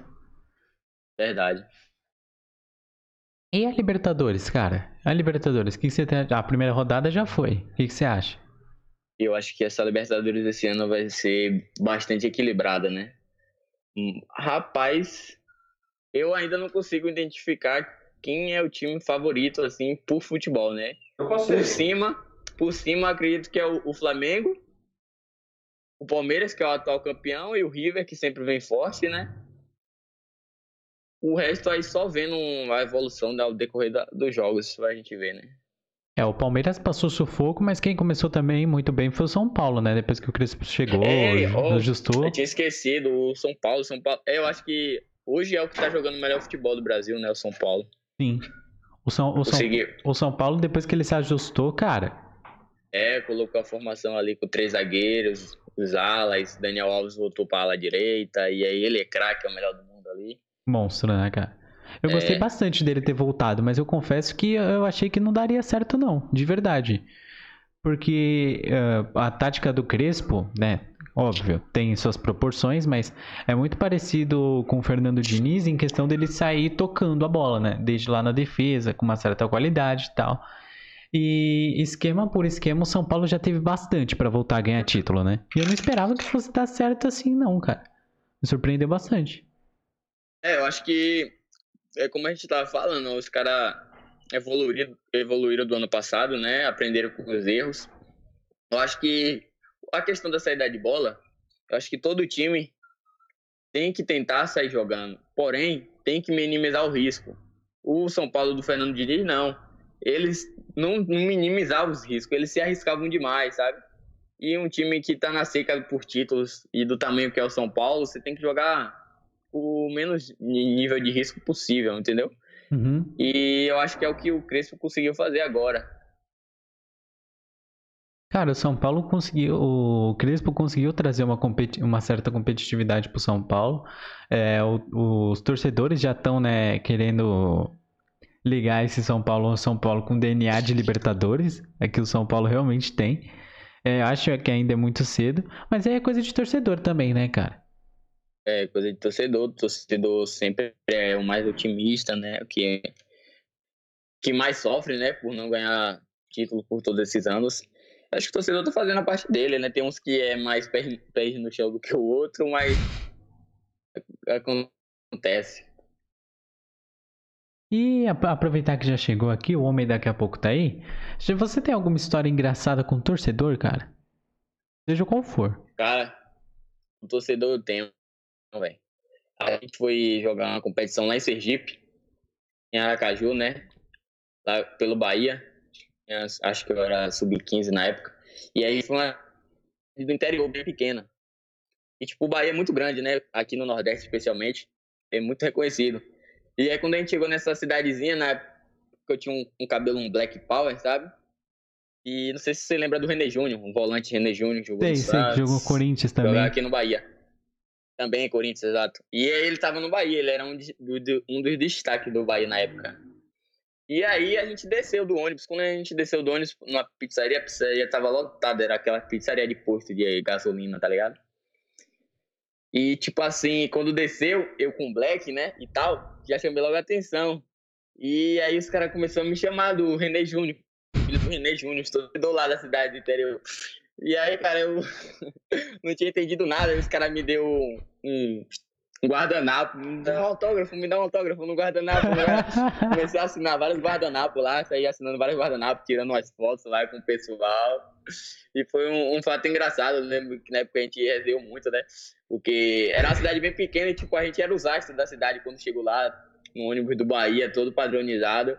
Verdade. E a Libertadores, cara? A Libertadores, o que, que você tem? A primeira rodada já foi. O que, que você acha? Eu acho que essa Libertadores esse ano vai ser bastante equilibrada, né? Hum, rapaz, eu ainda não consigo identificar quem é o time favorito, assim, por futebol, né? Por cima, por cima, acredito que é o, o Flamengo, o Palmeiras, que é o atual campeão, e o River, que sempre vem forte, né? O resto aí só vendo a evolução do decorrer da, dos jogos pra gente ver, né? É, o Palmeiras passou sufoco, mas quem começou também muito bem foi o São Paulo, né? Depois que o Crespo chegou, é, ó, ajustou. Eu tinha esquecido, o São Paulo, São Paulo. É, eu acho que hoje é o que tá jogando o melhor futebol do Brasil, né? O São Paulo. Sim. O São, o São, o São Paulo, depois que ele se ajustou, cara. É, colocou a formação ali com três zagueiros, os alas, Daniel Alves voltou para a ala direita, e aí ele é craque, é o melhor do mundo ali. Monstro, né, cara? Eu gostei é... bastante dele ter voltado, mas eu confesso que eu achei que não daria certo, não, de verdade. Porque uh, a tática do Crespo, né? Óbvio, tem suas proporções, mas é muito parecido com o Fernando Diniz em questão dele sair tocando a bola, né? Desde lá na defesa, com uma certa qualidade e tal. E esquema por esquema, o São Paulo já teve bastante para voltar a ganhar título, né? E eu não esperava que fosse dar certo assim, não, cara. Me surpreendeu bastante. É, eu acho que é como a gente tava falando, os caras evoluíram, evoluíram do ano passado, né? Aprenderam com os erros. Eu acho que a questão da saída de bola, eu acho que todo time tem que tentar sair jogando, porém tem que minimizar o risco. O São Paulo do Fernando Diniz não, eles não, não minimizavam os riscos, eles se arriscavam demais, sabe? E um time que tá na seca por títulos e do tamanho que é o São Paulo, você tem que jogar o menos nível de risco possível, entendeu? Uhum. E eu acho que é o que o Crespo conseguiu fazer agora. Cara, o São Paulo conseguiu, o Crespo conseguiu trazer uma, uma certa competitividade para o São Paulo. É, o, os torcedores já estão né, querendo ligar esse São Paulo ao São Paulo com DNA de Libertadores, é que o São Paulo realmente tem. É, acho que ainda é muito cedo, mas é coisa de torcedor também, né, cara? É coisa de torcedor, o torcedor sempre é o mais otimista, né, o que que mais sofre, né, por não ganhar título por todos esses anos. Acho que o torcedor tá fazendo a parte dele, né? Tem uns que é mais pés no chão do que o outro, mas acontece. E aproveitar que já chegou aqui, o homem daqui a pouco tá aí. Você tem alguma história engraçada com o torcedor, cara? Seja qual for. Cara, o torcedor eu tenho, velho. A gente foi jogar uma competição lá em Sergipe, em Aracaju, né? Lá pelo Bahia acho que eu era sub-15 na época. E aí foi uma do interior bem pequena. E tipo, o Bahia é muito grande, né? Aqui no Nordeste, especialmente. É muito reconhecido. E aí quando a gente chegou nessa cidadezinha, na época eu tinha um, um cabelo, um black power, sabe? E não sei se você lembra do René Júnior, um volante René Júnior, jogou sei, sei, jogou Corinthians também. Jogou aqui no Bahia. Também Corinthians, exato. E ele tava no Bahia, ele era um, de, um dos destaques do Bahia na época. E aí a gente desceu do ônibus. Quando a gente desceu do ônibus numa pizzaria, a pizzaria tava lotada, era aquela pizzaria de posto de gasolina, tá ligado? E tipo assim, quando desceu, eu com black, né, e tal, já chamei logo a atenção. E aí os caras começaram a me chamar do René Júnior, filho do René Júnior, estou do lado da cidade do interior. E aí, cara, eu [LAUGHS] não tinha entendido nada, os caras me deu um, um guardanapo, me dá um autógrafo, me dá um autógrafo no guardanapo. Né? [LAUGHS] Comecei a assinar vários guardanapos lá, saí assinando vários guardanapos, tirando umas fotos lá com o pessoal. E foi um, um fato engraçado, eu lembro que na época a gente resenhou muito, né? Porque era uma cidade bem pequena e tipo, a gente era os astros da cidade quando chegou lá, no ônibus do Bahia, todo padronizado.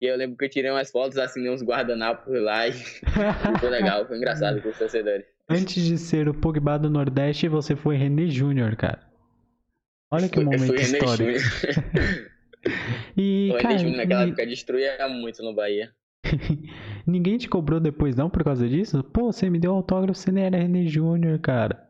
E eu lembro que eu tirei umas fotos, assinei uns guardanapos lá e [LAUGHS] foi legal, foi engraçado com os torcedores. Antes de ser o Pogba do Nordeste, você foi René Júnior, cara. Olha que momento histórico. [LAUGHS] e, o cara, Júnior naquela e... época destruía muito no Bahia. [LAUGHS] Ninguém te cobrou depois não por causa disso? Pô, você me deu autógrafo, você nem era René Júnior, cara.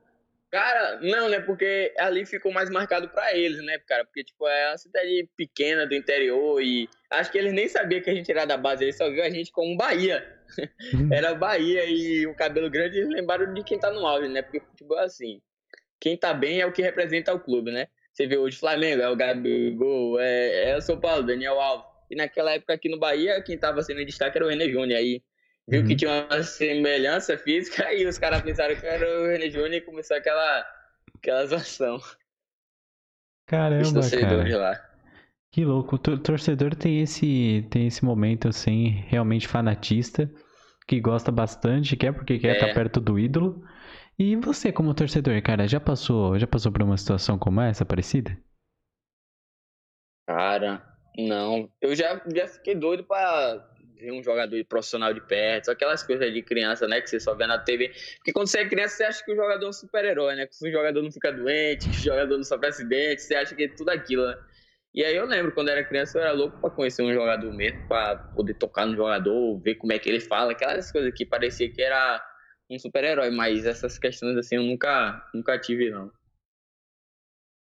Cara, não, né? Porque ali ficou mais marcado para eles, né, cara? Porque, tipo, é uma cidade pequena do interior e acho que eles nem sabiam que a gente era da base, eles só viam a gente como Bahia. Uhum. [LAUGHS] era Bahia e o cabelo grande, eles lembraram de quem tá no auge, né? Porque futebol é assim. Quem tá bem é o que representa o clube, né? Você vê hoje Flamengo, é o Gabigol, é, é o São Paulo, Daniel Alves. E naquela época aqui no Bahia, quem tava sendo em destaque era o René Júnior. Aí viu uhum. que tinha uma semelhança física [LAUGHS] e os caras pensaram que era o René Júnior e começou aquela, aquela zoação. Caramba, cara. Lá. Que louco. O torcedor tem esse, tem esse momento, assim, realmente fanatista, que gosta bastante, quer porque quer é. estar perto do ídolo. E você, como torcedor, cara, já passou, já passou por uma situação como essa, parecida? Cara, não. Eu já, já fiquei doido pra ver um jogador profissional de perto, aquelas coisas de criança, né, que você só vê na TV. Porque quando você é criança, você acha que o jogador é um super-herói, né? Que o jogador não fica doente, que o jogador não sofre acidente, você acha que é tudo aquilo, né? E aí eu lembro, quando era criança, eu era louco pra conhecer um jogador mesmo, pra poder tocar no jogador, ver como é que ele fala, aquelas coisas que parecia que era um super-herói, mas essas questões assim eu nunca, nunca tive, não.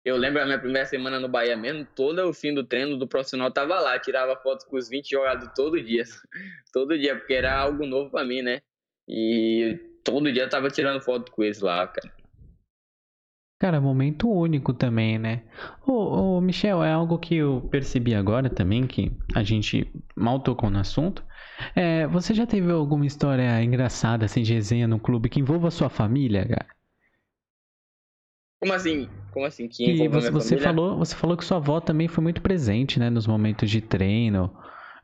Eu lembro a minha primeira semana no Bahia mesmo, todo o fim do treino do profissional tava lá, tirava fotos com os 20 jogadores todo dia. [LAUGHS] todo dia, porque era algo novo para mim, né? E todo dia eu tava tirando foto com eles lá, cara. Cara, momento único também, né? Ô, ô, Michel, é algo que eu percebi agora também, que a gente mal tocou no assunto. É, você já teve alguma história engraçada, assim, de resenha no clube que envolva sua família, cara? Como assim? Como assim? Que, que você, você falou, você falou que sua avó também foi muito presente, né? Nos momentos de treino,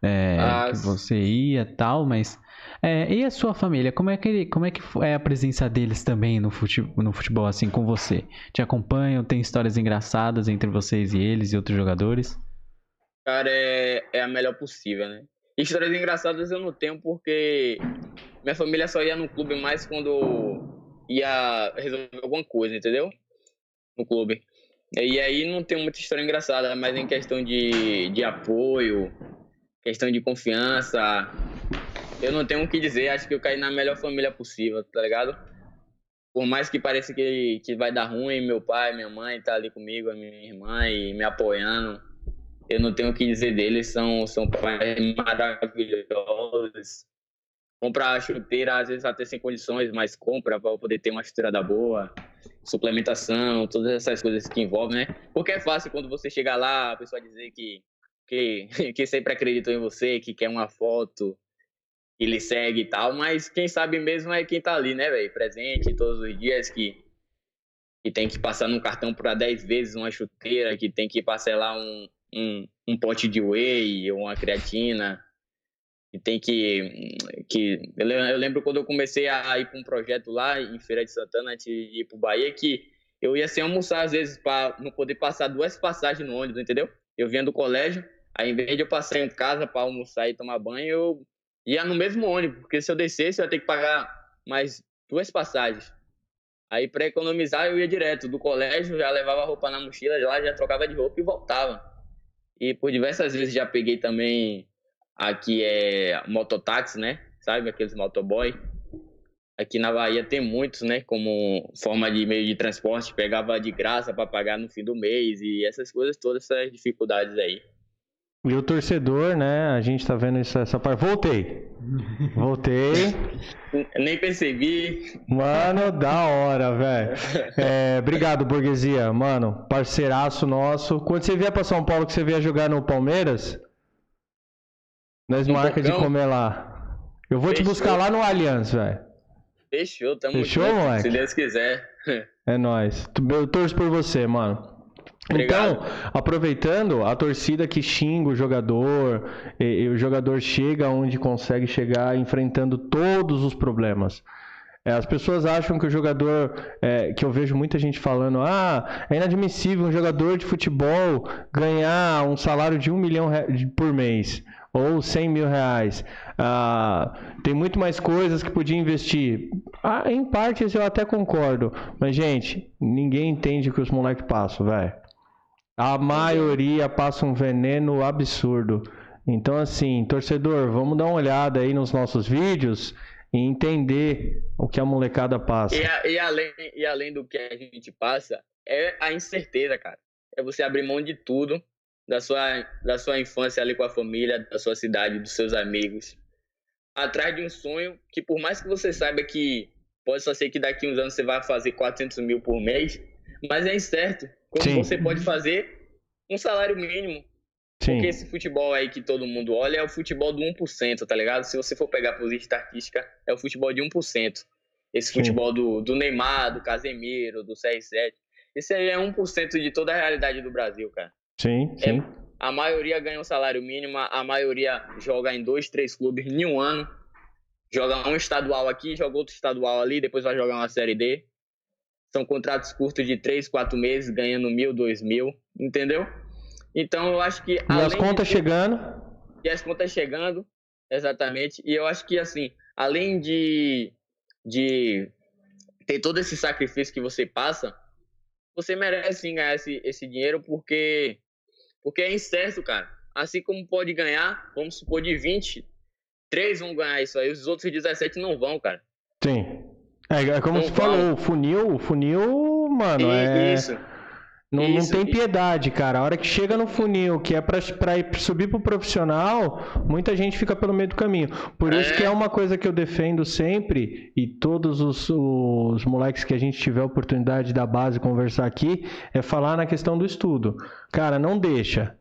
é, ah, que você ia tal, mas é, e a sua família? Como é que como é que é a presença deles também no futebol, no futebol assim com você? Te acompanham? Tem histórias engraçadas entre vocês e eles e outros jogadores? Cara, é, é a melhor possível, né? Histórias engraçadas eu não tenho porque minha família só ia no clube mais quando ia resolver alguma coisa, entendeu? No clube. E aí não tem muita história engraçada, mas em questão de, de apoio, questão de confiança, eu não tenho o que dizer, acho que eu caí na melhor família possível, tá ligado? Por mais que pareça que, que vai dar ruim, meu pai, minha mãe tá ali comigo, a minha irmã e me apoiando. Eu não tenho o que dizer deles, são, são pais maravilhosos. Comprar chuteira, às vezes até sem condições, mas compra para poder ter uma chuteira da boa, suplementação, todas essas coisas que envolvem, né? Porque é fácil quando você chegar lá, a pessoa dizer que, que, [LAUGHS] que sempre acreditou em você, que quer uma foto, que lhe segue e tal, mas quem sabe mesmo é quem tá ali, né, velho? Presente todos os dias, que, que tem que passar num cartão para 10 vezes uma chuteira, que tem que parcelar um, um, um pote de whey ou uma creatina, que tem que. que eu lembro quando eu comecei a ir para um projeto lá em Feira de Santana, antes de ir pro Bahia, que eu ia sem almoçar às vezes para não poder passar duas passagens no ônibus, entendeu? Eu vinha do colégio, aí em vez de eu passar em casa para almoçar e tomar banho, eu ia no mesmo ônibus, porque se eu descesse eu ia ter que pagar mais duas passagens. Aí para economizar eu ia direto do colégio, já levava roupa na mochila, lá já trocava de roupa e voltava. E por diversas vezes já peguei também aqui é mototáxi, né? Sabe aqueles motoboy? Aqui na Bahia tem muitos, né? Como forma de meio de transporte, pegava de graça para pagar no fim do mês e essas coisas todas, essas dificuldades aí. E o torcedor, né? A gente tá vendo isso, essa parte. Voltei. Voltei. [LAUGHS] Nem percebi. Mano, da hora, velho. É, obrigado, burguesia. Mano, parceiraço nosso. Quando você vier pra São Paulo, que você vier jogar no Palmeiras, nós um marca de comer lá. Eu vou Fechou. te buscar lá no Allianz, velho. Fechou, tamo Fechou, junto, moleque? Se Deus quiser. [LAUGHS] É nóis. Eu torço por você, mano. Obrigado. Então, aproveitando, a torcida que xinga o jogador, e, e o jogador chega onde consegue chegar enfrentando todos os problemas. É, as pessoas acham que o jogador, é, que eu vejo muita gente falando, ah, é inadmissível um jogador de futebol ganhar um salário de um milhão por mês ou 100 mil reais. Ah, tem muito mais coisas que podia investir. Ah, em partes eu até concordo, mas gente, ninguém entende o que os moleques passam, velho. A maioria passa um veneno absurdo. Então, assim, torcedor, vamos dar uma olhada aí nos nossos vídeos e entender o que a molecada passa. E, a, e, além, e além do que a gente passa, é a incerteza, cara. É você abrir mão de tudo, da sua, da sua infância ali com a família, da sua cidade, dos seus amigos, atrás de um sonho que, por mais que você saiba que pode só ser que daqui uns anos você vai fazer 400 mil por mês, mas é incerto. Como Sim. você pode fazer um salário mínimo. Sim. Porque esse futebol aí que todo mundo olha é o futebol do 1%, tá ligado? Se você for pegar por estatística, é o futebol de 1%. Esse futebol do, do Neymar, do Casemiro, do CR7. Esse aí é 1% de toda a realidade do Brasil, cara. Sim, é, sim. a maioria ganha um salário mínimo, a maioria joga em dois, três clubes em um ano. Joga um estadual aqui, joga outro estadual ali, depois vai jogar uma Série D. São contratos curtos de 3, 4 meses, ganhando mil, dois mil, entendeu? Então eu acho que. E as contas de... chegando. E as contas chegando, exatamente. E eu acho que, assim, além de, de ter todo esse sacrifício que você passa, você merece sim ganhar esse, esse dinheiro porque, porque é incerto, cara. Assim como pode ganhar, vamos supor, de 20, três vão ganhar isso aí, os outros 17 não vão, cara. Sim. É, é como você falou, o funil, o funil, mano, e, é... Isso. Não, não, tem piedade, cara. A hora que chega no funil, que é para subir pro profissional, muita gente fica pelo meio do caminho. Por é. isso que é uma coisa que eu defendo sempre, e todos os, os moleques que a gente tiver a oportunidade da base conversar aqui, é falar na questão do estudo. Cara, não deixa.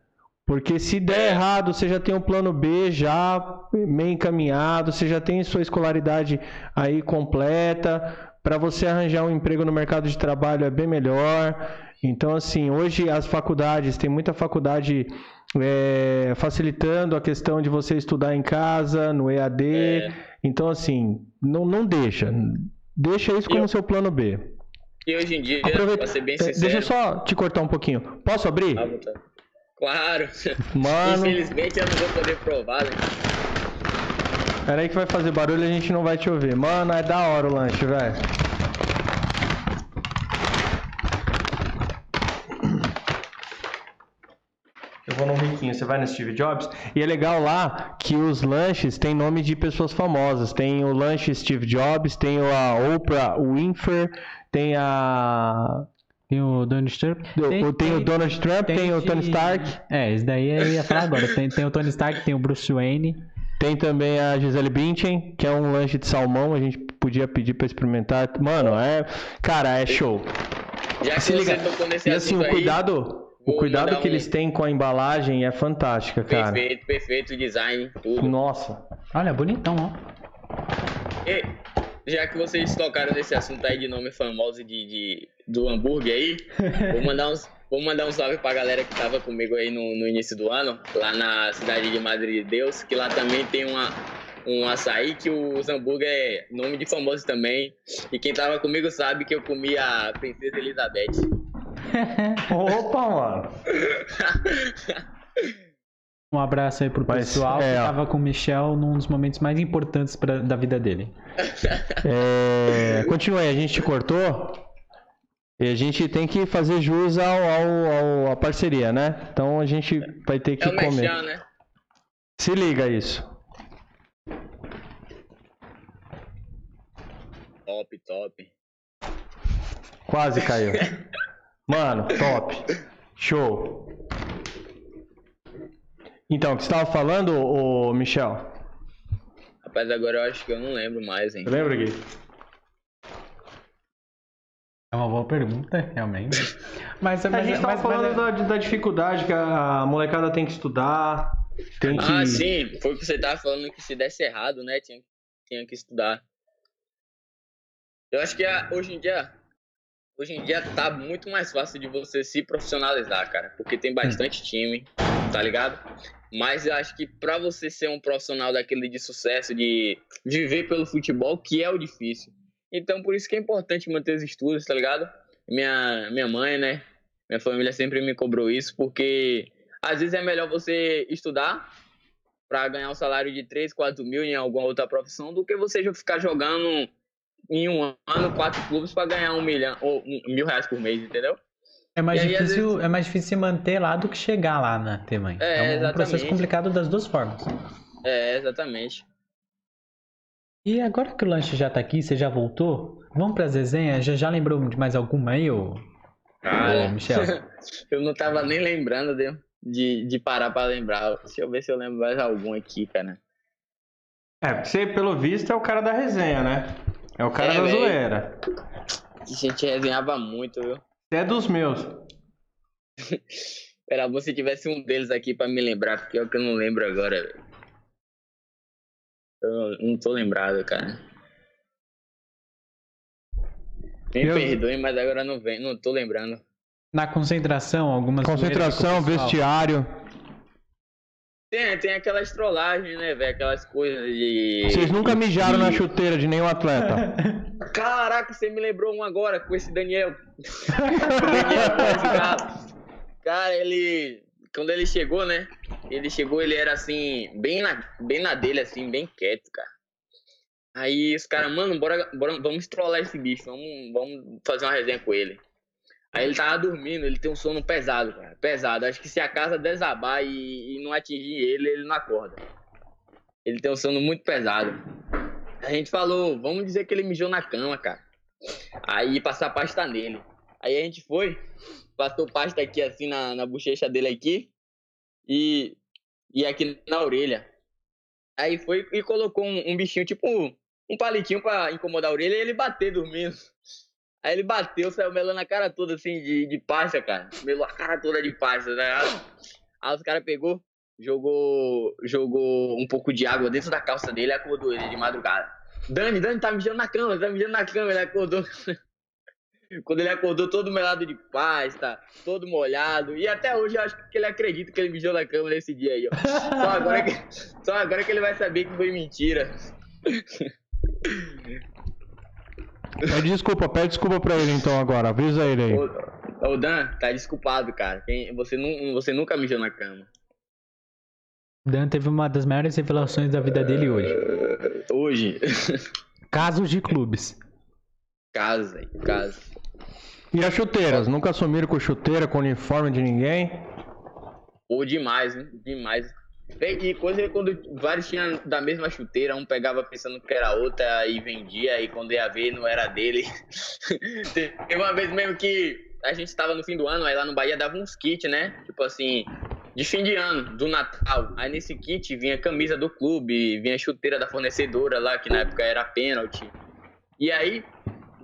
Porque se der é. errado, você já tem um plano B já meio encaminhado, você já tem sua escolaridade aí completa. Para você arranjar um emprego no mercado de trabalho é bem melhor. Então, assim, hoje as faculdades, tem muita faculdade é, facilitando a questão de você estudar em casa, no EAD. É. Então, assim, não, não deixa. Deixa isso como eu... seu plano B. E hoje em dia, Aproveita... pra ser bem sincero... Deixa eu só te cortar um pouquinho. Posso abrir? Ah, claro. Mano... Infelizmente eu não vou poder provar, né? Pera aí que vai fazer barulho e a gente não vai te ouvir. Mano, é da hora o lanche, velho. Eu vou no riquinho, você vai no Steve Jobs. E é legal lá que os lanches têm nome de pessoas famosas. Tem o lanche Steve Jobs, tem a Oprah Winfrey, tem a. Tem o Donald Trump. Tem, tem, o Donald Trump, tem, tem o Tony Stark. É, esse daí eu ia falar agora. Tem, tem o Tony Stark, tem o Bruce Wayne. Tem também a Gisele Bündchen, que é um lanche de salmão. A gente podia pedir para experimentar. Mano, é. Cara, é show. Já que Se liga. e assim, o cuidado. O cuidado que um... eles têm com a embalagem é fantástica, cara. Perfeito, perfeito design, tudo. Nossa. Olha, bonitão, ó. E, já que vocês tocaram nesse assunto aí de nome famoso de, de do hambúrguer aí, [LAUGHS] vou mandar uns, vou mandar um salve pra galera que tava comigo aí no, no início do ano, lá na cidade de Madre de Deus, que lá também tem uma, um açaí que os hambúrguer é nome de famoso também. E quem tava comigo sabe que eu comi a Princesa Elizabeth. Opa, mano. Um abraço aí pro Mas, pessoal é, que tava com o Michel num dos momentos mais importantes pra, da vida dele. É, continue, a gente te cortou. E a gente tem que fazer jus ao, ao, ao, à parceria, né? Então a gente vai ter que é comer. Né? Se liga isso. Top, top. Quase caiu. [LAUGHS] Mano, top. Show. Então, o que você estava falando, ô Michel? Rapaz, agora eu acho que eu não lembro mais, hein? Você lembra, Gui? É uma boa pergunta, realmente. [LAUGHS] Mas, mas a gente estava falando mas... Da, da, dificuldade que a molecada tem que estudar. Tem que... Ah, sim. Foi o que você estava falando que se desse errado, né? Tinha, tinha que estudar. Eu acho que a, hoje em dia hoje em dia tá muito mais fácil de você se profissionalizar, cara, porque tem bastante time, tá ligado? Mas eu acho que para você ser um profissional daquele de sucesso, de viver pelo futebol, que é o difícil. Então por isso que é importante manter os estudos, tá ligado? Minha, minha mãe, né? Minha família sempre me cobrou isso, porque às vezes é melhor você estudar para ganhar um salário de 3, 4 mil em alguma outra profissão do que você ficar jogando em um ano quatro clubes para ganhar um milhão ou mil reais por mês, entendeu? É mais, difícil, vezes... é mais difícil se manter lá do que chegar lá, né, Temãe? É, é um, um processo complicado das duas formas. É, exatamente. E agora que o lanche já tá aqui, você já voltou? Vamos pras resenhas? Já, já lembrou de mais alguma aí, ô, Cara, ô Michel? [LAUGHS] eu não tava nem lembrando de, de, de parar pra lembrar. Deixa eu ver se eu lembro mais algum aqui, cara. É, você, pelo visto, é o cara da resenha, né? É o cara é, da véio. zoeira. A gente resenhava muito, viu? Você é dos meus. [LAUGHS] Era bom se tivesse um deles aqui pra me lembrar, porque é o que eu não lembro agora, velho. Eu não tô lembrado, cara. Me eu... perdoe, mas agora não vem, não tô lembrando. Na concentração, algumas Concentração, vestiário. Tem, tem aquelas trollagens, né, velho? Aquelas coisas de. Vocês nunca mijaram na chuteira de nenhum atleta. [LAUGHS] Caraca, você me lembrou um agora com esse Daniel. Daniel [LAUGHS] cara, ele. Quando ele chegou, né? Ele chegou, ele era assim, bem na, bem na dele, assim, bem quieto, cara. Aí os caras, mano, bora, bora, vamos trollar esse bicho, vamos, vamos fazer uma resenha com ele. Aí ele tava dormindo, ele tem um sono pesado, cara. Pesado. Acho que se a casa desabar e, e não atingir ele, ele não acorda. Ele tem um sono muito pesado. A gente falou, vamos dizer que ele mijou na cama, cara. Aí passar pasta nele. Aí a gente foi, passou pasta aqui assim na, na bochecha dele aqui e, e aqui na orelha. Aí foi e colocou um, um bichinho, tipo um, um palitinho pra incomodar a orelha e ele bater dormindo. Aí ele bateu, saiu melando a cara toda assim de, de pasta, cara. Melou a cara toda de pasta, né? Aí os caras pegou, jogou, jogou um pouco de água dentro da calça dele e acordou ele de madrugada. Dani, Dani tá mijando na cama, tá mijando na cama, ele acordou. [LAUGHS] Quando ele acordou todo melado de pasta, todo molhado. E até hoje eu acho que ele acredita que ele mijou na cama nesse dia aí, ó. Só agora que, só agora que ele vai saber que foi mentira. [LAUGHS] Pede desculpa, pede desculpa pra ele então agora, avisa ele aí. Ô, ô Dan, tá desculpado, cara. Você, não, você nunca mijou na cama. Dan teve uma das maiores revelações da vida dele hoje. Hoje. [LAUGHS] Casos de clubes. Casos, aí, casos. E as chuteiras? Nunca assumiram com chuteira, com uniforme de ninguém? Ou demais, hein? Demais. E coisa quando vários tinham da mesma chuteira, um pegava pensando que era outra e vendia, e quando ia ver não era dele. [LAUGHS] Teve uma vez mesmo que a gente estava no fim do ano, aí lá no Bahia dava uns kits, né? Tipo assim, de fim de ano, do Natal. Aí nesse kit vinha camisa do clube, vinha chuteira da fornecedora lá, que na época era pênalti. E aí,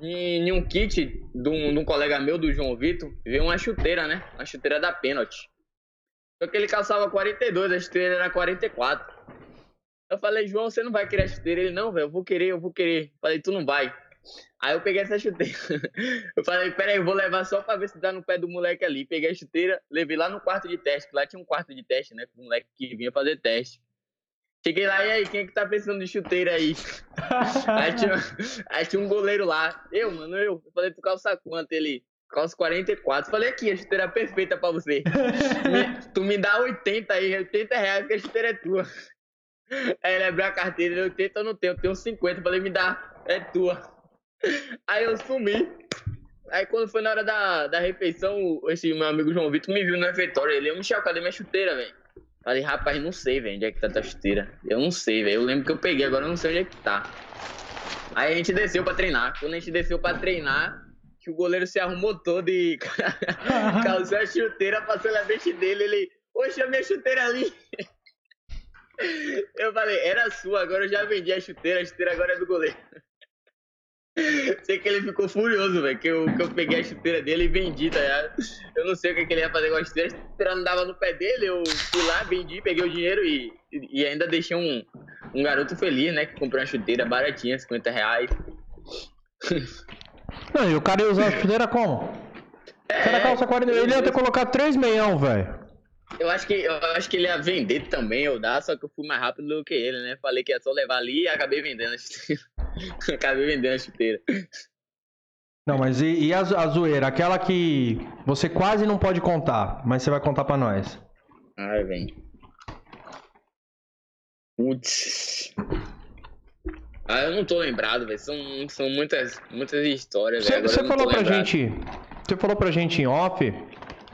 em, um kit de um, de um colega meu, do João Vitor, veio uma chuteira, né? Uma chuteira da pênalti. Só que ele calçava 42, a chuteira era 44. Eu falei, João, você não vai querer a chuteira? Ele, não, velho, eu vou querer, eu vou querer. falei, tu não vai. Aí eu peguei essa chuteira. [LAUGHS] Eu falei, peraí, eu vou levar só pra ver se dá no pé do moleque ali. Peguei a chuteira, levei lá no quarto de teste, que lá tinha um quarto de teste, né? Com o moleque que vinha fazer teste. Cheguei lá, e aí, quem é que tá pensando de chuteira aí? [LAUGHS] aí, tinha, aí tinha um goleiro lá. Eu, mano, eu. Eu falei, tu calça quanto? Ele, calça 44. Falei, aqui, a chuteira é perfeita pra você. [LAUGHS] me, tu me dá 80 aí, 80 reais que a chuteira é tua. Aí ele abriu a carteira, 80 eu não tenho, eu tenho 50. Falei, me dá, é tua. Aí eu sumi. Aí quando foi na hora da, da refeição, esse meu amigo João Vitor me viu no refeitório. Ele, Michel, cadê minha chuteira, velho? Falei, rapaz, não sei, velho, onde é que tá a chuteira. Eu não sei, velho. Eu lembro que eu peguei, agora eu não sei onde é que tá. Aí a gente desceu pra treinar. Quando a gente desceu pra treinar, que o goleiro se arrumou todo e [LAUGHS] calçou a chuteira, passou na mente dele. Ele, oxe, a minha chuteira ali. [LAUGHS] Eu falei, era sua, agora eu já vendi a chuteira, a chuteira agora é do goleiro. [LAUGHS] Sei que ele ficou furioso, velho, que eu, que eu peguei a chuteira dele e vendi, tá ligado? Eu não sei o que, que ele ia fazer com a chuteira, a chuteira não dava no pé dele, eu fui lá, vendi, peguei o dinheiro e, e ainda deixei um, um garoto feliz, né, que comprou uma chuteira baratinha, 50 reais. Não, e o cara ia usar a [LAUGHS] chuteira como? É, calça 40, ele ia ter colocado 3 meião, velho. Eu acho que eu acho que ele ia vender também, ou dar, só que eu fui mais rápido do que ele, né? Falei que ia só levar ali e acabei vendendo a chuteira. [LAUGHS] acabei vendendo a chuteira. Não, mas e, e a, a, zoeira? Aquela que você quase não pode contar, mas você vai contar pra nós. Ai, vem. Putz. Ah, eu não tô lembrado, velho. São, são muitas, muitas histórias, Você, você falou pra lembrado. gente. Você falou pra gente em off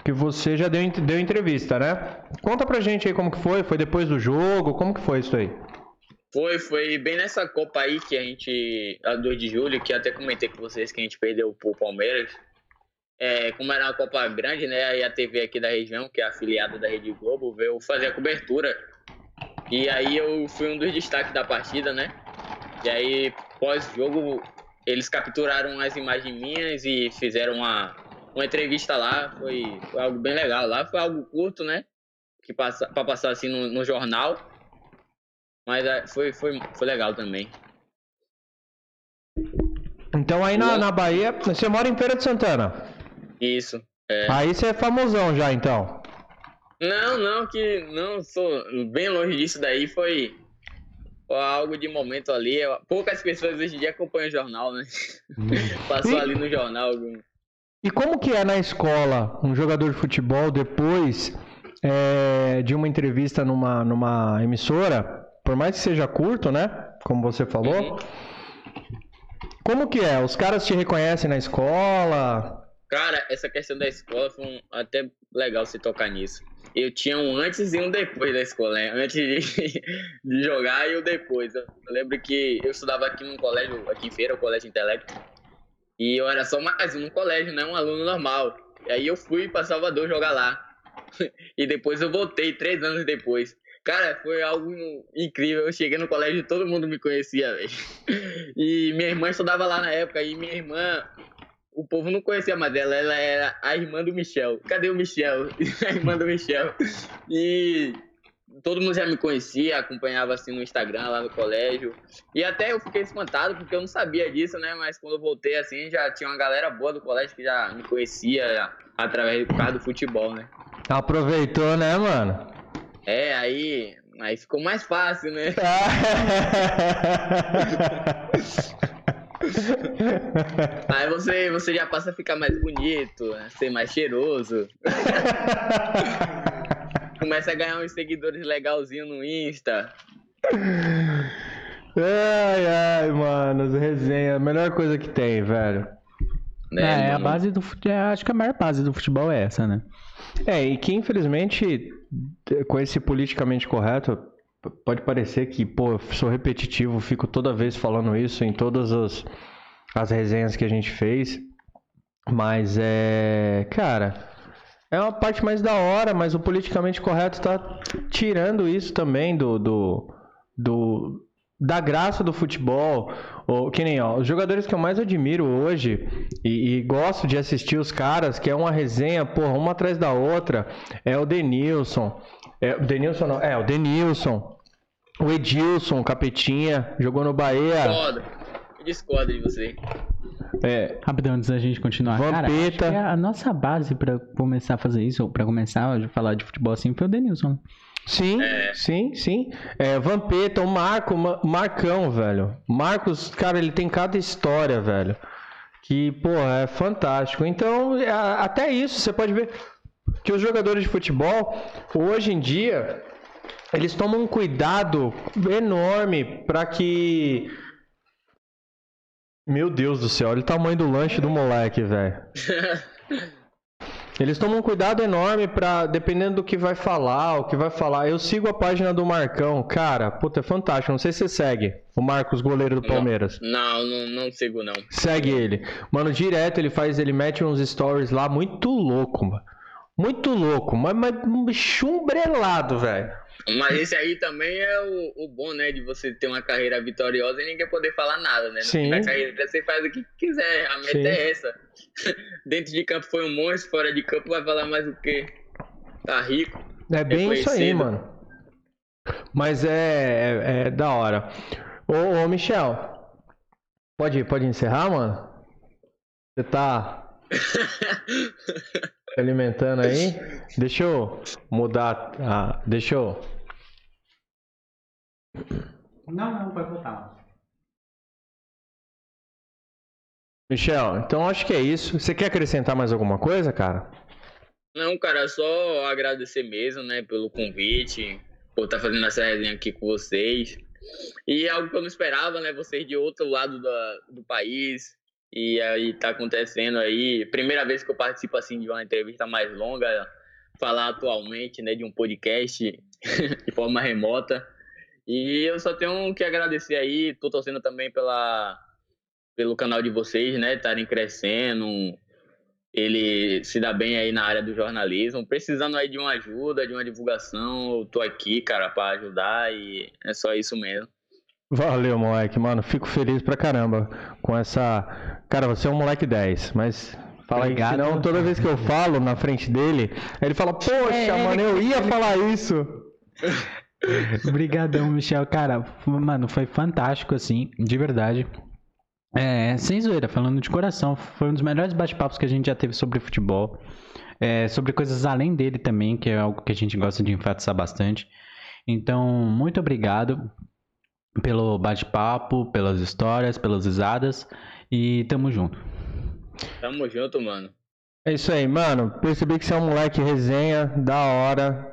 que você já deu, deu entrevista, né? Conta pra gente aí como que foi, foi depois do jogo, como que foi isso aí? Foi, foi bem nessa Copa aí que a gente, a 2 de julho, que até comentei com vocês que a gente perdeu pro Palmeiras. É, como era uma Copa grande, né? Aí a TV aqui da região, que é afiliada da Rede Globo, veio fazer a cobertura. E aí eu fui um dos destaques da partida, né? E aí, pós-jogo, eles capturaram as imagens minhas e fizeram uma, uma entrevista lá, foi, foi, algo bem legal. Lá foi algo curto, né? Que passa, pra passar assim no, no jornal. Mas é, foi, foi, foi legal também. Então aí na, na Bahia, você mora em Feira de Santana? Isso. É. Aí você é famosão já, então. Não, não, que não sou bem longe disso daí, foi, foi algo de momento ali. Poucas pessoas hoje em dia acompanham o jornal, né? Hum. [LAUGHS] Passou e... ali no jornal. E como que é na escola um jogador de futebol depois é, de uma entrevista numa, numa emissora, por mais que seja curto, né? Como você falou. Uhum. Como que é? Os caras te reconhecem na escola? Cara, essa questão da escola foi um, até legal você tocar nisso. Eu tinha um antes e um depois da escola, né? Antes de, [LAUGHS] de jogar e o depois. Eu lembro que eu estudava aqui num colégio, aqui em Feira, o Colégio Intelecto. E eu era só mais um colégio, né? Um aluno normal. E aí eu fui para Salvador jogar lá. [LAUGHS] e depois eu voltei, três anos depois. Cara, foi algo incrível. Eu cheguei no colégio e todo mundo me conhecia, velho. [LAUGHS] E minha irmã estudava lá na época. E minha irmã, o povo não conhecia mais ela, ela era a irmã do Michel. Cadê o Michel? [LAUGHS] a irmã do Michel. E todo mundo já me conhecia, acompanhava assim no Instagram, lá no colégio. E até eu fiquei espantado porque eu não sabia disso, né? Mas quando eu voltei assim, já tinha uma galera boa do colégio que já me conhecia através do carro do futebol, né? Aproveitou, né, mano? É, aí, aí ficou mais fácil, né? [LAUGHS] [LAUGHS] [LAUGHS] Aí você, você já passa a ficar mais bonito, ser mais cheiroso. [LAUGHS] Começa a ganhar uns seguidores legalzinho no Insta. Ai, ai, mano, resenha, a melhor coisa que tem, velho. Né, é, é a base do futebol, acho que a maior base do futebol é essa, né? É, e que infelizmente, com esse politicamente correto, pode parecer que, pô, sou repetitivo, fico toda vez falando isso em todas as, as resenhas que a gente fez. Mas é. Cara, é uma parte mais da hora, mas o politicamente correto tá tirando isso também do. do, do da graça do futebol, ou, que nem ó, os jogadores que eu mais admiro hoje e, e, gosto de assistir os caras, que é uma resenha, porra, uma atrás da outra, é o Denilson, é, o Denilson não, é o Denilson, o Edilson, Capetinha, jogou no Bahia. Discordo. Eu discordo de você. É. Rapidão, antes da gente continuar. Vampeta. Cara, a nossa base pra começar a fazer isso, ou pra começar a falar de futebol assim, foi o Denilson. Sim, é. sim, sim. É, Vampeta, o Marco, Marcão, velho. Marcos, cara, ele tem cada história, velho. Que, pô, é fantástico. Então, é, até isso, você pode ver que os jogadores de futebol, hoje em dia, eles tomam um cuidado enorme para que. Meu Deus do céu, olha o tamanho do lanche do moleque, velho. [LAUGHS] Eles tomam um cuidado enorme para dependendo do que vai falar, o que vai falar. Eu sigo a página do Marcão, cara, puta, é fantástico. Não sei se você segue o Marcos, goleiro do Palmeiras. Não, não, não sigo não. Segue ele. Mano, direto ele faz, ele mete uns stories lá muito louco, mano. Muito louco, mas, mas chumbrelado, velho. Mas esse aí também é o, o, bom, né? De você ter uma carreira vitoriosa e ninguém poder falar nada, né? No Sim. da carreira você faz o que quiser, a meta Sim. é essa. [LAUGHS] Dentro de campo foi um monstro, fora de campo vai falar mais o quê? Tá rico. É bem isso aí, mano. Mas é, é, é da hora. Ô, ô, Michel, pode, pode encerrar, mano? Você tá [LAUGHS] alimentando aí? Deixa eu mudar. Ah, deixa eu. Não, não, pode voltar. Michel, então acho que é isso. Você quer acrescentar mais alguma coisa, cara? Não, cara, só agradecer mesmo, né, pelo convite, por estar fazendo essa resenha aqui com vocês. E algo que eu não esperava, né, vocês de outro lado da, do país, e aí tá acontecendo aí, primeira vez que eu participo assim de uma entrevista mais longa, falar atualmente, né, de um podcast [LAUGHS] de forma remota. E eu só tenho que agradecer aí, tô torcendo também pela pelo canal de vocês, né, estarem crescendo, ele se dá bem aí na área do jornalismo, precisando aí de uma ajuda, de uma divulgação, eu tô aqui, cara, para ajudar e é só isso mesmo. Valeu, moleque, mano. Fico feliz pra caramba com essa. Cara, você é um moleque 10, mas Fala aí, senão toda vez que eu [LAUGHS] falo na frente dele, ele fala, poxa, é, mano, eu ia falar isso. [LAUGHS] Obrigadão, Michel. Cara, mano, foi fantástico, assim, de verdade. É, sem zoeira, falando de coração, foi um dos melhores bate-papos que a gente já teve sobre futebol. É, sobre coisas além dele também, que é algo que a gente gosta de enfatizar bastante. Então, muito obrigado pelo bate-papo, pelas histórias, pelas risadas e tamo junto. Tamo junto, mano. É isso aí, mano. Percebi que você é um moleque resenha, da hora.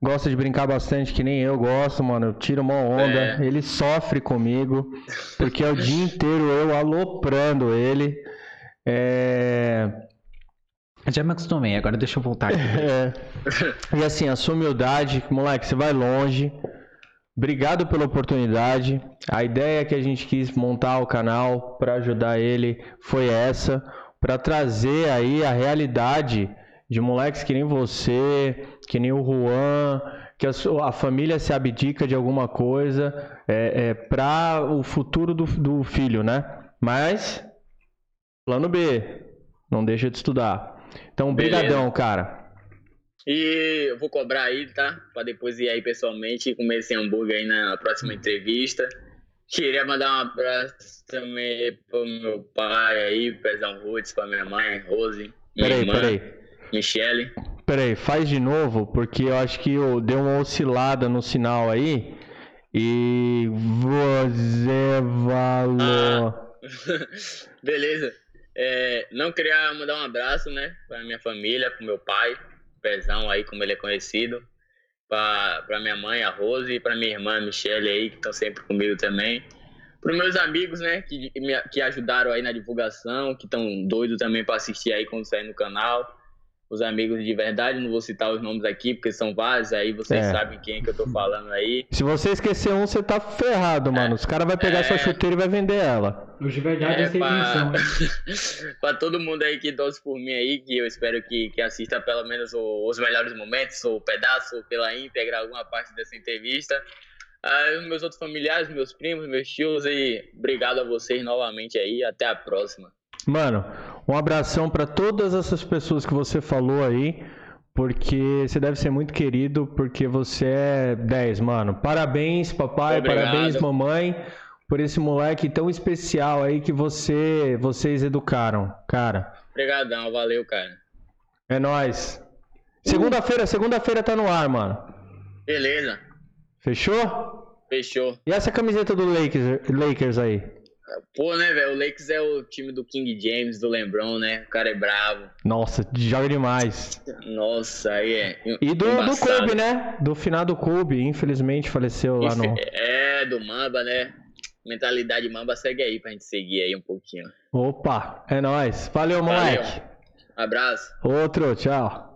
Gosta de brincar bastante, que nem eu gosto, mano. Eu tiro uma onda. É. Ele sofre comigo, porque é o dia [LAUGHS] inteiro eu aloprando ele. É... Já me acostumei, agora deixa eu voltar aqui. [LAUGHS] É. E assim, a sua humildade, moleque, você vai longe. Obrigado pela oportunidade. A ideia que a gente quis montar o canal para ajudar ele foi essa, para trazer aí a realidade de moleques que nem você, que nem o Juan, que a, sua, a família se abdica de alguma coisa é, é para o futuro do, do filho, né? Mas plano B, não deixa de estudar. Então, brigadão, cara. E eu vou cobrar aí, tá? Pra depois ir aí pessoalmente e comer esse hambúrguer aí na próxima entrevista. Queria mandar um abraço também pro meu pai aí, Pezão Roots, pra minha mãe, Rose, minha Peraí, irmã, peraí. Michele. Peraí, faz de novo, porque eu acho que eu dei uma oscilada no sinal aí. E você falou. [LAUGHS] Beleza. É, não queria mandar um abraço, né, pra minha família, pro meu pai, Pezão aí, como ele é conhecido, pra minha mãe, a Rose, e pra minha irmã, Michele aí, que estão sempre comigo também. Para meus amigos, né, que, que ajudaram aí na divulgação, que estão doidos também para assistir aí quando sair no canal os amigos de verdade, não vou citar os nomes aqui, porque são vários, aí vocês é. sabem quem é que eu tô falando aí. Se você esquecer um, você tá ferrado, mano. Os caras vão pegar é... sua chuteira e vai vender ela. Os de verdade é, é pra... [LAUGHS] pra todo mundo aí que torce por mim aí, que eu espero que, que assista pelo menos o, os melhores momentos, ou pedaço, pela íntegra, alguma parte dessa entrevista. Ah, meus outros familiares, meus primos, meus tios, e obrigado a vocês novamente aí. Até a próxima. Mano, um abração para todas essas pessoas que você falou aí, porque você deve ser muito querido, porque você é 10, mano. Parabéns, papai, Obrigado. parabéns, mamãe, por esse moleque tão especial aí que você, vocês educaram, cara. Obrigadão, valeu, cara. É nós. Segunda-feira, segunda-feira tá no ar, mano. Beleza. Fechou? Fechou. E essa camiseta do Lakers, Lakers aí? Pô, né, velho? O Lakers é o time do King James, do Lebron, né? O cara é bravo. Nossa, joga demais. Nossa, aí é. E do, do Kobe, né? Do final do Kobe, infelizmente faleceu lá no. É, do Mamba, né? Mentalidade Mamba segue aí pra gente seguir aí um pouquinho. Opa, é nóis. Valeu, moleque. Valeu. Abraço. Outro, tchau.